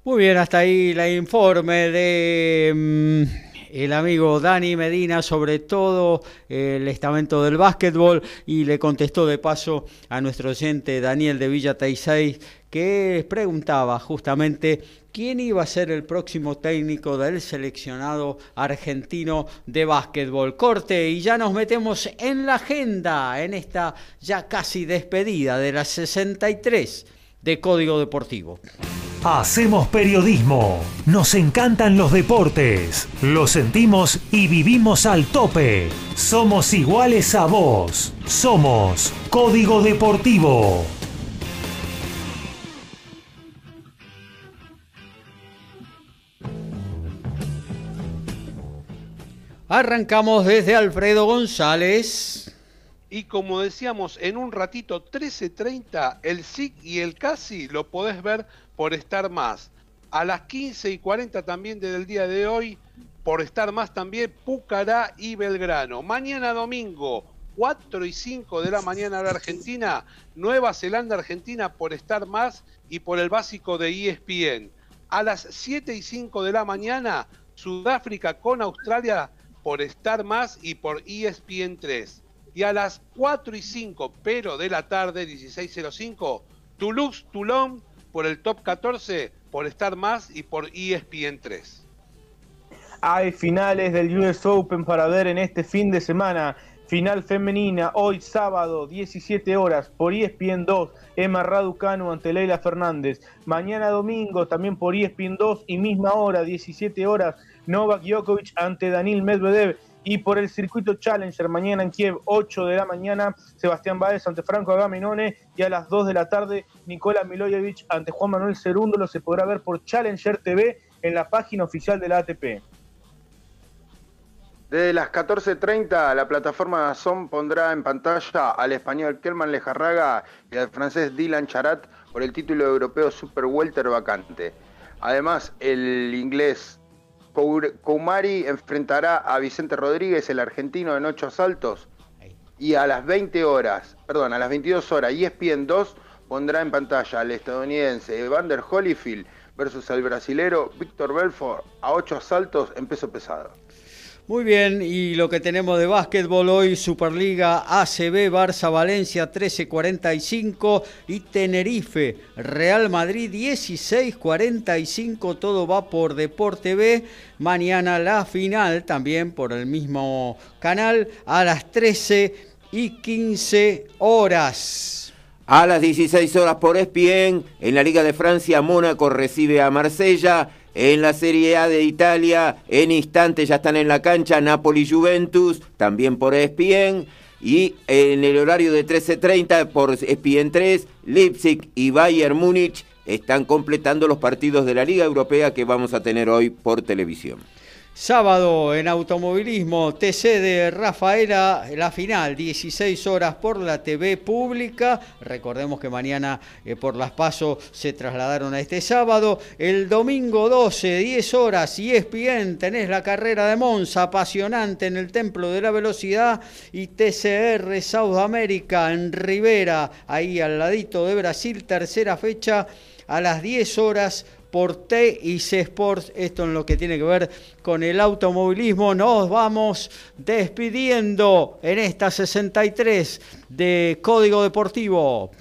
Muy bien, hasta ahí la informe de mm, el amigo Dani Medina sobre todo el estamento del básquetbol y le contestó de paso a nuestro oyente Daniel de Villa que preguntaba justamente quién iba a ser el próximo técnico del seleccionado argentino de básquetbol. Corte y ya nos metemos en la agenda en esta ya casi despedida de las 63 de Código Deportivo. Hacemos periodismo, nos encantan los deportes, lo sentimos y vivimos al tope. Somos iguales a vos, somos Código Deportivo. Arrancamos desde Alfredo González. Y como decíamos, en un ratito 13.30, el SIC y el CASI lo podés ver por estar más. A las 15 y 40 también desde el día de hoy, por estar más también, Pucará y Belgrano. Mañana domingo, 4 y 5 de la mañana la Argentina, Nueva Zelanda Argentina por estar más y por el básico de ESPN. A las 7 y 5 de la mañana, Sudáfrica con Australia por estar más y por ESPN 3. Y a las 4 y 5, pero de la tarde, 16.05, Toulouse, Toulon por el top 14, por estar más y por ESPN 3. Hay finales del US Open para ver en este fin de semana. Final femenina, hoy sábado, 17 horas, por ESPN 2, Emma Raducanu ante Leila Fernández. Mañana domingo, también por ESPN 2 y misma hora, 17 horas, Novak Djokovic ante Daniel Medvedev y por el circuito Challenger mañana en Kiev, 8 de la mañana, Sebastián Báez ante Franco Agamenone y a las 2 de la tarde Nicola Milojevic ante Juan Manuel Cerúndolo se podrá ver por Challenger TV en la página oficial de la ATP. Desde las 14.30 la plataforma Son pondrá en pantalla al español Kelman Lejarraga y al francés Dylan Charat por el título europeo Super Welter vacante. Además, el inglés Koumari enfrentará a Vicente Rodríguez, el argentino, en ocho asaltos. Y a las 20 horas, perdón, a las 22 horas, ESPN 2 pondrá en pantalla al estadounidense Evander Holyfield versus el brasilero Víctor Belfort a ocho asaltos en peso pesado. Muy bien, y lo que tenemos de básquetbol hoy, Superliga ACB, Barça Valencia 13.45 y Tenerife, Real Madrid 16.45, todo va por Deporte B. Mañana la final, también por el mismo canal, a las 13 y 15 horas. A las 16 horas por ESPN, en la Liga de Francia, Mónaco recibe a Marsella. En la Serie A de Italia, en instantes ya están en la cancha Napoli Juventus, también por ESPN. Y en el horario de 13.30 por ESPN 3, Leipzig y Bayern Múnich están completando los partidos de la Liga Europea que vamos a tener hoy por televisión. Sábado en automovilismo, TC de Rafaela, la final, 16 horas por la TV pública. Recordemos que mañana eh, por las pasos se trasladaron a este sábado. El domingo 12, 10 horas, y ESPN, tenés la carrera de Monza, apasionante en el Templo de la Velocidad. Y TCR South America en Rivera, ahí al ladito de Brasil, tercera fecha a las 10 horas por TIC Sports, esto en lo que tiene que ver con el automovilismo. Nos vamos despidiendo en esta 63 de Código Deportivo.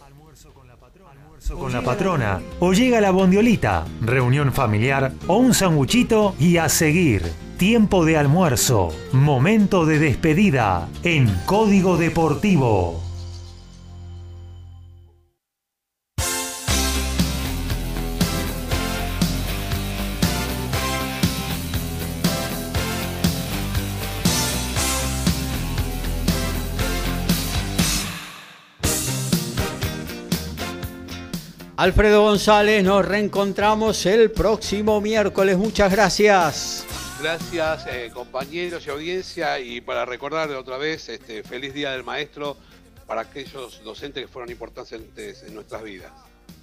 Con la patrona, o llega la bondiolita, reunión familiar o un sanguchito y a seguir. Tiempo de almuerzo, momento de despedida en Código Deportivo. Alfredo González, nos reencontramos el próximo miércoles. Muchas gracias. Gracias eh, compañeros y audiencia y para recordar otra vez, este, feliz Día del Maestro para aquellos docentes que fueron importantes en nuestras vidas.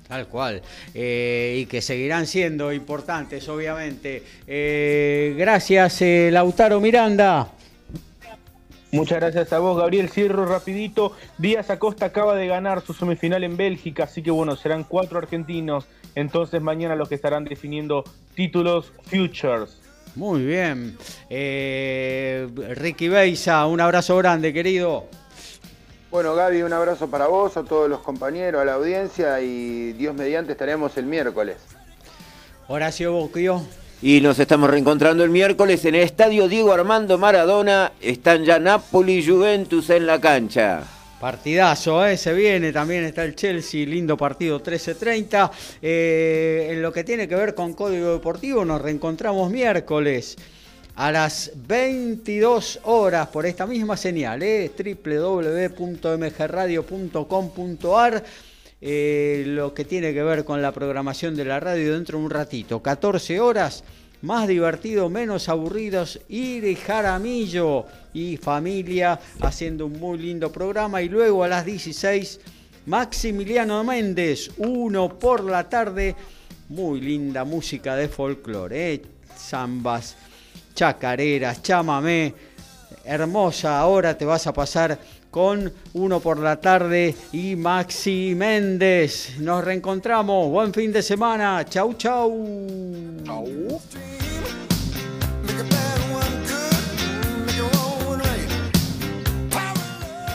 Tal cual. Eh, y que seguirán siendo importantes, obviamente. Eh, gracias, Lautaro Miranda. Muchas gracias a vos, Gabriel. Cierro rapidito. Díaz Acosta acaba de ganar su semifinal en Bélgica, así que bueno, serán cuatro argentinos. Entonces mañana los que estarán definiendo títulos Futures. Muy bien. Eh, Ricky Beisa, un abrazo grande, querido. Bueno, Gaby, un abrazo para vos, a todos los compañeros, a la audiencia y Dios mediante estaremos el miércoles. Horacio Boquio. Y nos estamos reencontrando el miércoles en el estadio Diego Armando Maradona. Están ya Napoli y Juventus en la cancha. Partidazo, ¿eh? se viene, también está el Chelsea, lindo partido 13-30. Eh, en lo que tiene que ver con Código Deportivo, nos reencontramos miércoles a las 22 horas por esta misma señal, ¿eh? www.mgradio.com.ar. Eh, lo que tiene que ver con la programación de la radio dentro de un ratito. 14 horas, más divertido, menos aburridos, ir y Jaramillo y familia haciendo un muy lindo programa. Y luego a las 16, Maximiliano Méndez, uno por la tarde, muy linda música de folclore, ¿eh? zambas, chacareras, chamamé, hermosa, ahora te vas a pasar con uno por la tarde y Maxi Méndez. Nos reencontramos. Buen fin de semana. Chau, chau. Chau.